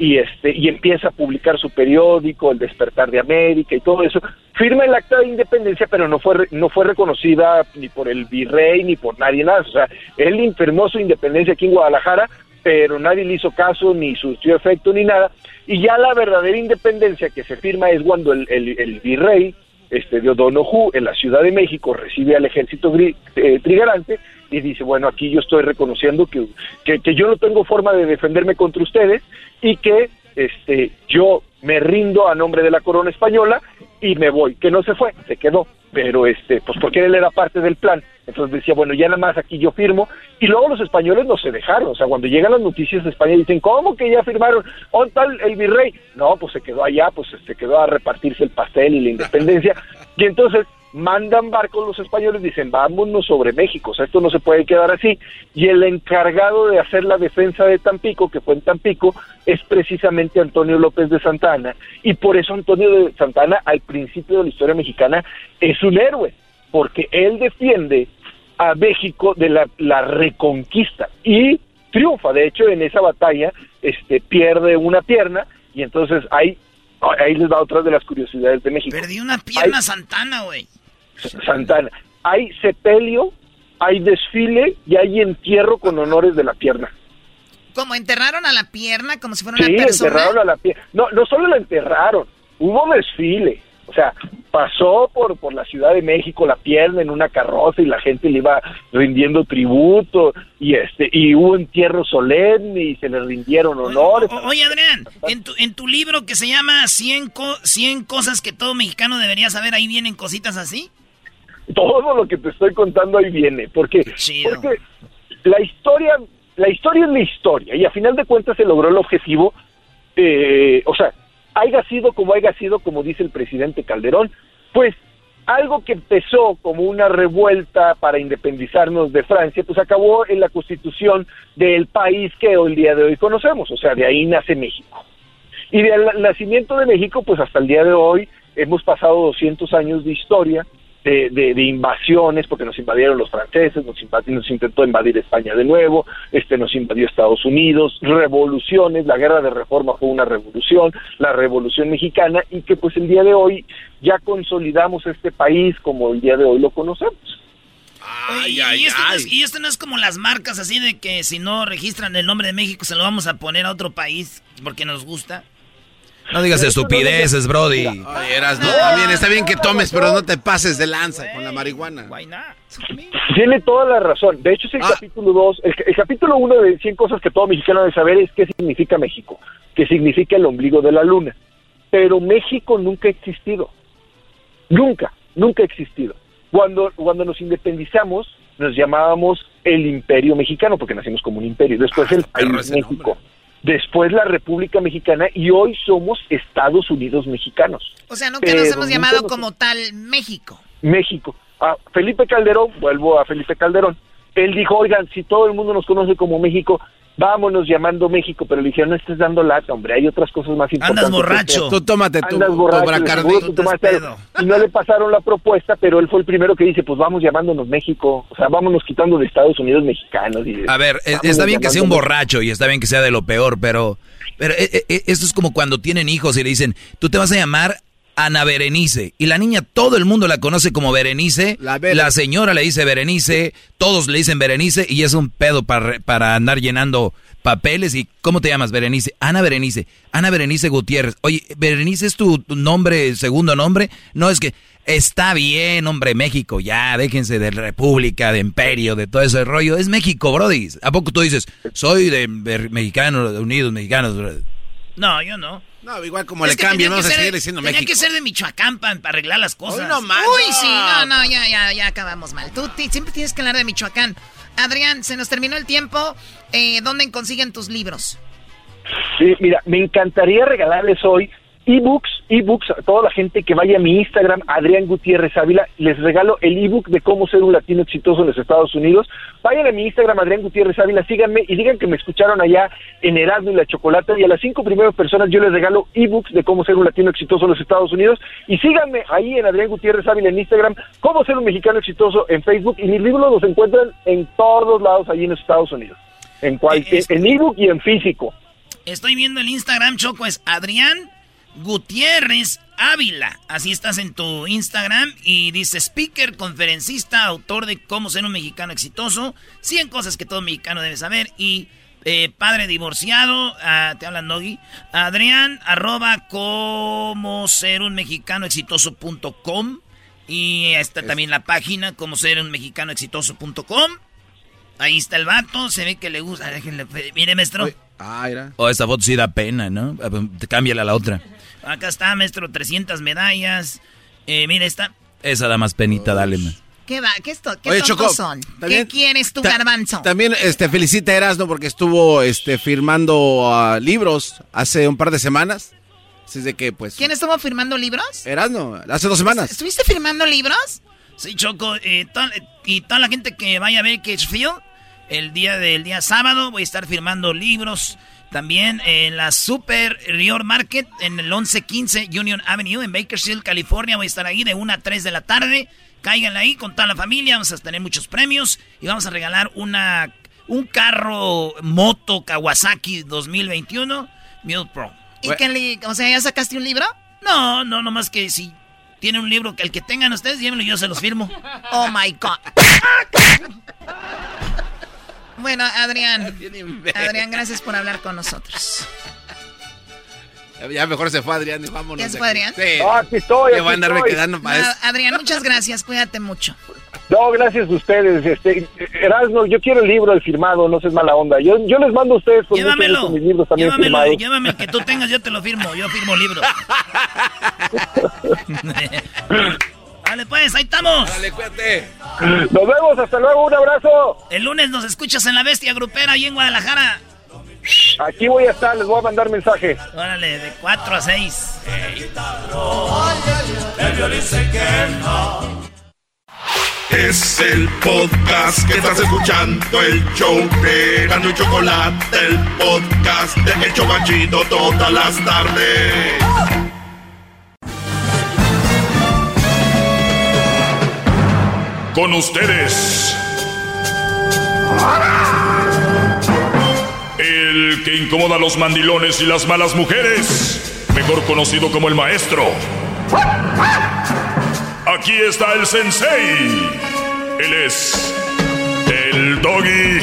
y este y empieza a publicar su periódico, El Despertar de América y todo eso, firma el acta de independencia, pero no fue, no fue reconocida ni por el virrey ni por nadie más. O sea, él firmó su independencia aquí en Guadalajara, pero nadie le hizo caso, ni surtió efecto, ni nada. Y ya la verdadera independencia que se firma es cuando el, el, virrey este, de O'Donoghue en la Ciudad de México recibe al ejército eh, trigarante y dice, bueno, aquí yo estoy reconociendo que, que, que, yo no tengo forma de defenderme contra ustedes y que este, yo me rindo a nombre de la corona española y me voy, que no se fue, se quedó, pero este, pues porque él era parte del plan, entonces decía, bueno, ya nada más aquí yo firmo, y luego los españoles no se dejaron, o sea, cuando llegan las noticias de España dicen, ¿cómo que ya firmaron? ¿On tal el virrey? No, pues se quedó allá, pues se este, quedó a repartirse el pastel y la independencia, y entonces mandan barcos los españoles, dicen, vámonos sobre México, o sea, esto no se puede quedar así. Y el encargado de hacer la defensa de Tampico, que fue en Tampico, es precisamente Antonio López de Santana. Y por eso Antonio de Santana, al principio de la historia mexicana, es un héroe, porque él defiende a México de la, la reconquista y triunfa. De hecho, en esa batalla este, pierde una pierna y entonces ahí ahí les va otra de las curiosidades de México. Perdí una pierna Santana, güey. Santana. Hay sepelio, hay desfile y hay entierro con honores de la pierna. ¿Cómo enterraron a la pierna como si fuera una persona? Sí, enterraron a la pierna. No, no solo la enterraron, hubo desfile. O sea, pasó por, por la Ciudad de México la pierna en una carroza y la gente le iba rindiendo tributo y este y hubo entierro solemne y se le rindieron honores. oye, Adrián, en tu, en tu libro que se llama 100, 100 cosas que todo mexicano debería saber, ahí vienen cositas así todo lo que te estoy contando ahí viene, porque, porque la historia, la historia es la historia, y a final de cuentas se logró el objetivo, eh, o sea, haya sido como haya sido, como dice el presidente Calderón, pues algo que empezó como una revuelta para independizarnos de Francia, pues acabó en la constitución del país que hoy día de hoy conocemos, o sea, de ahí nace México. Y del nacimiento de México, pues hasta el día de hoy hemos pasado 200 años de historia, de, de, invasiones, porque nos invadieron los franceses, nos, nos intentó invadir España de nuevo, este nos invadió Estados Unidos, revoluciones, la guerra de reforma fue una revolución, la revolución mexicana, y que pues el día de hoy ya consolidamos este país como el día de hoy lo conocemos. y, esto No es, y esto no es como las marcas así de que si no registran el nombre de México se lo vamos a poner a otro país porque nos gusta. No digas estupideces, Brody. Oye, eras, no, también está bien que tomes, pero no te pases de lanza con la marihuana. Tiene toda la razón. De hecho, es el ah. capítulo 2. El, capítulo 1 de 100 cosas que todo mexicano debe saber es qué significa México. Qué significa el ombligo de la luna. Pero México nunca ha existido. Nunca, nunca ha existido. Cuando, cuando nos independizamos, nos llamábamos el Imperio Mexicano, porque nacimos como un imperio. Después ah, el país México después la República Mexicana y hoy somos Estados Unidos mexicanos. O sea, nunca nos hemos llamado como tal México. México. A Felipe Calderón, vuelvo a Felipe Calderón, él dijo, oigan, si todo el mundo nos conoce como México, vámonos llamando México, pero le dijeron, no estés dando lata, hombre, hay otras cosas más importantes. Andas borracho. Tú tómate tu, Andas borracho, y no le pasaron la propuesta, pero él fue el primero que dice, pues vamos llamándonos México, o sea, vámonos quitando de Estados Unidos mexicanos. Y, a ver, está bien que sea un borracho y está bien que sea de lo peor, pero, pero e, e, esto es como cuando tienen hijos y le dicen, tú te vas a llamar Ana Berenice. Y la niña, todo el mundo la conoce como Berenice. La, señora le dice Berenice, todos le dicen Berenice y es un pedo para, para andar llenando papeles. ¿Y cómo te llamas, Berenice? Ana Berenice. Ana Berenice Gutiérrez. Oye, ¿Berenice es tu nombre, segundo nombre? No, es que está bien, hombre, México, ya, déjense de República, de Imperio, de todo ese rollo. Es México, Brody. ¿A poco tú dices, soy de Mexicanos Unidos, Mexicanos? No, yo no. No, igual como le cambien, vamos a seguir diciendo México. Tenía que ser de Michoacán para, arreglar las cosas. no Uy, sí, no, no, ya, ya, ya acabamos mal. Tú siempre tienes que hablar de Michoacán. Adrián, se nos terminó el tiempo. Eh, ¿Dónde consiguen tus libros? Sí, mira, me encantaría regalarles hoy ebooks, ebooks a toda la gente que vaya a mi Instagram, Adrián Gutiérrez Ávila, les regalo el ebook de cómo ser un latino exitoso en los Estados Unidos. Vayan a mi Instagram, Adrián Gutiérrez Ávila, síganme y digan que me escucharon allá en Erasmo y la Chocolata y a las cinco primeras personas yo les regalo ebooks de cómo ser un latino exitoso en los Estados Unidos y síganme ahí en Adrián Gutiérrez Ávila en Instagram, cómo ser un mexicano exitoso en Facebook y mis libros los encuentran en todos lados allí en los Estados Unidos, en cualquier, en ebook y en físico. Estoy viendo el Instagram, Choco, es Adrián Gutiérrez Ávila. Así estás en tu Instagram y dice speaker, conferencista, autor de cómo ser un mexicano exitoso, 100 cosas que todo mexicano debe saber y eh, padre divorciado, ah, te hablan Doggy, Adrián, arroba cómo ser un mexicano exitoso.com y está también la página cómo ser un mexicano exitoso.com. Ahí está el vato, se ve que le gusta, déjenle, mire maestro. Ah, O oh, esta foto sí da pena, ¿no? Ah, pues, cámbiala a la otra. Acá está, maestro, 300 medallas. Eh, mire, esta. Esa da más penita, dale, más. ¿Qué va? ¿Qué, esto, qué son? ¿Qué quieres tu garbanzo? También este, felicita a Erasmo porque estuvo este, firmando ah, libros hace un par de semanas. Así de que, pues... ¿Quién estuvo firmando libros? Erasmo, hace dos semanas. ¿Estuviste firmando libros? Sí, Choco. Eh, y toda la gente que vaya a ver Field, el día del día sábado voy a estar firmando libros. También en la Super Rio Market en el 1115 Union Avenue en Bakersfield, California. Voy a estar ahí de 1 a 3 de la tarde. Cáiganle ahí con toda la familia, vamos a tener muchos premios y vamos a regalar una un carro moto Kawasaki 2021 Mule Pro. ¿Y qué le, o sea, ya sacaste un libro? No, no, nomás que si tiene un libro que el que tengan ustedes, llévenlo y yo se los firmo. Oh my god. bueno, Adrián. Adrián, gracias por hablar con nosotros. Ya mejor se fue Adrián y vámonos. ¿Ya se fue Adrián? Sí. No, aquí estoy. Aquí voy a andarme quedando para eso. Adrián, muchas gracias. Cuídate mucho. No, gracias a ustedes. Este, Erasmo, yo quiero el libro, el firmado, no seas mala onda. Yo, yo les mando a ustedes con llévamelo, mis libros también llévamelo, firmados. Llévame el que tú tengas, yo te lo firmo. Yo firmo libros. Vale, pues, ahí estamos. Dale, cuídate. Nos vemos, hasta luego, un abrazo. El lunes nos escuchas en la Bestia Grupera ahí en Guadalajara. Aquí voy a estar, les voy a mandar mensaje. Órale, de 4 a 6. Es el podcast que estás escuchando, el show de Gano y Chocolate, el podcast de El Chocachito todas las tardes. Con ustedes. El que incomoda a los mandilones y las malas mujeres, mejor conocido como el maestro. Aquí está el sensei. Él es el doggy.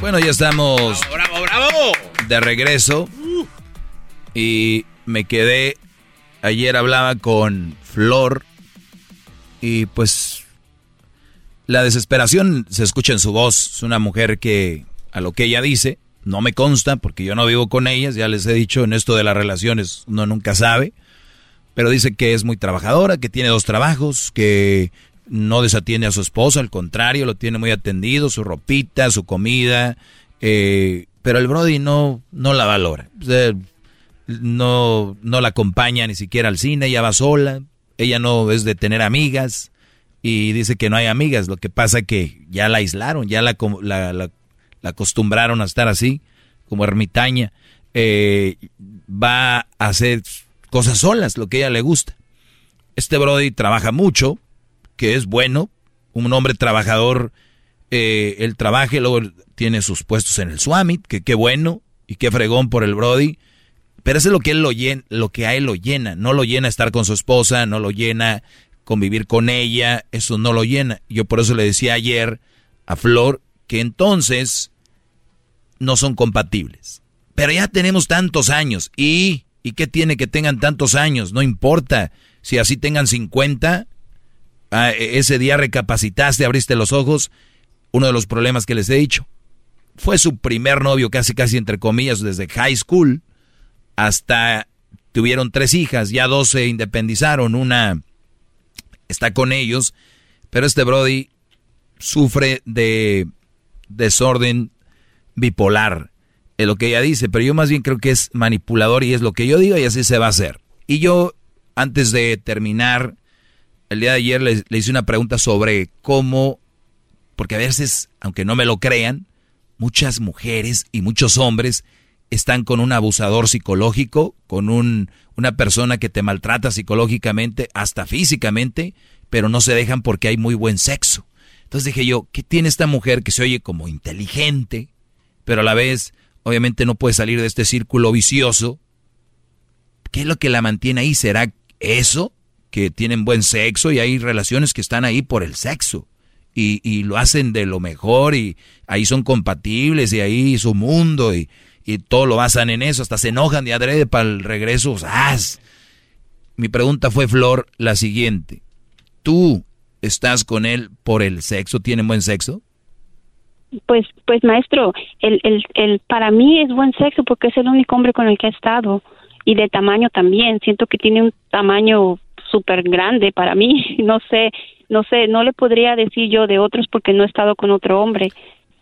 bueno, ya estamos bravo, bravo. de regreso. Y me quedé. Ayer hablaba con Flor. Y pues la desesperación se escucha en su voz. Es una mujer que, a lo que ella dice, no me consta porque yo no vivo con ellas. Ya les he dicho, en esto de las relaciones uno nunca sabe. Pero dice que es muy trabajadora, que tiene dos trabajos, que no desatiende a su esposo, al contrario, lo tiene muy atendido, su ropita, su comida. Eh, pero el Brody no, no la valora. No, no la acompaña ni siquiera al cine, ella va sola. Ella no es de tener amigas y dice que no hay amigas. Lo que pasa que ya la aislaron, ya la, la, acostumbraron a estar así, como ermitaña. Eh, va a hacer cosas solas, lo que ella le gusta. Este Brody trabaja mucho, que es bueno, un hombre trabajador, eh, él trabaja luego tiene sus puestos en el Swamit, que qué bueno y qué fregón por el Brody. Pero eso es lo que él lo llena, lo que a él lo llena, no lo llena estar con su esposa, no lo llena convivir con ella, eso no lo llena. Yo por eso le decía ayer a Flor que entonces no son compatibles. Pero ya tenemos tantos años y ¿y qué tiene que tengan tantos años? No importa. Si así tengan 50, ah, e, ese día recapacitaste, abriste los ojos, uno de los problemas que les he dicho. Fue su primer novio, casi casi entre comillas, desde high school hasta tuvieron tres hijas, ya dos se independizaron, una está con ellos, pero este Brody sufre de desorden bipolar, es lo que ella dice, pero yo más bien creo que es manipulador y es lo que yo digo y así se va a hacer. Y yo, antes de terminar, el día de ayer le, le hice una pregunta sobre cómo, porque a veces, aunque no me lo crean, muchas mujeres y muchos hombres están con un abusador psicológico, con un, una persona que te maltrata psicológicamente, hasta físicamente, pero no se dejan porque hay muy buen sexo. Entonces dije yo, ¿qué tiene esta mujer que se oye como inteligente, pero a la vez obviamente no puede salir de este círculo vicioso. ¿Qué es lo que la mantiene ahí? ¿Será eso? Que tienen buen sexo y hay relaciones que están ahí por el sexo. Y, y lo hacen de lo mejor y ahí son compatibles y ahí su mundo y, y todo lo basan en eso, hasta se enojan de adrede para el regreso. ¡As! Mi pregunta fue, Flor, la siguiente. ¿Tú estás con él por el sexo? ¿Tienen buen sexo? Pues, pues maestro, el, el, el, para mí es buen sexo porque es el único hombre con el que he estado y de tamaño también. Siento que tiene un tamaño súper grande para mí. No sé, no sé, no le podría decir yo de otros porque no he estado con otro hombre.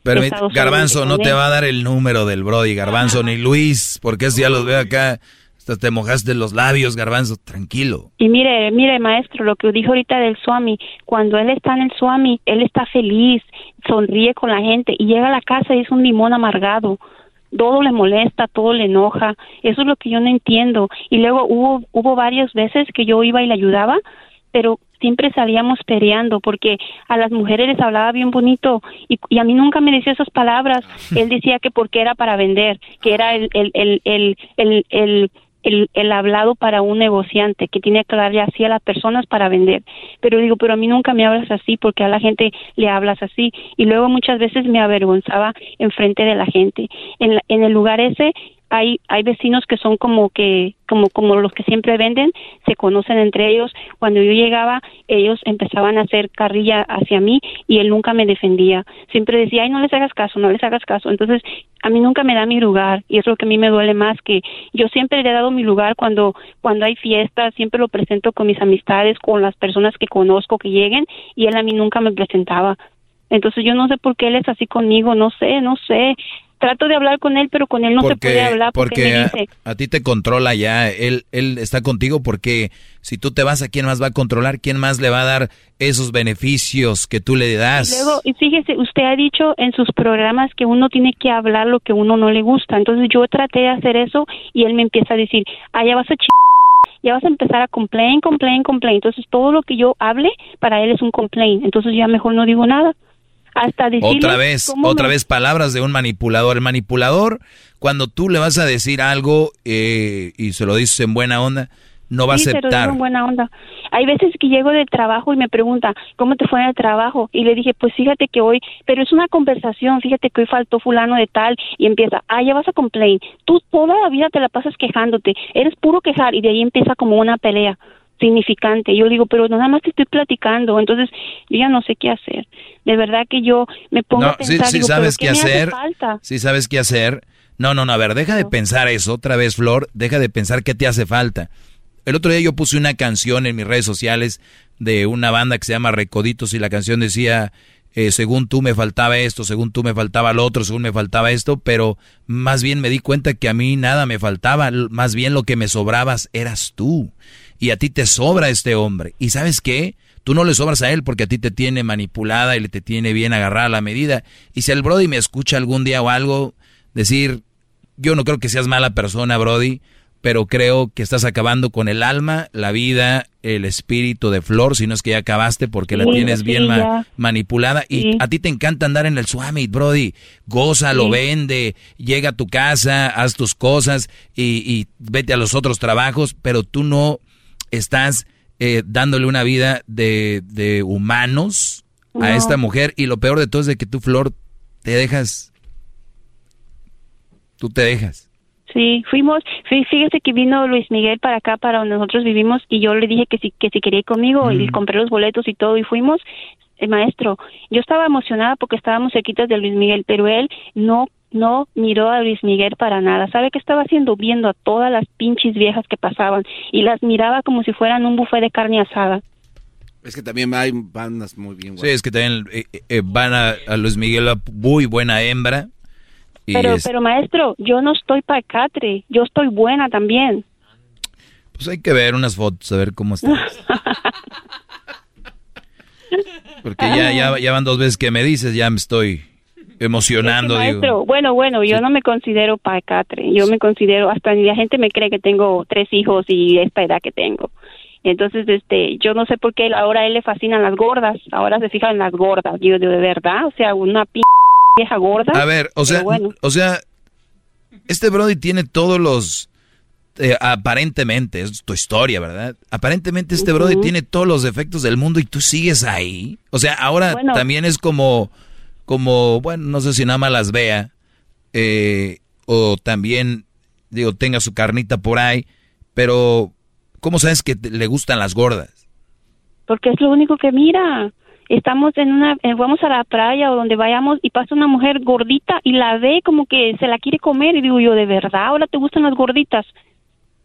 Pero Garbanzo no te va a dar el número del Brody, Garbanzo, ni Luis, porque si ya los veo acá te mojaste los labios, garbanzo, tranquilo. Y mire, mire, maestro, lo que dijo ahorita del Swami, cuando él está en el Swami, él está feliz, sonríe con la gente y llega a la casa y es un limón amargado. Todo le molesta, todo le enoja. Eso es lo que yo no entiendo. Y luego hubo, hubo varias veces que yo iba y le ayudaba, pero siempre salíamos peleando porque a las mujeres les hablaba bien bonito y, y, a mí nunca me decía esas palabras. Él decía que porque era para vender, que era el, el, el, el, el, el el, el, hablado para un negociante que tiene que darle así a las personas para vender. Pero digo, pero a mí nunca me hablas así porque a la gente le hablas así. Y luego muchas veces me avergonzaba en frente de la gente. En, en el lugar ese hay hay vecinos que son como que como como los que siempre venden se conocen entre ellos. Cuando yo llegaba ellos empezaban a hacer carrilla hacia mí y él nunca me defendía. Siempre decía ay no les hagas caso no les hagas caso entonces a mí nunca me da mi lugar y es lo que a mí me duele más que yo siempre le he dado mi lugar cuando cuando hay fiestas siempre lo presento con mis amistades con las personas que conozco que lleguen y él a mí nunca me presentaba. Entonces yo no sé por qué él es así conmigo, no sé, no sé trato de hablar con él, pero con él no se puede hablar porque, a, ti te controla ya, él, él está contigo porque si tú te vas, ¿a quién más va a controlar? ¿Quién más le va a dar esos beneficios que tú le das? Y luego, y fíjese, usted ha dicho en sus programas que uno tiene que hablar lo que uno no le gusta, entonces yo traté de hacer eso y él me empieza a decir, ah, ya vas a ch ya vas a empezar a complain, complain, complain. Entonces todo lo que yo hable para él es un complain. Entonces ya mejor no digo nada hasta Otra vez, otra vez palabras de un manipulador. El manipulador, cuando tú le vas a decir algo eh, y se lo dices en buena onda, no va a aceptar. en buena onda. Hay veces que llego del trabajo y me pregunta, ¿cómo te fue en el trabajo? Y le dije, pues fíjate que hoy, pero es una conversación, fíjate que hoy faltó fulano de tal y empieza, ah, ya vas a complain. Tú toda la vida te la pasas quejándote, eres puro quejar y de ahí empieza como una pelea significante. Yo digo, pero nada más te estoy platicando, entonces yo ya no sé qué hacer. De verdad que yo me pongo a pensar, sí, sabes qué, hacer. Sí sabes qué hacer. No, no, no, a ver, deja de pensar eso otra vez, Flor, deja de pensar qué te hace falta. El otro día yo puse una canción en mis redes sociales de una banda que se llama Recoditos y la canción decía, eh, según tú me faltaba esto, según tú me faltaba lo otro, según me faltaba esto, pero más bien me di cuenta que a mí nada me faltaba, más bien lo que me sobrabas eras tú y a ti te sobra este hombre. ¿Y sabes qué? Tú no le sobras a él porque a ti te tiene manipulada y le te tiene bien agarrada la medida. Y si el Brody me escucha algún día o algo, decir, yo no creo que seas mala persona, Brody, pero creo que estás acabando con el alma, la vida, el espíritu de Flor, si no es que ya acabaste porque la tienes bien manipulada. Y a ti te encanta andar en el Swami, Brody. Gózalo, vende, llega a tu casa, haz tus cosas y, y vete a los otros trabajos, pero tú no estás eh, dándole una vida de, de humanos a esta mujer y lo peor de todo es de que tú, Flor, te dejas, tú te dejas. Sí, fuimos, fíjese que vino Luis Miguel para acá, para donde nosotros vivimos, y yo le dije que si, que si quería ir conmigo, y compré los boletos y todo, y fuimos, el maestro, yo estaba emocionada porque estábamos cerquitas de Luis Miguel, pero él no no miró a Luis Miguel para nada. ¿Sabe qué estaba haciendo? Viendo a todas las pinches viejas que pasaban y las miraba como si fueran un buffet de carne asada. Es que también hay bandas muy bien buenas. Sí, es que también eh, eh, van a, Luis Miguel, muy buena hembra. pero, pero maestro, yo no estoy para catre, yo estoy buena también. Pues hay que ver unas fotos, a ver cómo estás. Porque ya, ya, ya van dos veces que me dices, ya me estoy emocionando. digo. Bueno, bueno, yo no me considero pacatre, yo me considero, hasta ni la gente me cree que tengo tres hijos y esta edad que tengo. Entonces, este, yo no sé por qué ahora a él le fascinan las gordas, ahora se fija en las gordas, yo de verdad, o sea, una p vieja gorda. A ver, o sea, o sea, Este Brody tiene todos los... Eh, aparentemente, es tu historia, ¿verdad? Aparentemente este Brody tiene todos los defectos del mundo y tú sigues ahí. O sea, ahora también es como, como, bueno, no sé si nada más las vea, eh, o también, digo, tenga su carnita por ahí, pero ¿cómo sabes que le gustan las gordas? Porque es lo único que mira estamos en una, eh, vamos a la playa o donde vayamos y pasa una mujer gordita y la ve como que se la quiere comer y digo yo, ¿de verdad ahora te gustan las gorditas?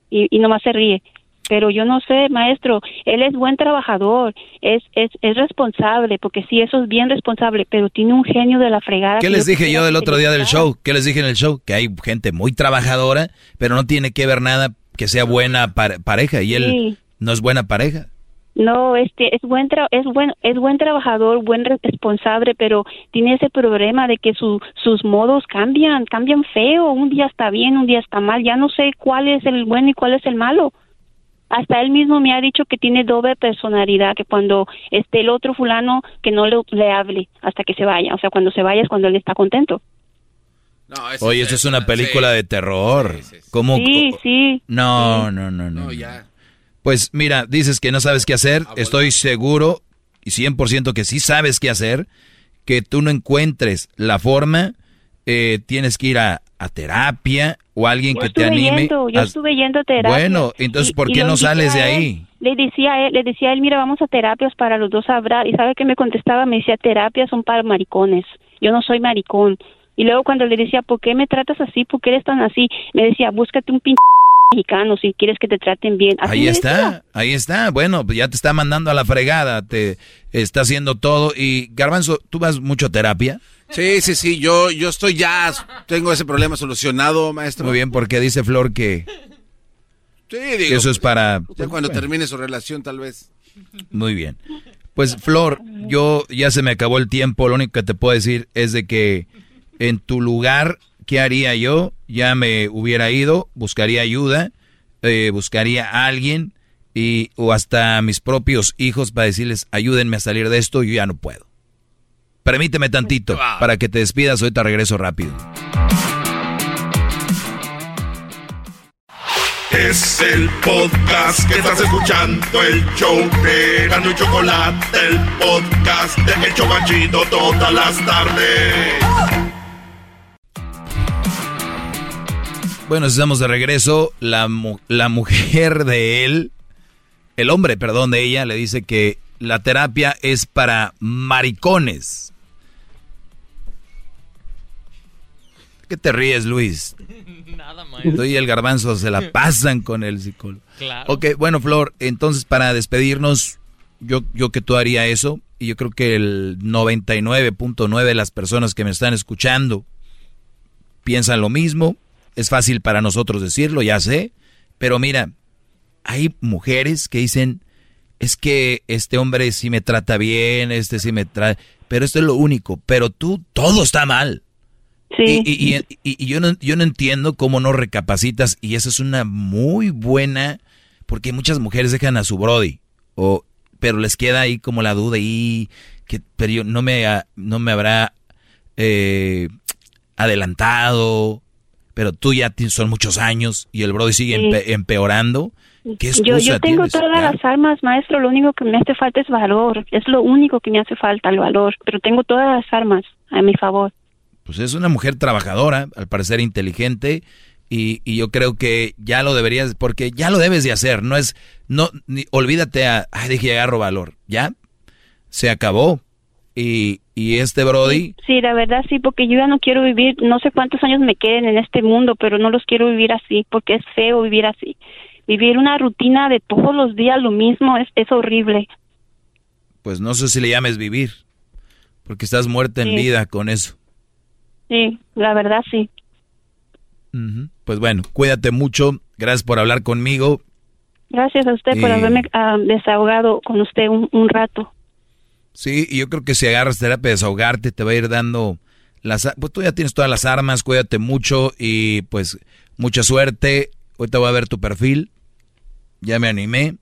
Y, y nomás se ríe. Pero yo no sé, maestro, él es buen trabajador, es, es, es responsable, porque sí, eso es bien responsable, pero tiene un genio de la fregada. ¿Qué les dije yo el otro día del show? ¿Qué les dije en el show? Que hay gente muy trabajadora, pero no tiene que ver nada que sea buena pareja y él no es buena pareja. No, este es buen es buen es buen trabajador, buen responsable, pero tiene ese problema de que su, sus modos cambian, cambian feo, un día está bien, un día está mal, ya no sé cuál es el bueno y cuál es el malo. Hasta él mismo me ha dicho que tiene doble personalidad, que cuando esté el otro fulano que no le, le hable hasta que se vaya, o sea, cuando se vaya es cuando él está contento. Oye, eso es una película de terror. ¿Cómo? Sí, sí. No, no, no, no. ya. Pues mira, dices que no sabes qué hacer. Ah, Estoy seguro y 100% que sí sabes qué hacer. Que tú no encuentres la forma. Eh, tienes que ir a, terapia o alguien que te anime. yo estuve yendo a terapia. Bueno, entonces ¿por qué no sales de ahí? Le decía a él, le decía a él, mira, vamos a terapias para los dos hablar. Y sabe que me contestaba, me decía, terapias son para maricones. Yo no soy maricón. Y luego cuando le decía, ¿por qué me tratas así? ¿Por qué eres tan así? Me decía, búscate un pinche mexicano si quieres que te traten bien. ahí está, ahí está. Bueno, pues ya te está mandando a la fregada, te está haciendo todo. Y Garbanzo, ¿tú vas mucho a terapia? Sí, sí, sí, yo, yo estoy ya, tengo ese problema solucionado, maestro. Muy bien, porque dice Flor que... Sí, digo, eso es para... cuando termine su relación, tal vez. Muy bien. Pues Flor, yo ya se me acabó el tiempo, lo único que te puedo decir es de que en tu lugar ¿qué haría yo? Ya me hubiera ido, buscaría ayuda, eh, buscaría a alguien y, o hasta a mis propios hijos para decirles, ayúdenme a salir de esto, yo ya no puedo. Permíteme tantito para que te despidas, ahorita regreso rápido. Es el podcast que estás escuchando, el show de Gano y Chocolate, el podcast de El Chocachito todas las tardes. Bueno, estamos de regreso. La, la mujer de él, el hombre, perdón, de ella, le dice que la terapia es para maricones. ¿Qué te ríes, Luis? Nada más. Tú y el garbanzo se la pasan con el psicólogo. Claro. Ok, bueno, Flor, entonces para despedirnos, yo, yo que tú haría eso, y yo creo que el 99.9 de las personas que me están escuchando piensan lo mismo. Es fácil para nosotros decirlo, ya sé, pero mira, hay mujeres que dicen, es que este hombre sí me trata bien, este sí me trata, pero esto es lo único, pero tú todo está mal. Sí. Y, y, yo, no, yo no entiendo cómo no recapacitas y esa es una muy buena, porque muchas mujeres dejan a su Brody, o, pero les queda ahí como la duda y que pero yo, no, me, no me habrá eh, adelantado pero tú ya son muchos años y el Brody sigue empeorando. ¿Qué yo, yo tengo todas las armas, maestro. Lo único que me hace falta es valor. Es lo único que me hace falta, el valor. Pero tengo todas las armas a mi favor. Pues es una mujer trabajadora, al parecer inteligente. Y, y yo creo que ya lo deberías, porque ya lo debes de hacer. No es, no, ni, olvídate a, ay, dije, agarro valor. Ya, se acabó. Y, y este Brody. Sí, la verdad sí, porque yo ya no quiero vivir, no sé cuántos años me queden en este mundo, pero no los quiero vivir así, porque es feo vivir así. Vivir una rutina de todos los días lo mismo es, es horrible. Pues no sé si le llames vivir, porque estás muerta en vida con eso. Sí, la verdad sí. Pues bueno, cuídate mucho, gracias por hablar conmigo. Gracias a usted por haberme ah, desahogado con usted un, un rato. Sí, y yo creo que si agarras terapia de desahogarte, te va a ir dando las... Pues tú ya tienes todas las armas, cuídate mucho y pues mucha suerte. Ahorita voy a ver tu perfil. Ya me animé.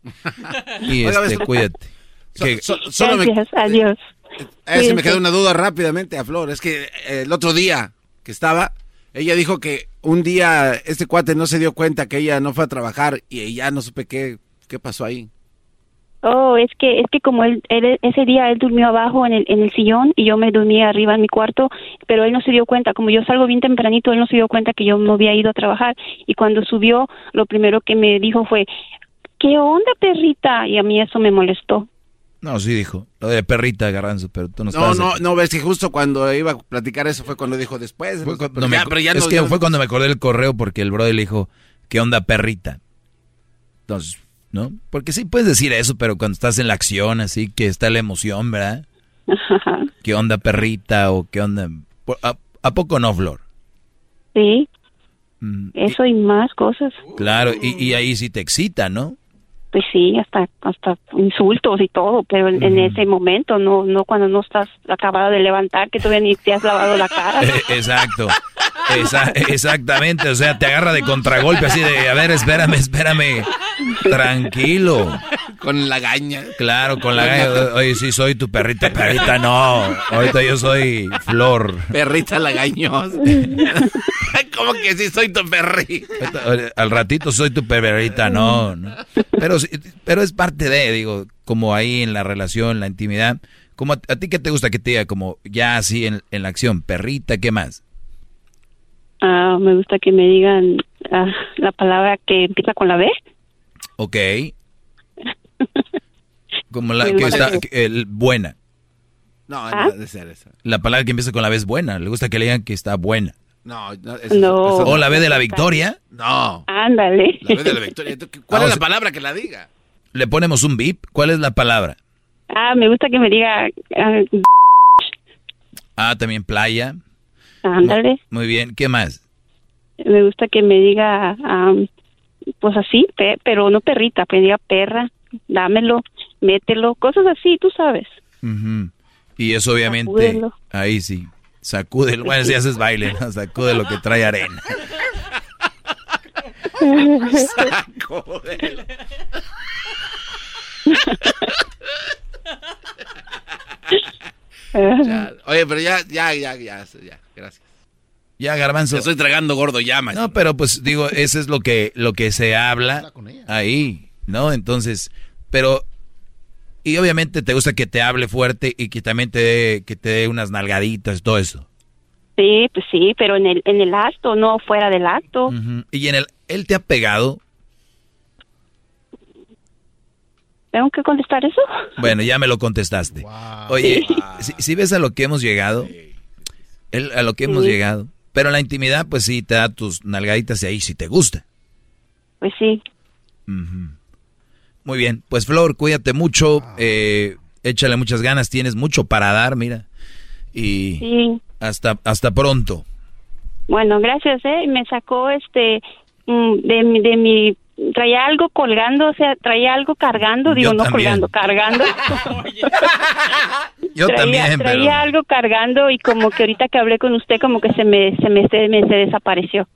Y este, cuídate. Gracias, adiós. Eh, se me quedó una duda rápidamente a Flor. Es que eh, el otro día que estaba, ella dijo que un día este cuate no se dio cuenta que ella no fue a trabajar y ya no supe qué, qué pasó ahí. Oh, es que es que como él, él, ese día él durmió abajo en el en el sillón y yo me dormía arriba en mi cuarto, pero él no se dio cuenta, como yo salgo bien tempranito, él no se dio cuenta que yo no había ido a trabajar y cuando subió lo primero que me dijo fue, "¿Qué onda, perrita?" y a mí eso me molestó. No, sí dijo, lo de perrita Garranzo, pero tú no No, no, no, ves que justo cuando iba a platicar eso fue cuando dijo después. Fue cuando me, es que fue cuando me acordé del correo porque el brother le dijo, ¿qué onda, perrita? Entonces, ¿no? Porque sí puedes decir eso, pero cuando estás en la acción, así que está la emoción, ¿verdad? ¿Qué onda, perrita? O ¿qué onda? ¿A, poco no, Flor? Sí. Mm, eso y, más cosas. Claro, y, y ahí sí te excita, ¿no? Pues sí, hasta hasta insultos y todo, pero en, ese momento, no no cuando no estás acabado de levantar, que todavía ni te has lavado la cara. Eh, exacto. exactamente, o sea, te agarra de contragolpe así de, a ver, espérame, espérame, tranquilo. Con la gaña. Claro, con la gaña. Oye, sí, soy tu perrita, perrita, no. Ahorita yo soy Flor. Perrita lagañosa. ¿Cómo que sí soy tu perrita? Al ratito soy tu perrita, no, no. Pero, pero es parte de, digo, como ahí en la relación, la intimidad. Como a, ti qué te gusta que te diga, como ya así en, en la acción, perrita, ¿qué más? Ah, me gusta que me digan ah, la palabra que empieza con la B. Ok. Como la que está el, buena. No, ¿Ah? no debe ser eso. La palabra que empieza con la B es buena. Le gusta que le digan que está buena. No, no, no. ¿O la B de la victoria? No. Ándale. La B de la victoria. ¿Cuál es la palabra que la diga? Le ponemos un bip. ¿Cuál es la palabra? Ah, me gusta que me diga. ah, también playa. Ándale. Muy bien, ¿qué más? Me gusta que me diga, pues así, pero no perrita, que me diga perra, dámelo, mételo, cosas así, tú sabes. Y eso obviamente, ahí sí, sacúdelo, bueno, si haces baile, ¿no? sacude lo que trae arena. Sacúdelo. Oye, pero ya, ya, ya, ya, ya, gracias. Ya, Garbanzo. estoy tragando gordo ya, No, pero pues digo, eso es lo que, lo que se habla ahí, ¿no? Entonces, pero... Y obviamente te gusta que te hable fuerte y que también te dé, que te dé unas nalgaditas, todo eso. Sí, pues sí, pero en el, en el acto, no fuera del acto. Y en el, ¿él te ha pegado? ¿Tengo que contestar eso? Bueno, ya me lo contestaste. Oye, si, ves a lo que hemos llegado, él, a lo que hemos llegado, pero en la intimidad, pues sí, te da tus nalgaditas y ahí si te gusta. Pues sí. Muy bien, pues Flor, cuídate mucho, eh, échale muchas ganas, tienes mucho para dar, mira. Y sí. hasta, hasta pronto. Bueno, gracias, ¿eh? Me sacó este mm, de, de mi traía algo colgando, o sea, traía algo cargando, digo, no colgando, cargando. Yo también, traía algo cargando y como que ahorita que hablé con usted como que se me se me, se, me, se desapareció.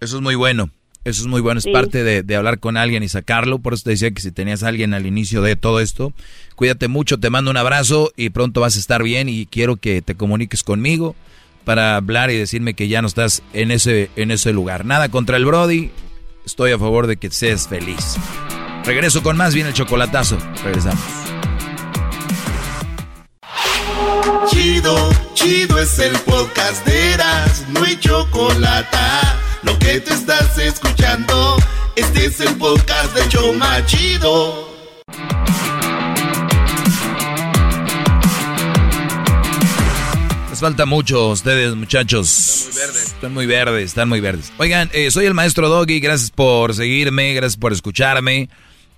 Eso es muy bueno. Eso es muy bueno, es parte de, de, hablar con alguien y sacarlo. Por eso te decía que si tenías a alguien al inicio de todo esto, cuídate mucho, te mando un abrazo y pronto vas a estar bien y quiero que te comuniques conmigo para hablar y decirme que ya no estás en ese, en ese lugar. Nada contra el Brody, estoy a favor de que seas feliz. Regreso con más, bien el chocolatazo. Regresamos. Chido, chido es el podcast de Eras, no hay chocolate. Lo que te estás escuchando, este es el podcast de Choma Chido. falta mucho ustedes, muchachos. Están muy verdes. Están muy verdes, están muy verdes. Oigan, eh, soy el maestro Doggy, gracias por seguirme, gracias por escucharme.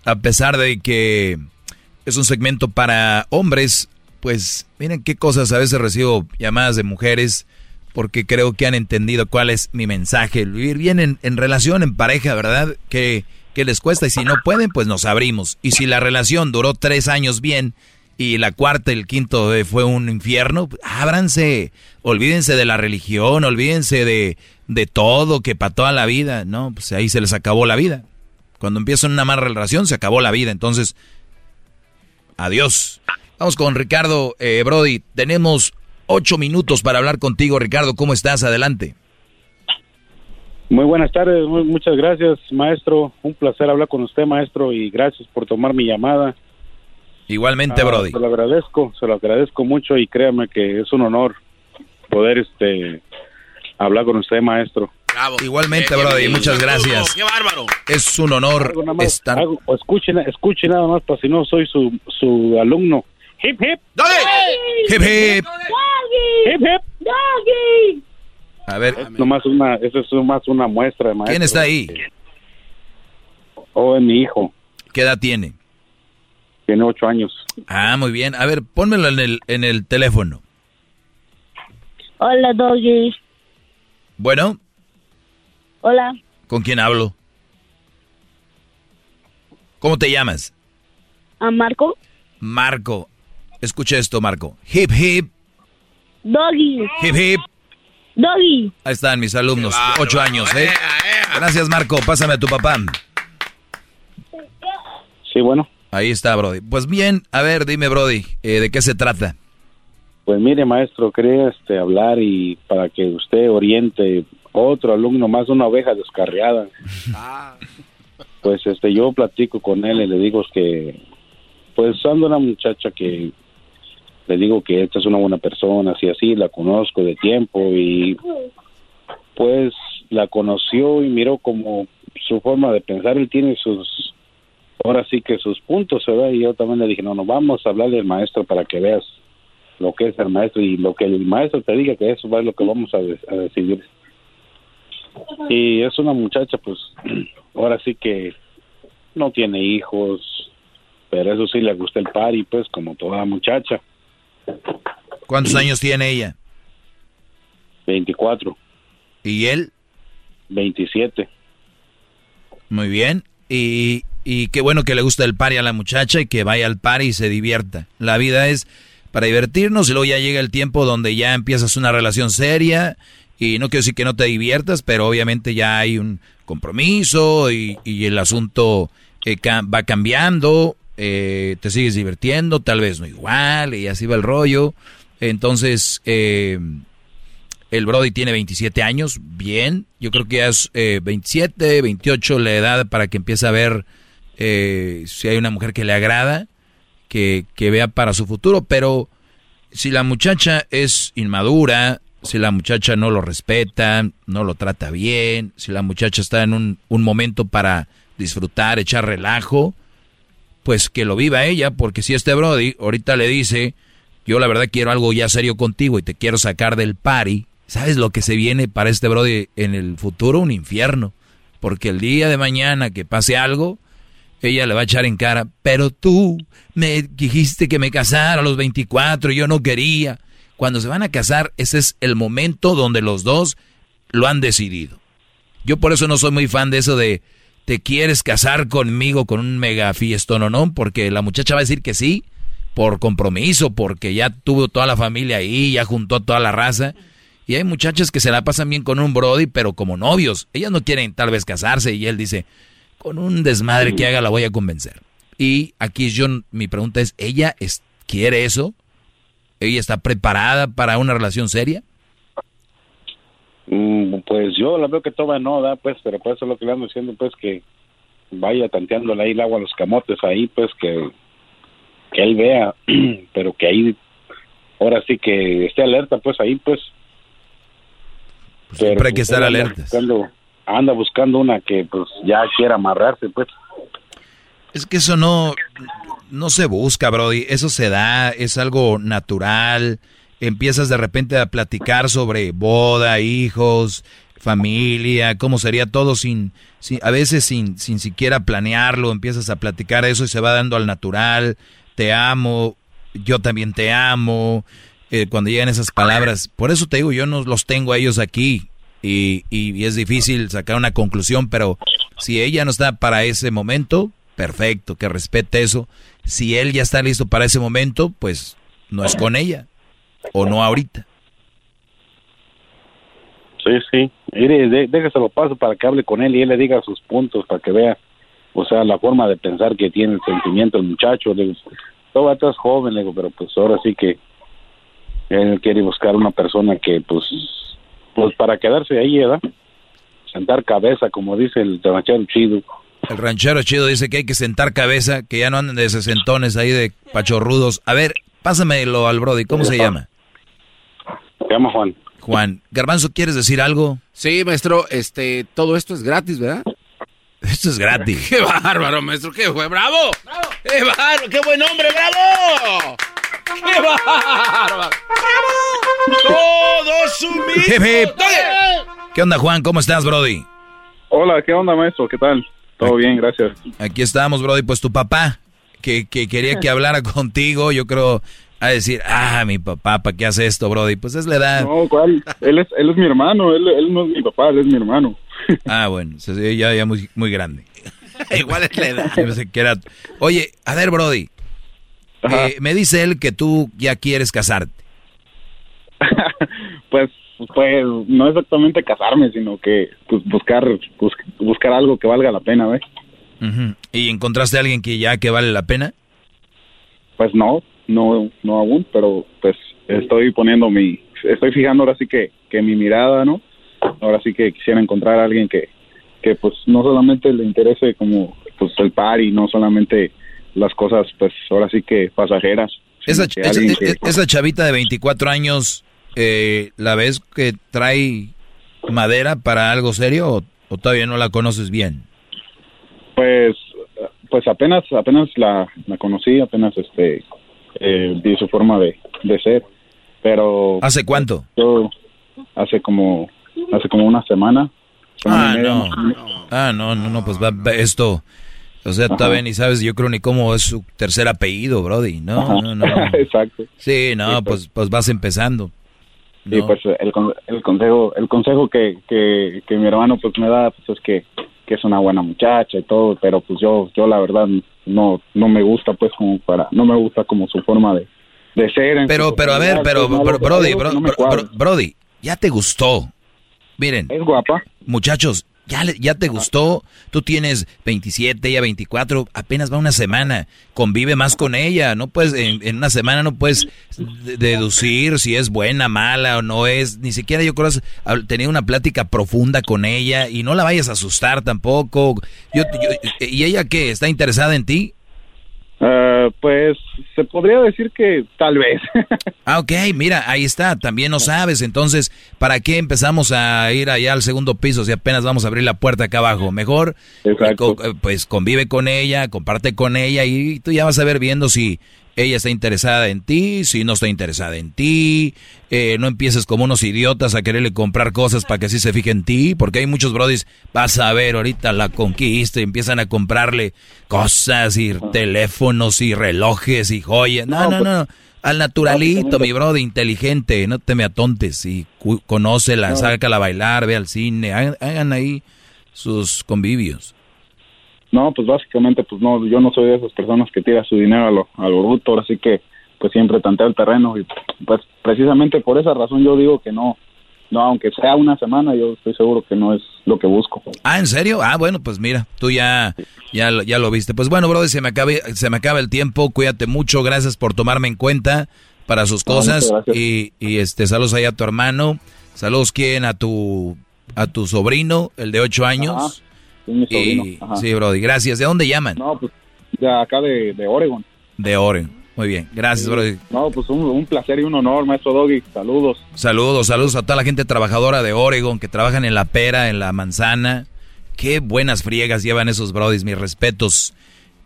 A pesar de que es un segmento para hombres, pues miren qué cosas a veces recibo llamadas de mujeres porque creo que han entendido cuál es mi mensaje. Vivir bien en, en relación, en pareja, ¿verdad? Que, que les cuesta y si no pueden, pues nos abrimos. Y si la relación duró tres años bien y la cuarta y el quinto fue un infierno, ábranse, olvídense de la religión, olvídense de, de todo, que para toda la vida, ¿no? Pues ahí se les acabó la vida. Cuando empiezan una mala relación, se acabó la vida. Entonces, adiós. Vamos con Ricardo eh, Brody. Tenemos ocho minutos para hablar contigo, Ricardo. ¿Cómo estás? Adelante. Muy buenas tardes, muchas gracias, maestro. Un placer hablar con usted, maestro, y gracias por tomar mi llamada. Igualmente, ah, Brody. Se lo agradezco, se lo agradezco mucho y créame que es un honor poder este hablar con usted, maestro. Igualmente, Brody, muchas gracias. ¡Qué bárbaro! Es un honor estar. escuchen, escuchen nada más, para si no soy su, su alumno. Hip hip. Doggy. Hip hip. Doggy. Hip hip. Doggy. A ver. Es nomás una, eso es más una muestra, maestro. ¿Quién está ahí? Oh, es mi hijo. ¿Qué edad tiene? Tiene ocho años. Ah, muy bien. A ver, pónmelo en el, en el teléfono. Hola, Doggy. Bueno. Hola. ¿Con quién hablo? ¿Cómo te llamas? A Marco. Marco. Escucha esto, Marco. Hip hip. Doggy. Hip hip. Doggy. Ahí están mis alumnos, ocho años, ¿eh? Gracias, Marco. Pásame a tu papá. Sí, bueno. Ahí está, Brody. Pues bien, a ver, dime, Brody, eh, ¿de qué se trata? Pues mire, maestro, quería este, hablar y para que usted oriente otro alumno más, una oveja descarriada. Ah. Pues este, yo platico con él y le digo que, pues ando una muchacha que le digo que esta es una buena persona, así así, la conozco de tiempo y pues la conoció y miró como su forma de pensar, él tiene sus, ahora sí que sus puntos, ¿verdad? Y yo también le dije, no, no, vamos a hablarle al maestro para que veas lo que es el maestro y lo que el maestro te diga que eso va es lo que vamos a, a decidir. Y es una muchacha, pues, ahora sí que no tiene hijos, pero eso sí le gusta el party, pues, como toda muchacha. ¿Cuántos años tiene ella? 24. ¿Y él? 27. Muy bien. Y, y qué bueno que le gusta el party a la muchacha y que vaya al party y se divierta. La vida es para divertirnos y luego ya llega el tiempo donde ya empiezas una relación seria y no quiero decir que no te diviertas, pero obviamente ya hay un compromiso y, el asunto eh, va cambiando eh, te sigues divirtiendo, tal vez no igual, y así va el rollo. Entonces, eh, el Brody tiene 27 años, bien, yo creo que ya es 27, eh, 28 la edad para que empiece a ver si hay una mujer que le agrada, que, que vea para su futuro, pero si la muchacha es inmadura, si la muchacha no lo respeta, no lo trata bien, si la muchacha está en un, un momento para disfrutar, echar relajo, pues que lo viva ella, porque si este Brody ahorita le dice, yo la verdad quiero algo ya serio contigo y te quiero sacar del party, ¿sabes lo que se viene para este Brody en el futuro? Un infierno. Porque el día de mañana que pase algo, ella le va a echar en cara, pero tú me dijiste que me casara a los 24 y yo no quería. Cuando se van a casar, ese es el momento donde los dos lo han decidido. Yo por eso no soy muy fan de eso de, ¿te quieres casar conmigo con un mega fiestón o no? Porque la muchacha va a decir que sí, por compromiso, porque ya tuvo toda la familia ahí, ya juntó toda la raza. Y hay muchachas que se la pasan bien con un Brody, pero como novios. Ellas no quieren tal vez casarse y él dice, con un desmadre que haga la voy a convencer. Y aquí yo, mi pregunta es, ¿ella quiere eso? ¿Ella está preparada para una relación seria? Mm, pues yo la veo que todavía no da, pues, pero por eso lo que le ando diciendo, pues, que vaya tanteándole ahí el agua a los camotes ahí, pues, que, que él vea, pero que ahí, ahora sí que esté alerta, pues, ahí, pues. pues siempre hay que estar alerta. Anda buscando una que, pues, ya quiera amarrarse, pues. Es que eso no, no se busca, Brody, eso se da, es algo natural empiezas de repente a platicar sobre boda, hijos, familia, cómo sería todo sin, a veces sin, sin siquiera planearlo, empiezas a platicar eso y se va dando al natural, te amo, yo también te amo, eh, cuando llegan esas palabras, por eso te digo, yo no los tengo a ellos aquí y, y es difícil sacar una conclusión, pero si ella no está para ese momento, perfecto, que respete eso, si él ya está listo para ese momento, pues no es con ella o no ahorita. Sí, sí. Mire, déjeselo paso para que hable con él y él le diga sus puntos para que vea, o sea, la forma de pensar que tiene el sentimiento el muchacho. Le digo, todavía estás joven, le digo, pero pues ahora sí que él quiere buscar una persona que, pues, pues para quedarse ahí, ¿verdad? sentar cabeza, como dice el ranchero chido. El ranchero chido dice que hay que sentar cabeza, que ya no anden de sesentones ahí de pachorrudos. A ver, pásamelo al Brody, ¿cómo se llama? Se llama Juan. Juan, Garbanzo, ¿quieres decir algo? Sí, maestro, este, todo esto es gratis, ¿verdad? Esto es gratis. ¡Qué bárbaro, maestro! ¡Qué fue! ¡Bravo! ¡Bravo! ¡Qué bárbaro! ¡Qué buen hombre! ¡Bravo! ¡Qué bárbaro! ¡Bravo! ¡Todos sumisos! ¿Qué onda, Juan? ¿Cómo estás, Brody? Hola, ¿qué onda, maestro? ¿Qué tal? Todo bien, gracias. Aquí estamos, Brody. Pues tu papá, que, que quería que hablara contigo, yo creo a decir, ah, mi papá, ¿para qué hace esto, Brody? Pues es la edad. No, ¿cuál? Él es, él es mi hermano, él, él no es mi papá, él es mi hermano. Ah, bueno, ya, ya muy, muy grande. Igual es la edad. era... Oye, a ver, Brody. Eh, me dice él que tú ya quieres casarte. pues, pues, no exactamente casarme, sino que pues, buscar, buscar algo que valga la pena, ¿ves? ¿Y encontraste a alguien que ya que vale la pena? Pues no, no, no aún, pero pues estoy poniendo mi, estoy fijando ahora sí que, que mi mirada, ¿no? Ahora sí que quisiera encontrar a alguien que, que pues no solamente le interese como pues el par y no solamente las cosas pues ahora sí que pasajeras. Esa, esa, chavita de 24 años, eh, ¿la ves que trae madera para algo serio o, o, todavía no la conoces bien? Pues pues apenas apenas la, la conocí, apenas este eh, vi su forma de, ser, pero... ¿Hace cuánto? Yo, hace como, hace como una semana. Ah, no. Ah, no, no, no, pues va, esto... O sea, todavía ni sabes, yo creo ni cómo es su tercer apellido, Brody. No, no, no. Exacto. Sí, no, pues, pues vas empezando. Sí, pues el, el consejo, el consejo que, que, que mi hermano pues me da pues es que que es una buena muchacha y todo, pero pues yo, yo la verdad no, no me gusta pues como para, no me gusta como su forma de, de ser. Pero, pero a ver, pero, Brody, Brody, ya te gustó. Miren. Es guapa. Muchachos, ya, ya te gustó, tú tienes 27, ella 24, apenas va una semana, convive más con ella, no puedes, en, una semana no puedes deducir si es buena, mala o no es, ni siquiera yo creo tener una plática profunda con ella y no la vayas a asustar tampoco. Yo, ¿Y ella qué? ¿Está interesada en ti? Uh, pues se podría decir que tal vez. ah, ok, mira, ahí está, también no sabes, entonces, ¿para qué empezamos a ir allá al segundo piso si apenas vamos a abrir la puerta acá abajo? Mejor, eh, pues convive con ella, comparte con ella y tú ya vas a ver viendo si ella está interesada en ti, si no está interesada en ti, eh, no empieces como unos idiotas a quererle comprar cosas para que así se fije en ti, porque hay muchos brodis, vas a ver ahorita la conquista y empiezan a comprarle cosas y teléfonos y relojes y joyas. No, no, no, al naturalito, mi brody, inteligente, no te me atontes y conócela, sácala a bailar, ve al cine, hagan ahí sus convivios. No, pues básicamente, pues no, yo no soy de esas personas que tira su dinero a lo, a lo bruto, así que pues siempre tanteo el terreno y pues precisamente por esa razón yo digo que no, no, aunque sea una semana, yo estoy seguro que no es lo que busco. Ah, ¿en serio? Ah, bueno, pues mira, tú ya, ya, ya lo viste. Pues bueno, brother, se me, acaba, se me acaba el tiempo, cuídate mucho, gracias por tomarme en cuenta para sus cosas y, y este, saludos ahí a tu hermano, saludos quién a tu, a tu sobrino, el de ocho años. Sí, Brody, gracias. ¿De dónde llaman? No, pues de acá de, de Oregon. De Oregon. Muy bien, gracias, Brody. No, pues un, placer y un honor, maestro Doggy. Saludos. Saludos, saludos a toda la gente trabajadora de Oregon que trabajan en la pera, en la manzana. Qué buenas friegas llevan esos Brodis, mis respetos.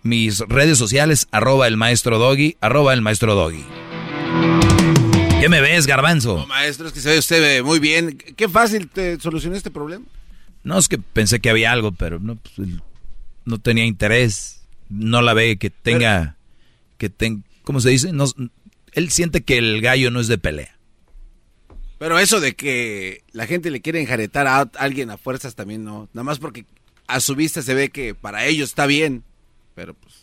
Mis redes sociales, arroba el maestro Doggy, arroba el maestro Doggy. ¿Qué me ves, garbanzo? No, maestro, es que se ve usted muy bien. Qué fácil te solucionó este problema. No, es que pensé que había algo, pero no, pues, no tenía interés. No la ve que tenga, que tenga, ¿cómo se dice? No, él siente que el gallo no es de pelea. Pero eso de que la gente le quiere enjaretar a alguien a fuerzas también no. Nada más porque a su vista se ve que para ellos está bien. Pero pues.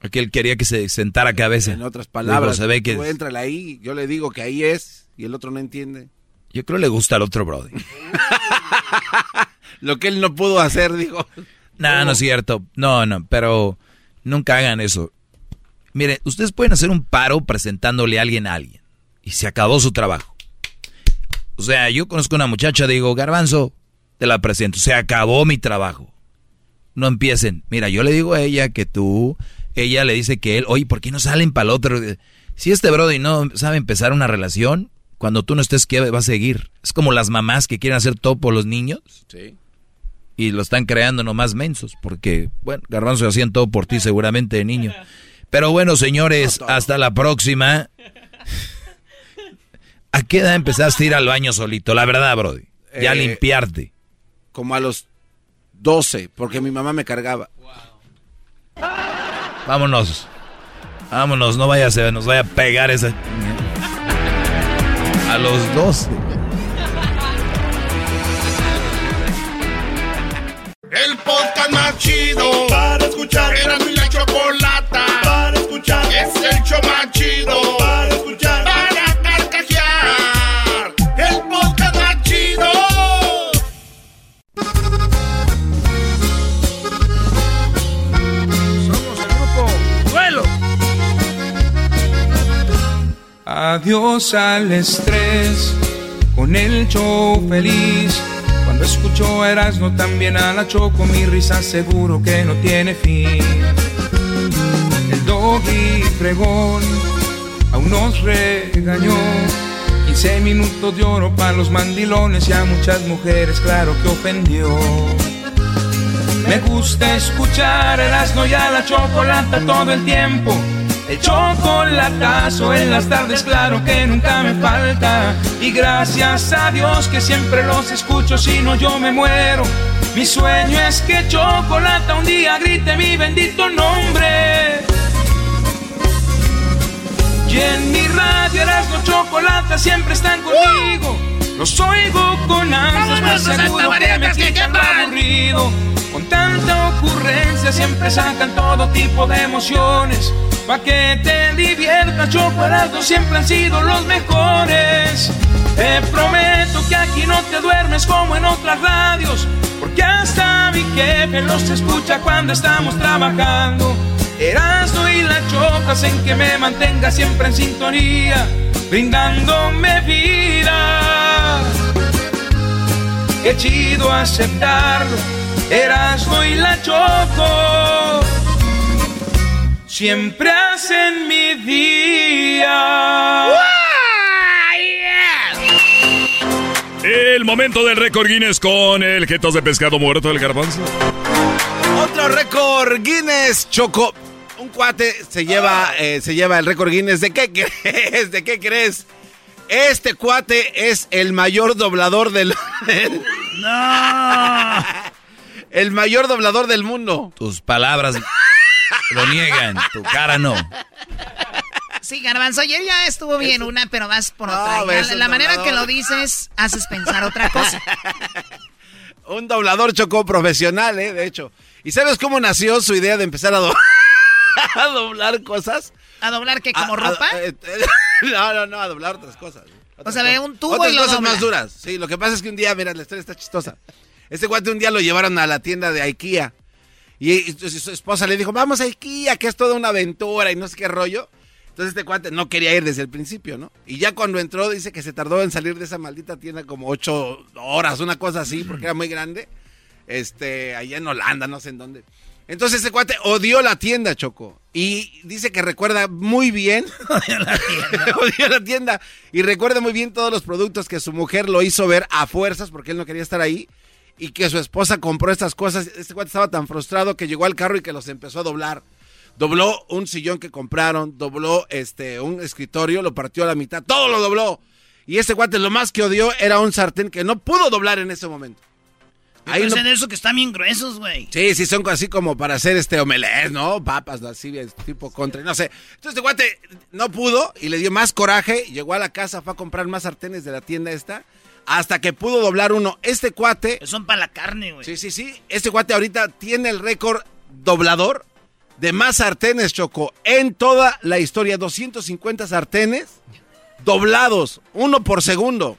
Aquí él quería que se sentara cabeza. En otras palabras, se ve que. ahí, yo le digo que ahí es y el otro no entiende. Yo creo le gusta al otro Brody. Lo que él no pudo hacer, dijo. No, no es cierto. No, no, pero nunca hagan eso. Mire, ustedes pueden hacer un paro presentándole a alguien a alguien. Y se acabó su trabajo. O sea, yo conozco una muchacha, digo, garbanzo, te la presento, se acabó mi trabajo. No empiecen. Mira, yo le digo a ella que tú, ella le dice que él, oye, ¿por qué no salen para el otro? Si este brody no sabe empezar una relación, cuando tú no estés, ¿qué va a seguir? Es como las mamás que quieren hacer todo por los niños. Sí. Y lo están creando nomás mensos, porque, bueno, Garbanzo hacían todo por ti seguramente de niño. Pero bueno, señores, hasta la próxima. ¿A qué edad empezaste a ir al baño solito? La verdad, Brody. Ya Eh, limpiarte. Como a los 12, porque mi mamá me cargaba. Vámonos. Vámonos, no vaya a ser, nos vaya a pegar esa. A los 12. El podcast más chido para escuchar. Era mi la chocolata para escuchar. Es el show más chido para escuchar. Adiós al estrés, con el show feliz. Cuando escucho a Erasmo también a la Choco, mi risa seguro que no tiene fin. El doggy fregón aún nos regañó. 15 minutos de oro para los mandilones y a muchas mujeres, claro que ofendió. Me gusta escuchar Erasmo y a la chocolata todo el tiempo. El chocolatazo en las tardes, claro que nunca me falta. Y gracias a Dios que siempre los escucho, si no yo me muero. Mi sueño es que Chocolata un día grite mi bendito nombre. Y en mi radio Erasmo Chocolata siempre están conmigo. Los oigo con ansias, más ¡Vámonos, seguro que me quitan aburrido. Con tanta ocurrencia siempre sacan todo tipo de emociones. Pa' que te diviertas, Chocolate siempre han sido los mejores. Te prometo que aquí no te duermes como en otras radios. Porque hasta mi jefe los escucha cuando estamos trabajando. Erasmo y la chocas en que me mantenga siempre en sintonía, brindándome vida. Qué chido aceptarlo, Erasmo y la choco. Siempre hacen mi día. El momento del récord Guinness con el jetas de pescado muerto del garbanzo. Otro récord Guinness, Choco. Un cuate se lleva, eh, se lleva el récord Guinness. ¿De qué crees? ¿De qué crees? Este cuate es el mayor doblador del... ¡No! El mayor doblador del mundo. Tus palabras lo niegan, tu cara no. Sí, Garbanzo, ayer ya estuvo bien una, pero vas por otra. la manera que lo dices, haces pensar otra cosa. Un doblador Choco profesional, ¿eh? De hecho. ¿Y sabes cómo nació su idea de empezar a, do- a doblar cosas? ¿A doblar qué, como A- ropa? eh, no, no, no, a doblar otras cosas. O sea, ve un tubo Otras y lo cosas dobla. más duras. Sí, lo que pasa es que un día, mira, la historia está chistosa. Este cuate un día lo llevaron a la tienda de IKEA. Y, su, esposa le dijo, vamos a IKEA, que es toda una aventura y no sé qué rollo. Entonces este cuate no quería ir desde el principio, ¿no? Y ya cuando entró dice que se tardó en salir de esa maldita tienda como ocho horas, una cosa así, porque era muy grande. Este, allá en Holanda, no sé en dónde. Entonces este cuate odió la tienda, Choco. Y dice que recuerda muy bien. odió la tienda. Y recuerda muy bien todos los productos que su mujer lo hizo ver a fuerzas porque él no quería estar ahí. Y que su esposa compró estas cosas. Este cuate estaba tan frustrado que llegó al carro y que los empezó a doblar. Dobló un sillón que compraron, dobló este un escritorio, lo partió a la mitad, todo lo dobló. Y este cuate lo más que odió era un sartén que no pudo doblar en ese momento. Ahí no- de eso que están bien gruesos, güey. Sí, sí, son así como para hacer este omelette, ¿no? Papas, así, es tipo contra, no sé. Entonces este guate no pudo y le dio más coraje, llegó a la casa, fue a comprar más sartenes de la tienda esta, hasta que pudo doblar uno. Este cuate... Son para la carne, güey. Sí, sí, sí. Este cuate ahorita tiene el récord doblador de más sartenes, Choco, en toda la historia. 250 sartenes doblados, uno por segundo.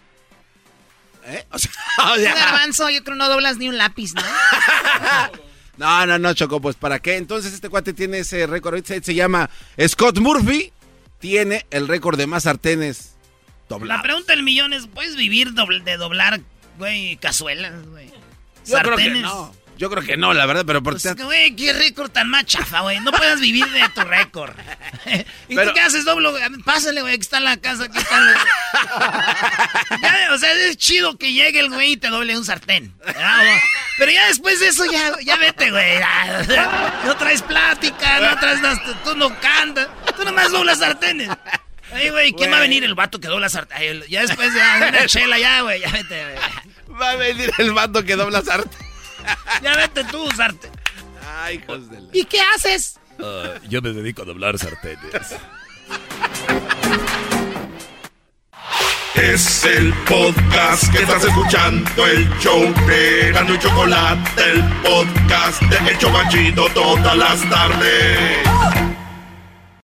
¿Eh? O sea, o Tú, sea- Garbanzo, yo creo no doblas ni un lápiz, ¿no? No, no, no, Choco, pues ¿para qué? Entonces este cuate tiene ese récord, ahorita se, se llama Scott Murphy, tiene el récord de más sartenes La pregunta del millón es, ¿puedes vivir de doblar, güey, cazuelas, güey? Yo creo que no. Yo creo que no, la verdad, pero por pues, güey, qué récord tan machafa, güey. No puedes vivir de tu récord. ¿Y tú qué haces, doblo? Pásale, güey, aquí está la casa, aquí está o sea, es chido que llegue el güey y te doble un sartén. Pero ya después de eso, ya, ya vete, güey. No traes plática, no traes... Tú no cantas. Tú nomás doblas sartenes. Ay, güey, ¿quién va a venir? El vato que dobla sartén. Ya después de una chela, ya, güey, ya vete, güey. Va a venir el vato que dobla sartén. ya vete tú, sartén. Ay, hijos de la... ¿Y qué haces? Ah, yo me dedico a doblar sartenes. Es el podcast que estás escuchando, el show de Gano y Chocolate, el podcast de El Chocachito todas las tardes.